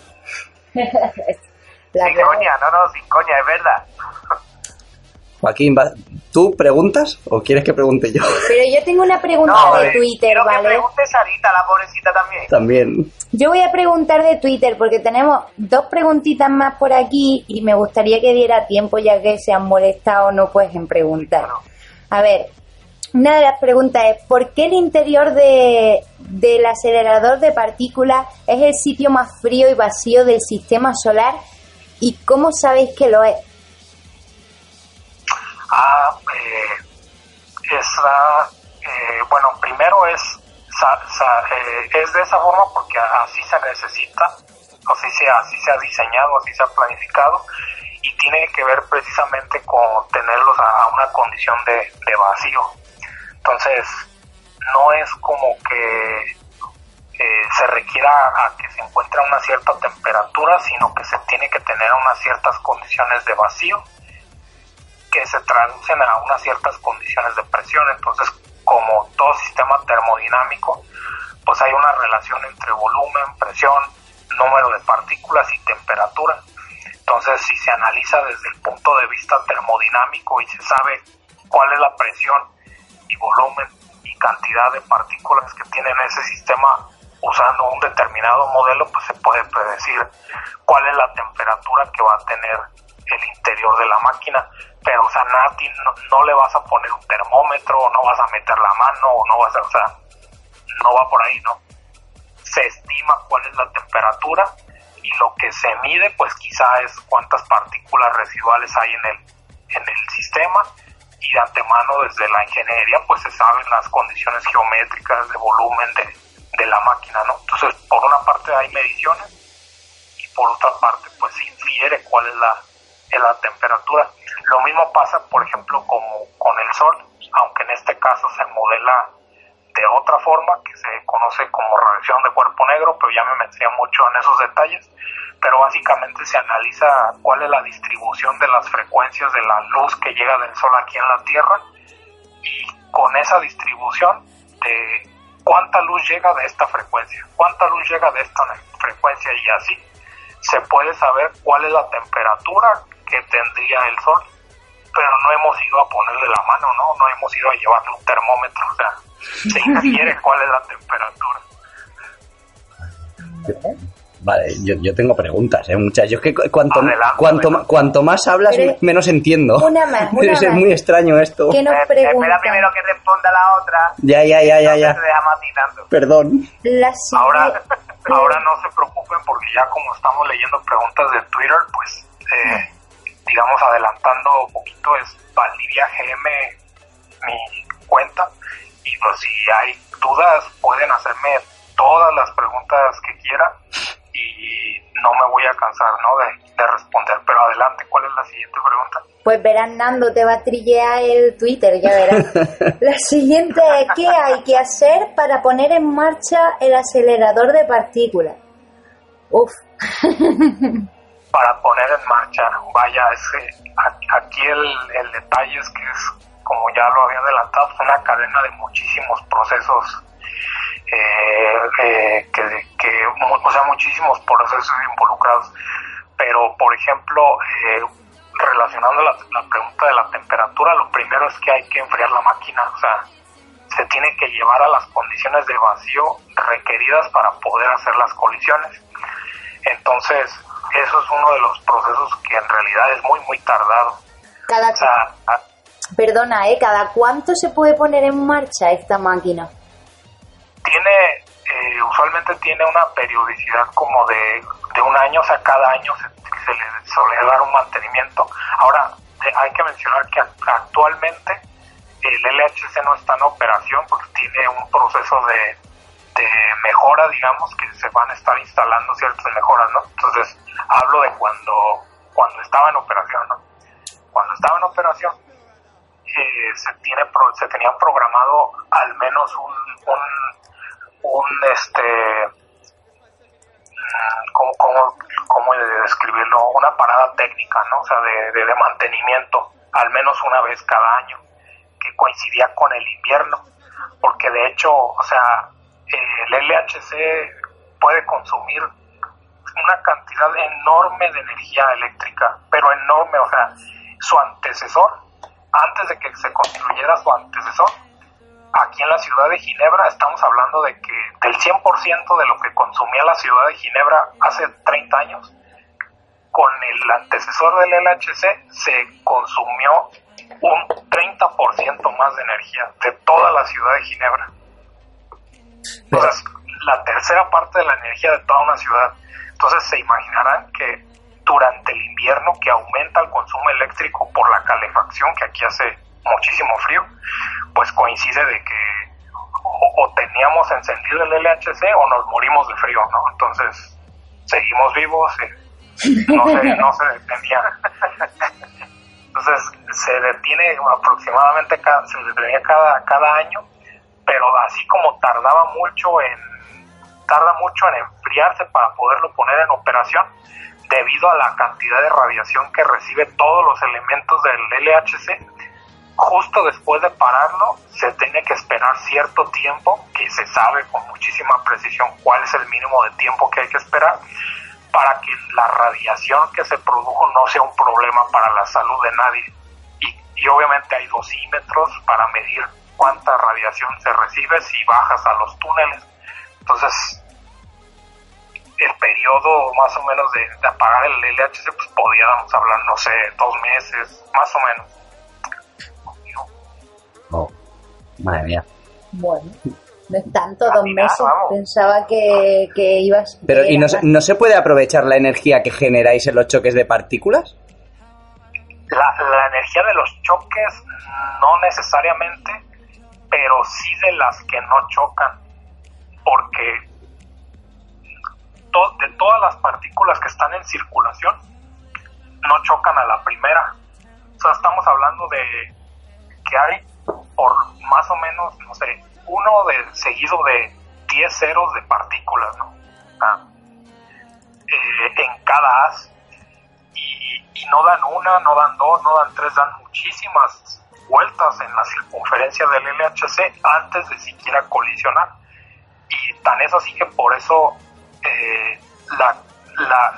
[laughs] sin coña, no, no, sin coña, es verdad. Joaquín, ¿tú preguntas o quieres que pregunte yo? [laughs] Pero yo tengo una pregunta no, de Twitter, quiero ¿vale? que pregunte Sarita, la pobrecita también. También. Yo voy a preguntar de Twitter porque tenemos dos preguntitas más por aquí y me gustaría que diera tiempo ya que se han molestado no pues en preguntar. A ver, una de las preguntas es ¿por qué el interior de, del acelerador de partículas es el sitio más frío y vacío del sistema solar y cómo sabéis que lo es? Ah, eh, esa, eh, bueno, primero es, eh, es de esa forma porque así se necesita, así se, así se ha diseñado, así se ha planificado y tiene que ver precisamente con tenerlos a, a una condición de, de, vacío. Entonces, no es como que eh, se requiera a que se encuentre a una cierta temperatura, sino que se tiene que tener unas ciertas condiciones de vacío que se traducen a unas ciertas condiciones de presión. Entonces, como todo sistema termodinámico, pues hay una relación entre volumen, presión, número de partículas y temperatura. Entonces, si se analiza desde el punto de vista termodinámico y se sabe cuál es la presión y volumen y cantidad de partículas que tiene ese sistema usando un determinado modelo, pues se puede predecir cuál es la temperatura que va a tener el interior de la máquina, pero o sea, nadie, no, no, le vas a poner un termómetro, o no vas a meter la mano, o no vas a, o sea, no va por ahí, ¿no? Se estima cuál es la temperatura y lo que se mide, pues quizá es cuántas partículas residuales hay en el, en el sistema y de antemano desde la ingeniería pues se saben las condiciones geométricas de volumen de, de la máquina, ¿no? Entonces, por una parte hay mediciones y por otra parte pues se infiere cuál es la, es la temperatura. Lo mismo pasa, por ejemplo, como con el sol, aunque en este caso se modela de otra forma que se conoce como radiación de cuerpo negro, pero ya me metía mucho en esos detalles, pero básicamente se analiza cuál es la distribución de las frecuencias de la luz que llega del sol aquí en la Tierra y con esa distribución de cuánta luz llega de esta frecuencia, cuánta luz llega de esta frecuencia y así se puede saber cuál es la temperatura que tendría el sol, pero no hemos ido a ponerle la mano, ¿no? No hemos ido a llevarle un termómetro, o sea, [laughs] se infiere cuál es la temperatura. Vale, yo, yo tengo preguntas, ¿eh? Muchas. Yo es que cuanto, adelante, cuanto, adelante. cuanto más hablas, Pero menos entiendo. Una más, [laughs] una es muy extraño esto. ¿Qué nos pregunta? Espera primero que responda la otra. Ya, ya, ya, ya. ya. Perdón. La ahora, [laughs] ahora no se preocupen porque ya como estamos leyendo preguntas de Twitter, pues, eh, digamos, adelantando un poquito, es Valdivia GM mi cuenta. Y pues si hay dudas, pueden hacerme todas las preguntas que quieran y no me voy a cansar ¿no? de, de, responder. Pero adelante, ¿cuál es la siguiente pregunta? Pues verán, Nando, te va a trillear el Twitter, ya verás. [laughs] la siguiente es, ¿qué hay que hacer para poner en marcha el acelerador de partículas? Uf. [laughs] para poner en marcha, vaya, es, aquí el, el detalle es que es, como ya lo había adelantado, una cadena de muchísimos procesos eh, eh, que, que, o sea, muchísimos procesos involucrados. Pero, por ejemplo, eh, relacionando la, la, pregunta de la temperatura, lo primero es que hay que enfriar la máquina, o sea, se tiene que llevar a las condiciones de vacío requeridas para poder hacer las colisiones. Entonces, eso es uno de los procesos que en realidad es muy, muy tardado. Cada o sea, a, Perdona, ¿eh? ¿Cada cuánto se puede poner en marcha esta máquina? tiene, eh, usualmente tiene una periodicidad como de, de, un año, o sea, cada año se, se le suele dar un mantenimiento. Ahora, hay que mencionar que actualmente el LHC no está en operación porque tiene un proceso de, de mejora, digamos, que se van a estar instalando ciertas mejoras, ¿no? Entonces, hablo de cuando, cuando estaba en operación, ¿no? Cuando estaba en operación, eh, se, tiene, se tenía programado al menos un, un un este ¿cómo, cómo, cómo describirlo? Una parada técnica, ¿no? O sea, de, mantenimiento, al menos una vez cada año, que coincidía con el invierno, porque de hecho, o sea, el LHC puede consumir una cantidad enorme de energía eléctrica, pero enorme, o sea, su antecesor, antes de que se construyera su antecesor, aquí en la ciudad de Ginebra estamos hablando de que del 100% de lo que consumía la ciudad de Ginebra hace 30 años, con el antecesor del LHC se consumió un 30% más de energía de toda la ciudad de Ginebra. Entonces, la tercera parte de la energía de toda una ciudad. Entonces, se imaginarán que durante el invierno que aumenta el consumo eléctrico por la calefacción, que aquí hace muchísimo frío, pues coincide de que o, o, teníamos encendido el LHC o nos morimos de frío, ¿no? Entonces, seguimos vivos, y no, se, no se detenía. [laughs] Entonces, se detiene aproximadamente, cada, se detenía cada, cada año, pero así como tardaba mucho en tarda mucho en enfriarse para poderlo poner en operación, debido a la cantidad de radiación que recibe todos los elementos del LHC, justo después de pararlo se tiene que esperar cierto tiempo, que se sabe con muchísima precisión cuál es el mínimo de tiempo que hay que esperar, para que la radiación que se produjo no sea un problema para la salud de nadie. Y, y obviamente hay dosímetros para medir cuánta radiación se recibe si bajas a los túneles. Entonces, el periodo más o menos de, apagar el LHC, pues podíamos hablar, no sé, dos meses, más o menos. Oh, madre mía. Bueno, no es tanto, dos meses. Pensaba que, que ibas. Pero, ¿y no, se- no se puede aprovechar la energía que generáis en los choques de partículas? La, la energía de los choques no necesariamente, pero sí de las que no chocan, porque de todas las partículas que están en circulación no chocan a la primera. O sea, estamos hablando de que hay por más o menos, no sé, uno de, seguido de 10 ceros de partículas, eh, en cada haz y no dan una, no dan dos, no dan tres, dan muchísimas vueltas en la circunferencia del LHC antes de siquiera colisionar. Y tan es así que por eso eh, la,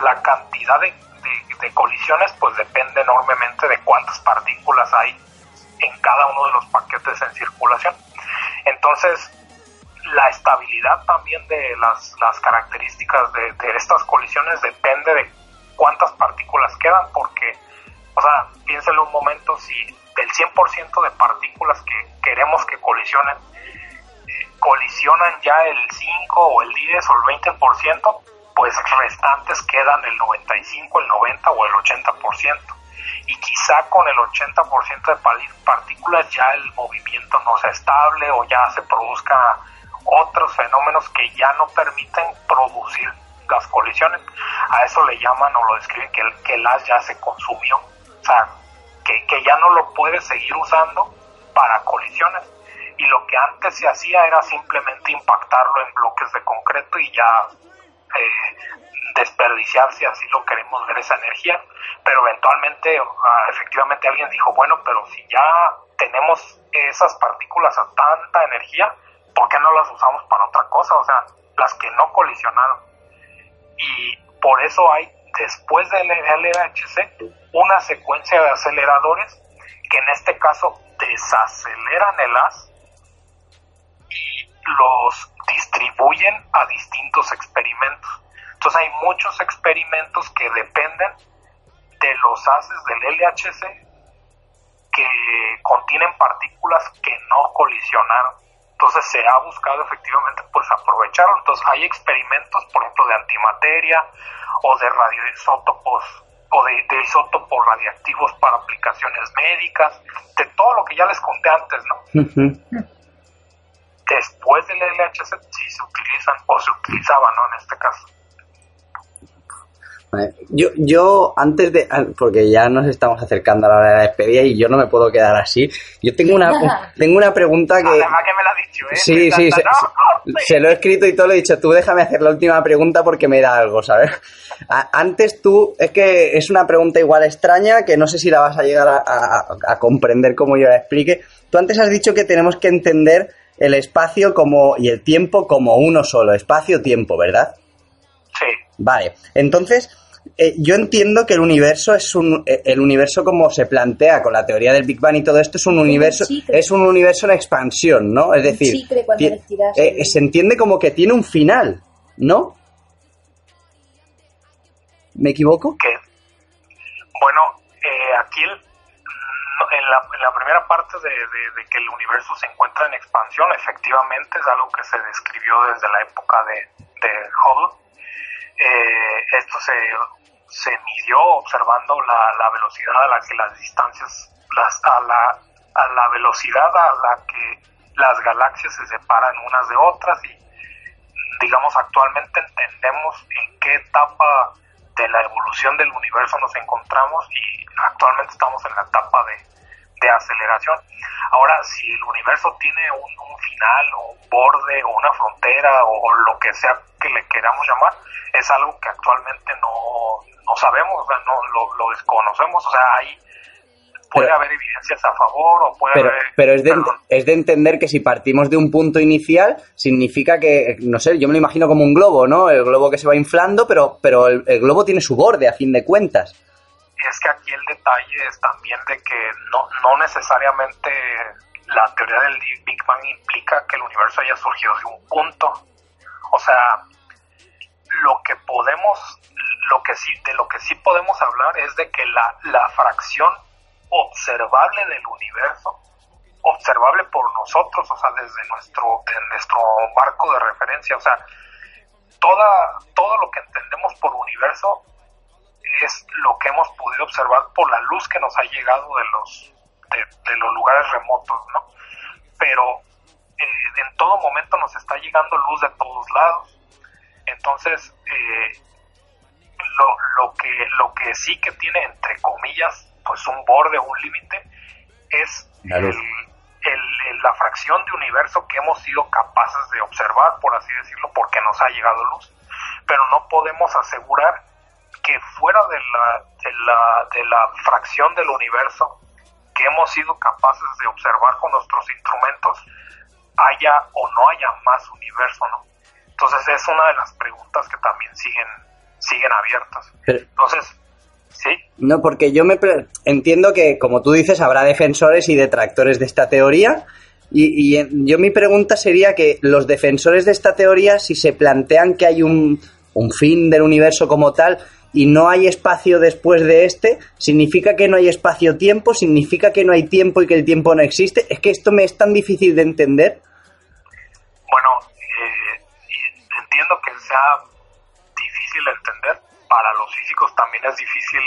la, cantidad de, de- de colisiones pues depende enormemente de cuántas partículas hay en cada uno de los paquetes en circulación. Entonces, la estabilidad también de las, las características de, de estas colisiones depende de cuántas partículas quedan, porque, o sea, piénselo un momento, si del 100% de partículas que queremos que colisionen, eh, colisionan ya el 5 o el 10 o el 20%, pues restantes quedan el 95, el 90 o el 80%. Y quizá con el 80% de partículas ya el movimiento no sea estable o ya se produzca otros fenómenos que ya no permiten producir las colisiones. A eso le llaman o lo describen que el, que el haz ya se consumió. O sea, que, ya no lo puede seguir usando para colisiones. Y lo que antes se hacía era simplemente impactarlo en bloques de concreto y ya eh, desperdiciar, si así lo queremos ver, esa energía. Pero eventualmente, ah, efectivamente, alguien dijo, bueno, pero si ya tenemos esas partículas a tanta energía, ¿por qué no las usamos para otra cosa? O sea, las que no colisionaron. Y por eso hay, después del LHC, una secuencia de aceleradores que en este caso desaceleran el haz y los distribuyen a distintos experimentos. Entonces hay muchos experimentos que dependen de los haces del LHC que contienen partículas que no colisionaron. Entonces se ha buscado efectivamente pues aprovecharlo. Entonces hay experimentos, por ejemplo, de antimateria o de radioisótopos o de, de isótopos radiactivos para aplicaciones médicas, de todo lo que ya les conté antes, ¿no? Después del LHC sí se utilizan o se utilizaba, ¿no? En este caso. Vale. Yo, yo antes de, porque ya nos estamos acercando a la hora de la despedida y yo no me puedo quedar así. Yo tengo una, [laughs] tengo una pregunta que, Además que me lo has dicho, ¿eh? sí, sí, se, No, se- se lo he escrito y todo, le he dicho, tú déjame hacer la última pregunta porque me da algo, ¿sabes? A- Antes tú, es que es una pregunta igual extraña que no sé si la vas a llegar a, a- a comprender como yo la explique. Tú antes has dicho que tenemos que entender el espacio como y el tiempo como uno solo, espacio-tiempo, ¿verdad? Sí, Vale, entonces eh, yo entiendo que el universo es un eh, el universo como se plantea con la teoría del Big Bang y todo esto es un universo es un universo en expansión, ¿no? Es decir, eh, se entiende como que tiene un final, ¿no? ¿Me equivoco? que bueno eh, aquí el- en, la, en la primera parte de, de- de que el universo se encuentra en expansión efectivamente es algo que se describió desde la época de, de Hubble Eh, esto se, se midió observando la, la velocidad a la que las distancias las, a la a la velocidad a la que las galaxias se separan unas de otras y digamos, actualmente entendemos en qué etapa de la evolución del universo nos encontramos y actualmente estamos en la etapa de, de aceleración. Ahora, si el universo tiene un, un final o un borde o una frontera o, lo que sea que le queramos llamar, es algo que actualmente no, no sabemos, o sea, no lo, lo desconocemos, o sea, hay puede Pero- haber evidencias a favor o puede Pero, haber... pero es, de, perdón. es de entender que si partimos de un punto inicial, significa que, no sé, yo me lo imagino como un globo, ¿no? El globo que se va inflando, pero, pero el, el globo tiene su borde, a fin de cuentas. Es que aquí el detalle es también de que no, no necesariamente la teoría del Big Bang implica que el universo haya surgido de un punto. O sea, lo que podemos, lo que sí, de lo que sí podemos hablar es de que la, la fracción observable del universo, observable por nosotros, o sea, desde nuestro, de nuestro marco de referencia, o sea, toda, todo lo que entendemos por universo es lo que hemos podido observar por la luz que nos ha llegado de los, de, los lugares remotos, ¿no? Pero eh, en todo momento nos está llegando luz de todos lados. Entonces, eh, lo, lo, que, lo que sí que tiene, entre comillas, pues un borde, un límite, es la fracción de universo que hemos sido capaces de observar, por así decirlo, porque nos ha llegado luz. Pero no podemos asegurar que fuera de la, de la, de la fracción del universo que hemos sido capaces de observar con nuestros instrumentos, haya o no haya más universo, ¿no? Entonces es una de las preguntas que también siguen, siguen abiertas. Entonces, sí. No, porque yo me entiendo que, como tú dices, habrá defensores y detractores de esta teoría. Y, y yo mi pregunta sería que los defensores de esta teoría, si se plantean que hay un, un fin del universo como tal, y no hay espacio después de este, significa que no hay espacio-tiempo, significa que no hay tiempo y que el tiempo no existe. Es que esto me es tan difícil de entender. Bueno, eh, entiendo que sea difícil de entender. Para los físicos también es difícil,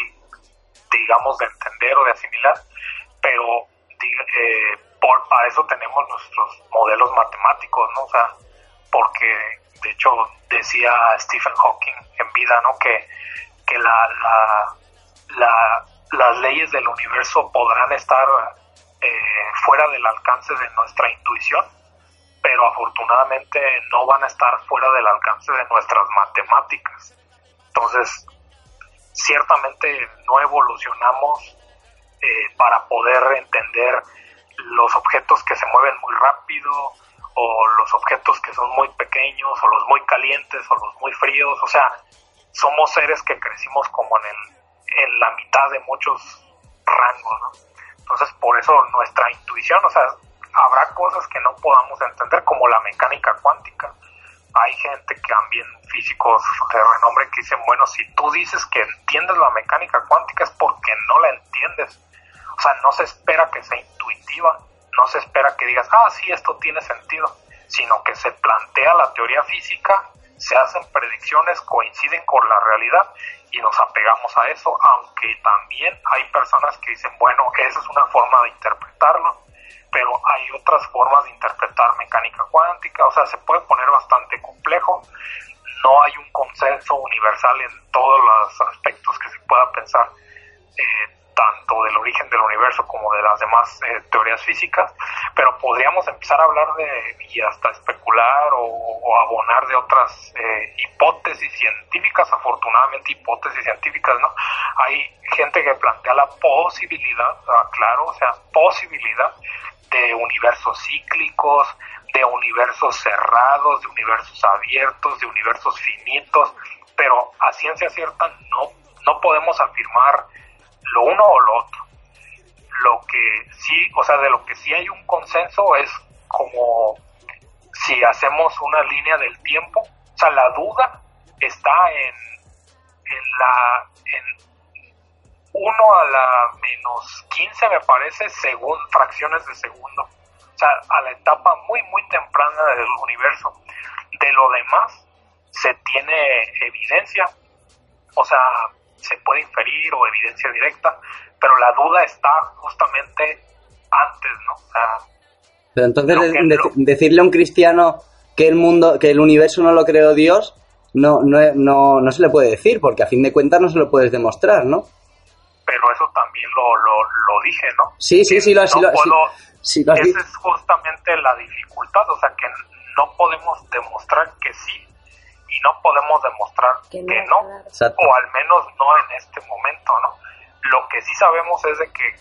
digamos, de entender o de asimilar, pero eh, por, para eso tenemos nuestros modelos matemáticos, ¿no? O sea, porque de hecho decía Stephen Hawking en vida, ¿no? Que que la, la, las leyes del universo podrán estar eh, fuera del alcance de nuestra intuición, pero afortunadamente no van a estar fuera del alcance de nuestras matemáticas. Entonces, ciertamente no evolucionamos eh, para poder entender los objetos que se mueven muy rápido o los objetos que son muy pequeños o los muy calientes o los muy fríos. O sea, somos seres que crecimos como en, el, en la mitad de muchos rangos. Entonces, por eso nuestra intuición, o sea, habrá cosas que no podamos entender, como la mecánica cuántica. Hay gente que también, físicos de renombre, que dicen, bueno, si tú dices que entiendes la mecánica cuántica es porque no la entiendes. O sea, no se espera que sea intuitiva, no se espera que digas, ah, sí, esto tiene sentido, sino que se plantea la teoría física se hacen predicciones, coinciden con la realidad y nos apegamos a eso, aunque también hay personas que dicen, bueno, esa es una forma de interpretarlo, pero hay otras formas de interpretar mecánica cuántica, o sea, se puede poner bastante complejo, no hay un consenso universal en todos los aspectos que se pueda pensar. Eh, tanto del origen del universo como de las demás eh, teorías físicas, pero podríamos empezar a hablar de y hasta especular o, abonar de otras eh, hipótesis científicas, afortunadamente hipótesis científicas, ¿no? Hay gente que plantea la posibilidad, ah, claro, o sea, posibilidad de universos cíclicos, de universos cerrados, de universos abiertos, de universos finitos, pero a ciencia cierta no, no podemos afirmar lo uno o lo otro. Lo que sí, o sea, de lo que sí hay un consenso es como si hacemos una línea del tiempo, o sea, la duda está en, en la en 1 a la menos 15 me parece según fracciones de segundo, o sea, a la etapa muy muy temprana del universo. De lo demás se tiene evidencia, o sea, se puede inferir o evidencia directa, pero la duda está justamente antes, ¿no? pero entonces decirle a un cristiano que el mundo, que el universo no lo creó Dios, no, no, no, no se le puede decir, porque a fin de cuentas no se lo puedes demostrar, ¿no? Pero eso también lo, lo, dije, ¿no? Sí, sí, sí, lo, sí, lo, sí, Esa es justamente la dificultad, o sea, que no podemos demostrar que sí y no podemos demostrar que no, o al menos no en este momento, ¿no? Lo que sí sabemos es de que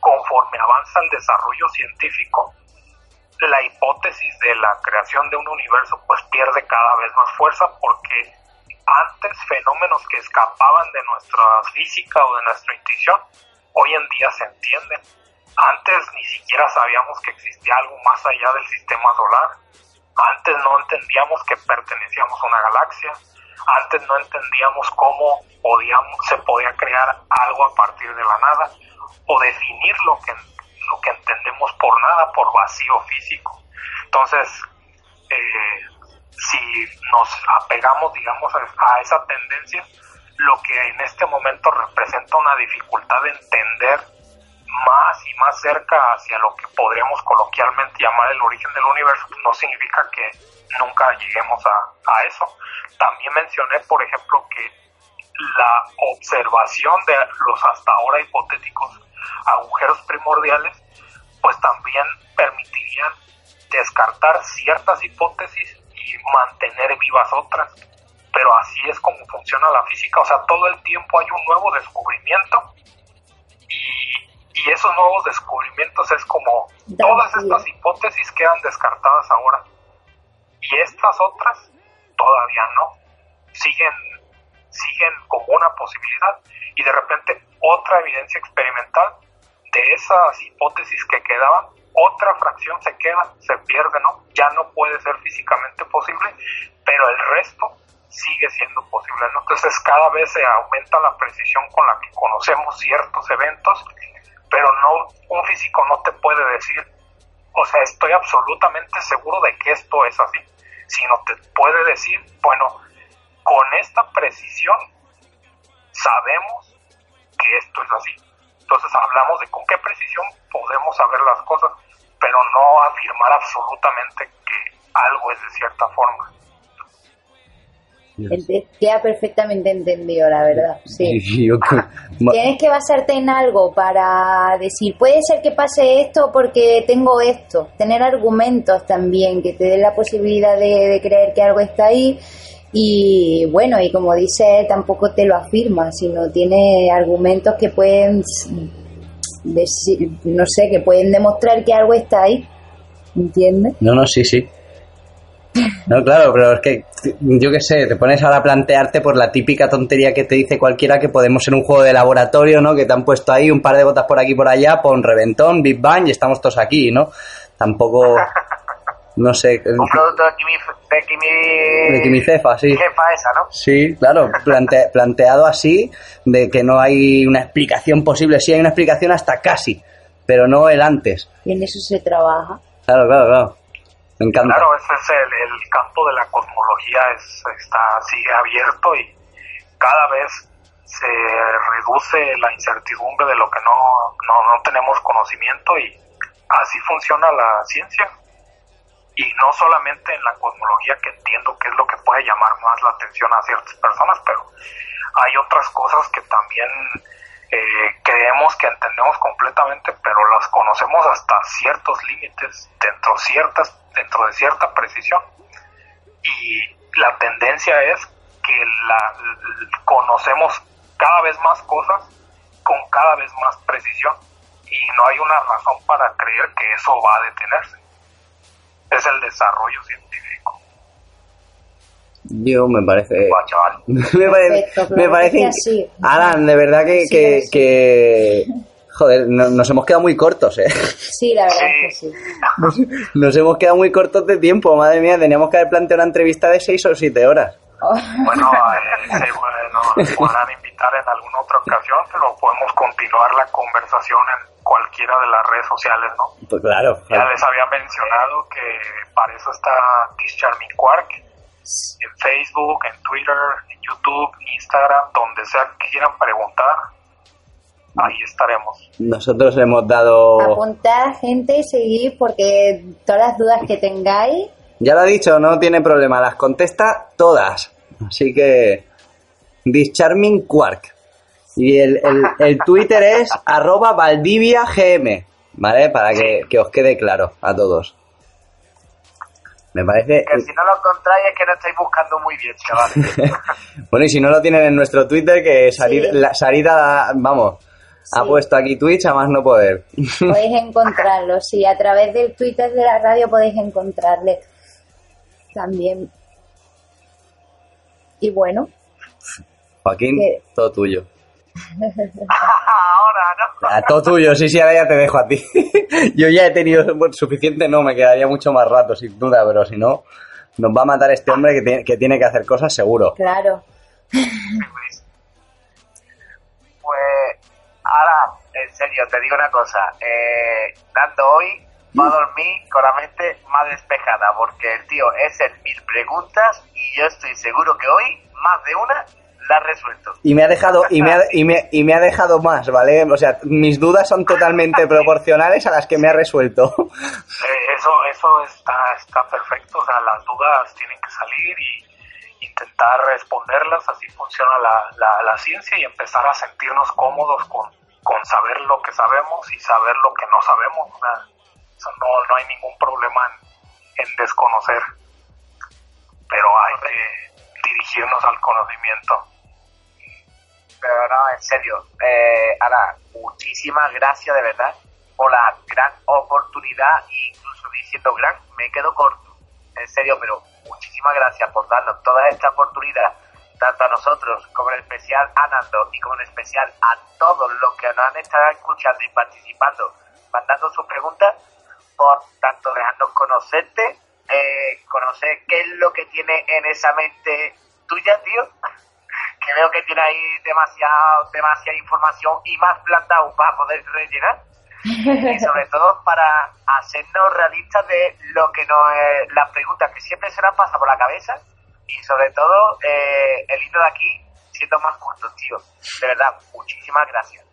conforme avanza el desarrollo científico, la hipótesis de la creación de un universo pues pierde cada vez más fuerza porque antes fenómenos que escapaban de nuestra física o de nuestra intuición, hoy en día se entienden. Antes ni siquiera sabíamos que existía algo más allá del sistema solar antes no entendíamos que pertenecíamos a una galaxia. Antes no entendíamos cómo podíamos, se podía crear algo a partir de la nada o definir lo que, lo que entendemos por nada, por vacío físico. Entonces, eh, si nos apegamos, digamos, a esa tendencia, lo que en este momento representa una dificultad de entender más y más cerca hacia lo que podríamos coloquialmente llamar el origen del universo, pues no significa que nunca lleguemos a, a eso. También mencioné, por ejemplo, que la observación de los hasta ahora hipotéticos agujeros primordiales, pues también permitirían descartar ciertas hipótesis y mantener vivas otras. Pero así es como funciona la física, o sea, todo el tiempo hay un nuevo descubrimiento y, y esos nuevos descubrimientos es como todas estas hipótesis quedan descartadas ahora y estas otras todavía no, siguen, siguen como una posibilidad y de repente otra evidencia experimental de esas hipótesis que quedaban, otra fracción se queda, se pierde, ¿no? Ya no puede ser físicamente posible, pero el resto sigue siendo posible, ¿no? Entonces cada vez se aumenta la precisión con la que conocemos ciertos eventos, pero no, un físico no te puede decir, o sea, estoy absolutamente seguro de que esto es así, sino te puede decir, bueno, con esta precisión sabemos que esto es así. Entonces hablamos de con qué precisión podemos saber las cosas, pero no afirmar absolutamente que algo es de cierta forma. Queda perfectamente entendido, la verdad. Sí. [laughs] Tienes que basarte en algo para decir, puede ser que pase esto porque tengo esto. Tener argumentos también que te den la posibilidad de, de creer que algo está ahí. Y bueno, y como dice, tampoco te lo afirma, sino tiene argumentos que pueden decir, no sé, que pueden demostrar que algo está ahí. ¿Entiendes? No, no, sí, sí. No, claro, pero es que yo qué sé, te pones ahora a plantearte por la típica tontería que te dice cualquiera que podemos ser un juego de laboratorio, ¿no? Que te han puesto ahí un par de gotas por aquí y por allá, pon reventón, Big Bang y estamos todos aquí, ¿no? Tampoco, [laughs] no sé, Un producto de Kimi, de Kimi, de quimicefa, sí. jefa esa, ¿no? Sí, claro, plante- [laughs] planteado así, de que no hay una explicación posible, sí hay una explicación hasta casi, pero no el antes. Y en eso se trabaja. Claro, claro, claro. Claro, ese es el, el campo de la cosmología, es, está, sigue abierto y cada vez se reduce la incertidumbre de lo que no, no, no tenemos conocimiento y así funciona la ciencia. Y no solamente en la cosmología, que entiendo que es lo que puede llamar más la atención a ciertas personas, pero hay otras cosas que también eh, creemos que entendemos completamente, pero las conocemos hasta ciertos límites, dentro, ciertas, dentro de cierta precisión. Y la tendencia es que la, conocemos cada vez más cosas con cada vez más precisión y no hay una razón para creer que eso va a detenerse. Es el desarrollo científico. Yo me parece... Guau, chaval. [laughs] me parece, Perfecto, me parece sí. Alan, de verdad que, Sí, que, sí. que- [laughs] joder, no- nos hemos quedado muy cortos, eh. Sí, la verdad es que sí. [laughs] Nos hemos quedado muy cortos de tiempo, madre mía, teníamos que haber planteado una entrevista de seis o siete horas. Bueno, eh, sí, bueno, nos podrán invitar en alguna otra ocasión, pero podemos continuar la conversación en cualquiera de las redes sociales, ¿no? Pues claro. Ya les había mencionado que para eso está This Charming Quark en Facebook, en Twitter, en YouTube, Instagram, donde sea que quieran preguntar, ahí estaremos. Nosotros hemos dado... Apuntad, gente, y seguid porque todas las dudas que tengáis, Ya lo ha dicho, no tiene problema, las contesta todas. Así que... This Charming Quark. Y el, el, [laughs] el Twitter es arroba valdiviagm, ¿vale? Para que, que os quede claro a todos. Me parece... Que si no lo encontráis es que no estáis buscando muy bien, chavales. [laughs] bueno, y si no lo tienen en nuestro Twitter, que Sarid- Sí. la- Sarita, vamos, ha puesto aquí Twitch a más no poder. podéis [laughs] encontrarlo. Sí, a través del Twitter de la radio podéis encontrarle también. Y bueno, Joaquín, todo tuyo. [laughs] Ahora, ¿no? Ah, todo tuyo, sí, sí, ahora ya te dejo a ti. [laughs] Yo ya he tenido suficiente, no, me quedaría mucho más rato, sin duda, pero si no, nos va a matar este hombre que tiene que, tiene que hacer cosas seguro. Claro. Pues ahora, en serio, te digo una cosa. Eh, Nando hoy va a dormir con la mente más despejada porque el tío es el mil preguntas y yo estoy seguro que hoy más de una la ha resuelto. Y me ha dejado, y me ha, [laughs] y me, y me ha dejado más, ¿vale? O sea, mis dudas son totalmente [laughs] proporcionales a las que me ha resuelto. Eh, eso eso está, está perfecto, o sea, las dudas tienen que salir y intentar responderlas, así funciona la, la, la ciencia y empezar a sentirnos cómodos con, con saber lo que sabemos y saber lo que no sabemos. O sea, no, no hay ningún problema en, en desconocer, pero hay que dirigirnos al conocimiento. No, en serio. Eh, Ana, muchísimas gracias de verdad por la gran oportunidad e incluso diciendo gran, me quedo corto. En serio, pero muchísimas gracias por darnos toda esta oportunidad, tanto a nosotros como en especial a Nando y como en especial a todos los que nos han estado escuchando y participando, mandando sus preguntas, por tanto dejarnos conocerte, eh, conocer qué es lo que tiene en esa mente tuya, tío. Que veo que tiene ahí demasiado, demasiada información y más plantado para poder rellenar. y [laughs] sobre todo para hacernos realistas de lo que nos es, las preguntas que siempre se nos pasa por la cabeza y sobre todo eh, el hilo de aquí siendo más corto, tío. De verdad, muchísimas gracias.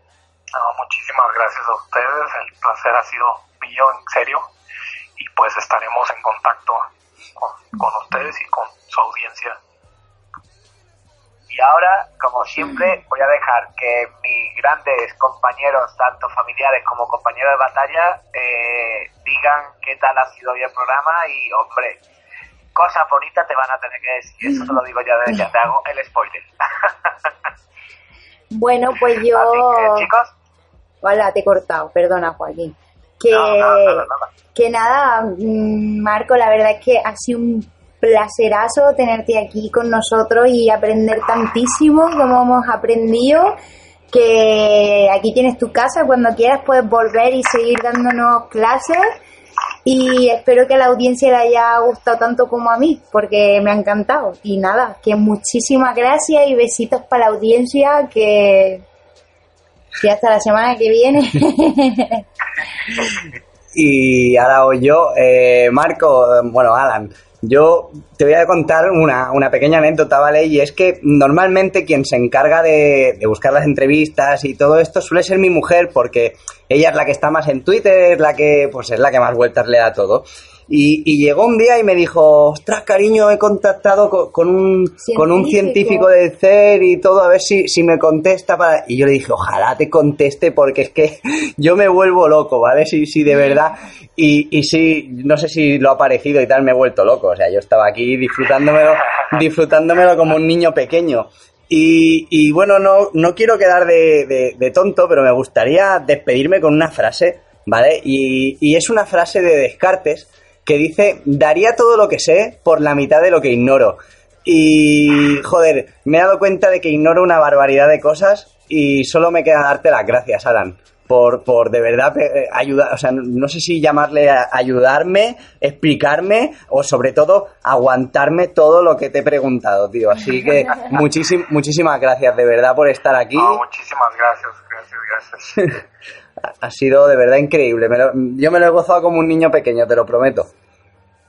No, muchísimas gracias a ustedes, el placer ha sido mío, en serio, y pues estaremos en contacto con, con ustedes y con su audiencia. Y ahora, como siempre, voy a dejar que mis grandes compañeros, tanto familiares como compañeros de batalla, eh, digan qué tal ha sido hoy el programa y, hombre, cosas bonitas te van a tener que decir. Eso te lo digo ya, de, ya te hago el spoiler. [laughs] Bueno, pues yo... Así que, chicos, Hola, te he cortado, perdona Joaquín. Que, No, no, que nada, mm, Marco, la verdad es que ha sido un placerazo tenerte aquí con nosotros y aprender tantísimo como hemos aprendido. Que aquí tienes tu casa, cuando quieras puedes volver y seguir dándonos clases. Y espero que a la audiencia le haya gustado tanto como a mí, porque me ha encantado. Y nada, que muchísimas gracias y besitos para la audiencia, que, hasta la semana que viene. [laughs] Y ahora voy yo, eh, Marco, bueno, Alan, yo te voy a contar una, una pequeña anécdota, ¿vale? Y es que normalmente quien se encarga de, de buscar las entrevistas y todo esto suele ser mi mujer porque ella es la que está más en Twitter, la que, pues es la que más vueltas le da todo. Y, y llegó un día y me dijo, ostras, cariño, he contactado co- con, un, con un científico Científico. del CER y todo, a ver si, si me contesta para... Y yo le dije, ojalá te conteste porque es que [laughs] yo me vuelvo loco, ¿vale? Si, si de verdad... Y, y sí, no sé si lo ha parecido y tal, me he vuelto loco. O sea, yo estaba aquí disfrutándomelo, [laughs] disfrutándomelo como un niño pequeño. Y, y bueno, no, no quiero quedar de, de- de tonto, pero me gustaría despedirme con una frase, ¿vale? Y, y es una frase de Descartes que dice, daría todo lo que sé por la mitad de lo que ignoro. Y, joder, me he dado cuenta de que ignoro una barbaridad de cosas y solo me queda darte las gracias, Alan, por, por de verdad eh, ayudar, o sea, no, sé si llamarle a ayudarme, explicarme o sobre todo aguantarme todo lo que te he preguntado, tío. Así que [laughs] muchísim- muchísimas gracias de verdad por estar aquí. No, muchísimas gracias, gracias, gracias. [laughs] Ha sido de verdad increíble. Me lo- yo me lo he gozado como un niño pequeño, te lo prometo.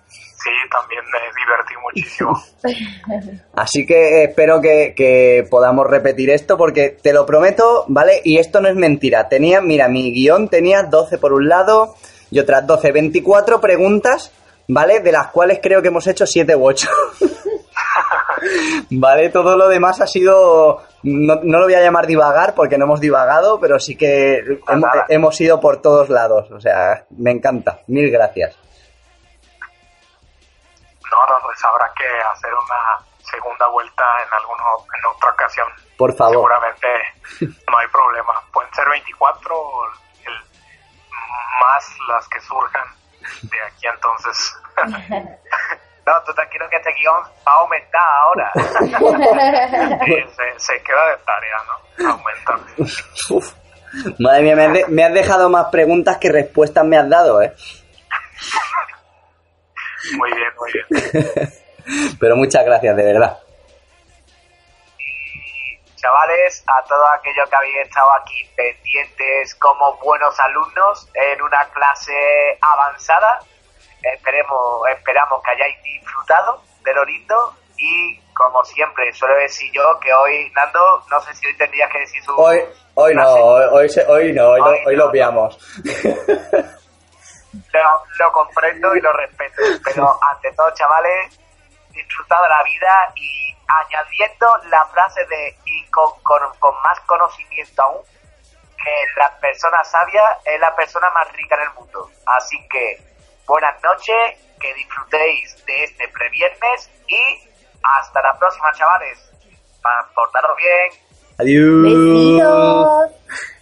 Sí, también me divertí muchísimo. [laughs] Así que espero que, que podamos repetir esto porque te lo prometo, ¿vale? Y esto no es mentira. Tenía, mira, mi guion tenía 12 por un lado y otras 12, 24 preguntas, ¿vale? De las cuales creo que hemos hecho 7 u 8. [laughs] [laughs] ¿Vale? Todo lo demás ha sido... No, no lo voy a llamar divagar porque no hemos divagado, pero sí que hemos, hemos ido por todos lados. O sea, me encanta. Mil gracias. No, no, pues habrá que hacer una segunda vuelta en alguna en otra ocasión. Por favor. Seguramente [laughs] no hay problema. Pueden ser 24 o el, más las que surjan de aquí entonces. [laughs] no, tú tranquilo que este guion va a aumentar ahora. [laughs] Sí, se, se queda de tarea, ¿no? Aumentar. [laughs] Uf. Madre mía, me has, de- me has dejado más preguntas que respuestas me has dado, ¿eh? Muy bien, muy bien. [laughs] Pero muchas gracias, de verdad. Y chavales, a todos aquellos que habéis estado aquí pendientes como buenos alumnos en una clase avanzada, esperemos, esperamos que hayáis disfrutado de lo lindo y como siempre suelo decir yo que hoy, Nando, no sé si hoy tendrías que decir su... Hoy, hoy no, hoy, hoy, se- hoy no, hoy, lo- Hoy hoy no. lo piamos. lo, lo comprendo y lo respeto. Pero ante todo, chavales, disfrutad de la vida y añadiendo la frase de y con, con, con más conocimiento aún, que la persona sabia es la persona más rica en el mundo. Así que buenas noches, que disfrutéis de este previernes y hasta la próxima, chavales. Pa- Portaros bien. Adiós. Besitos.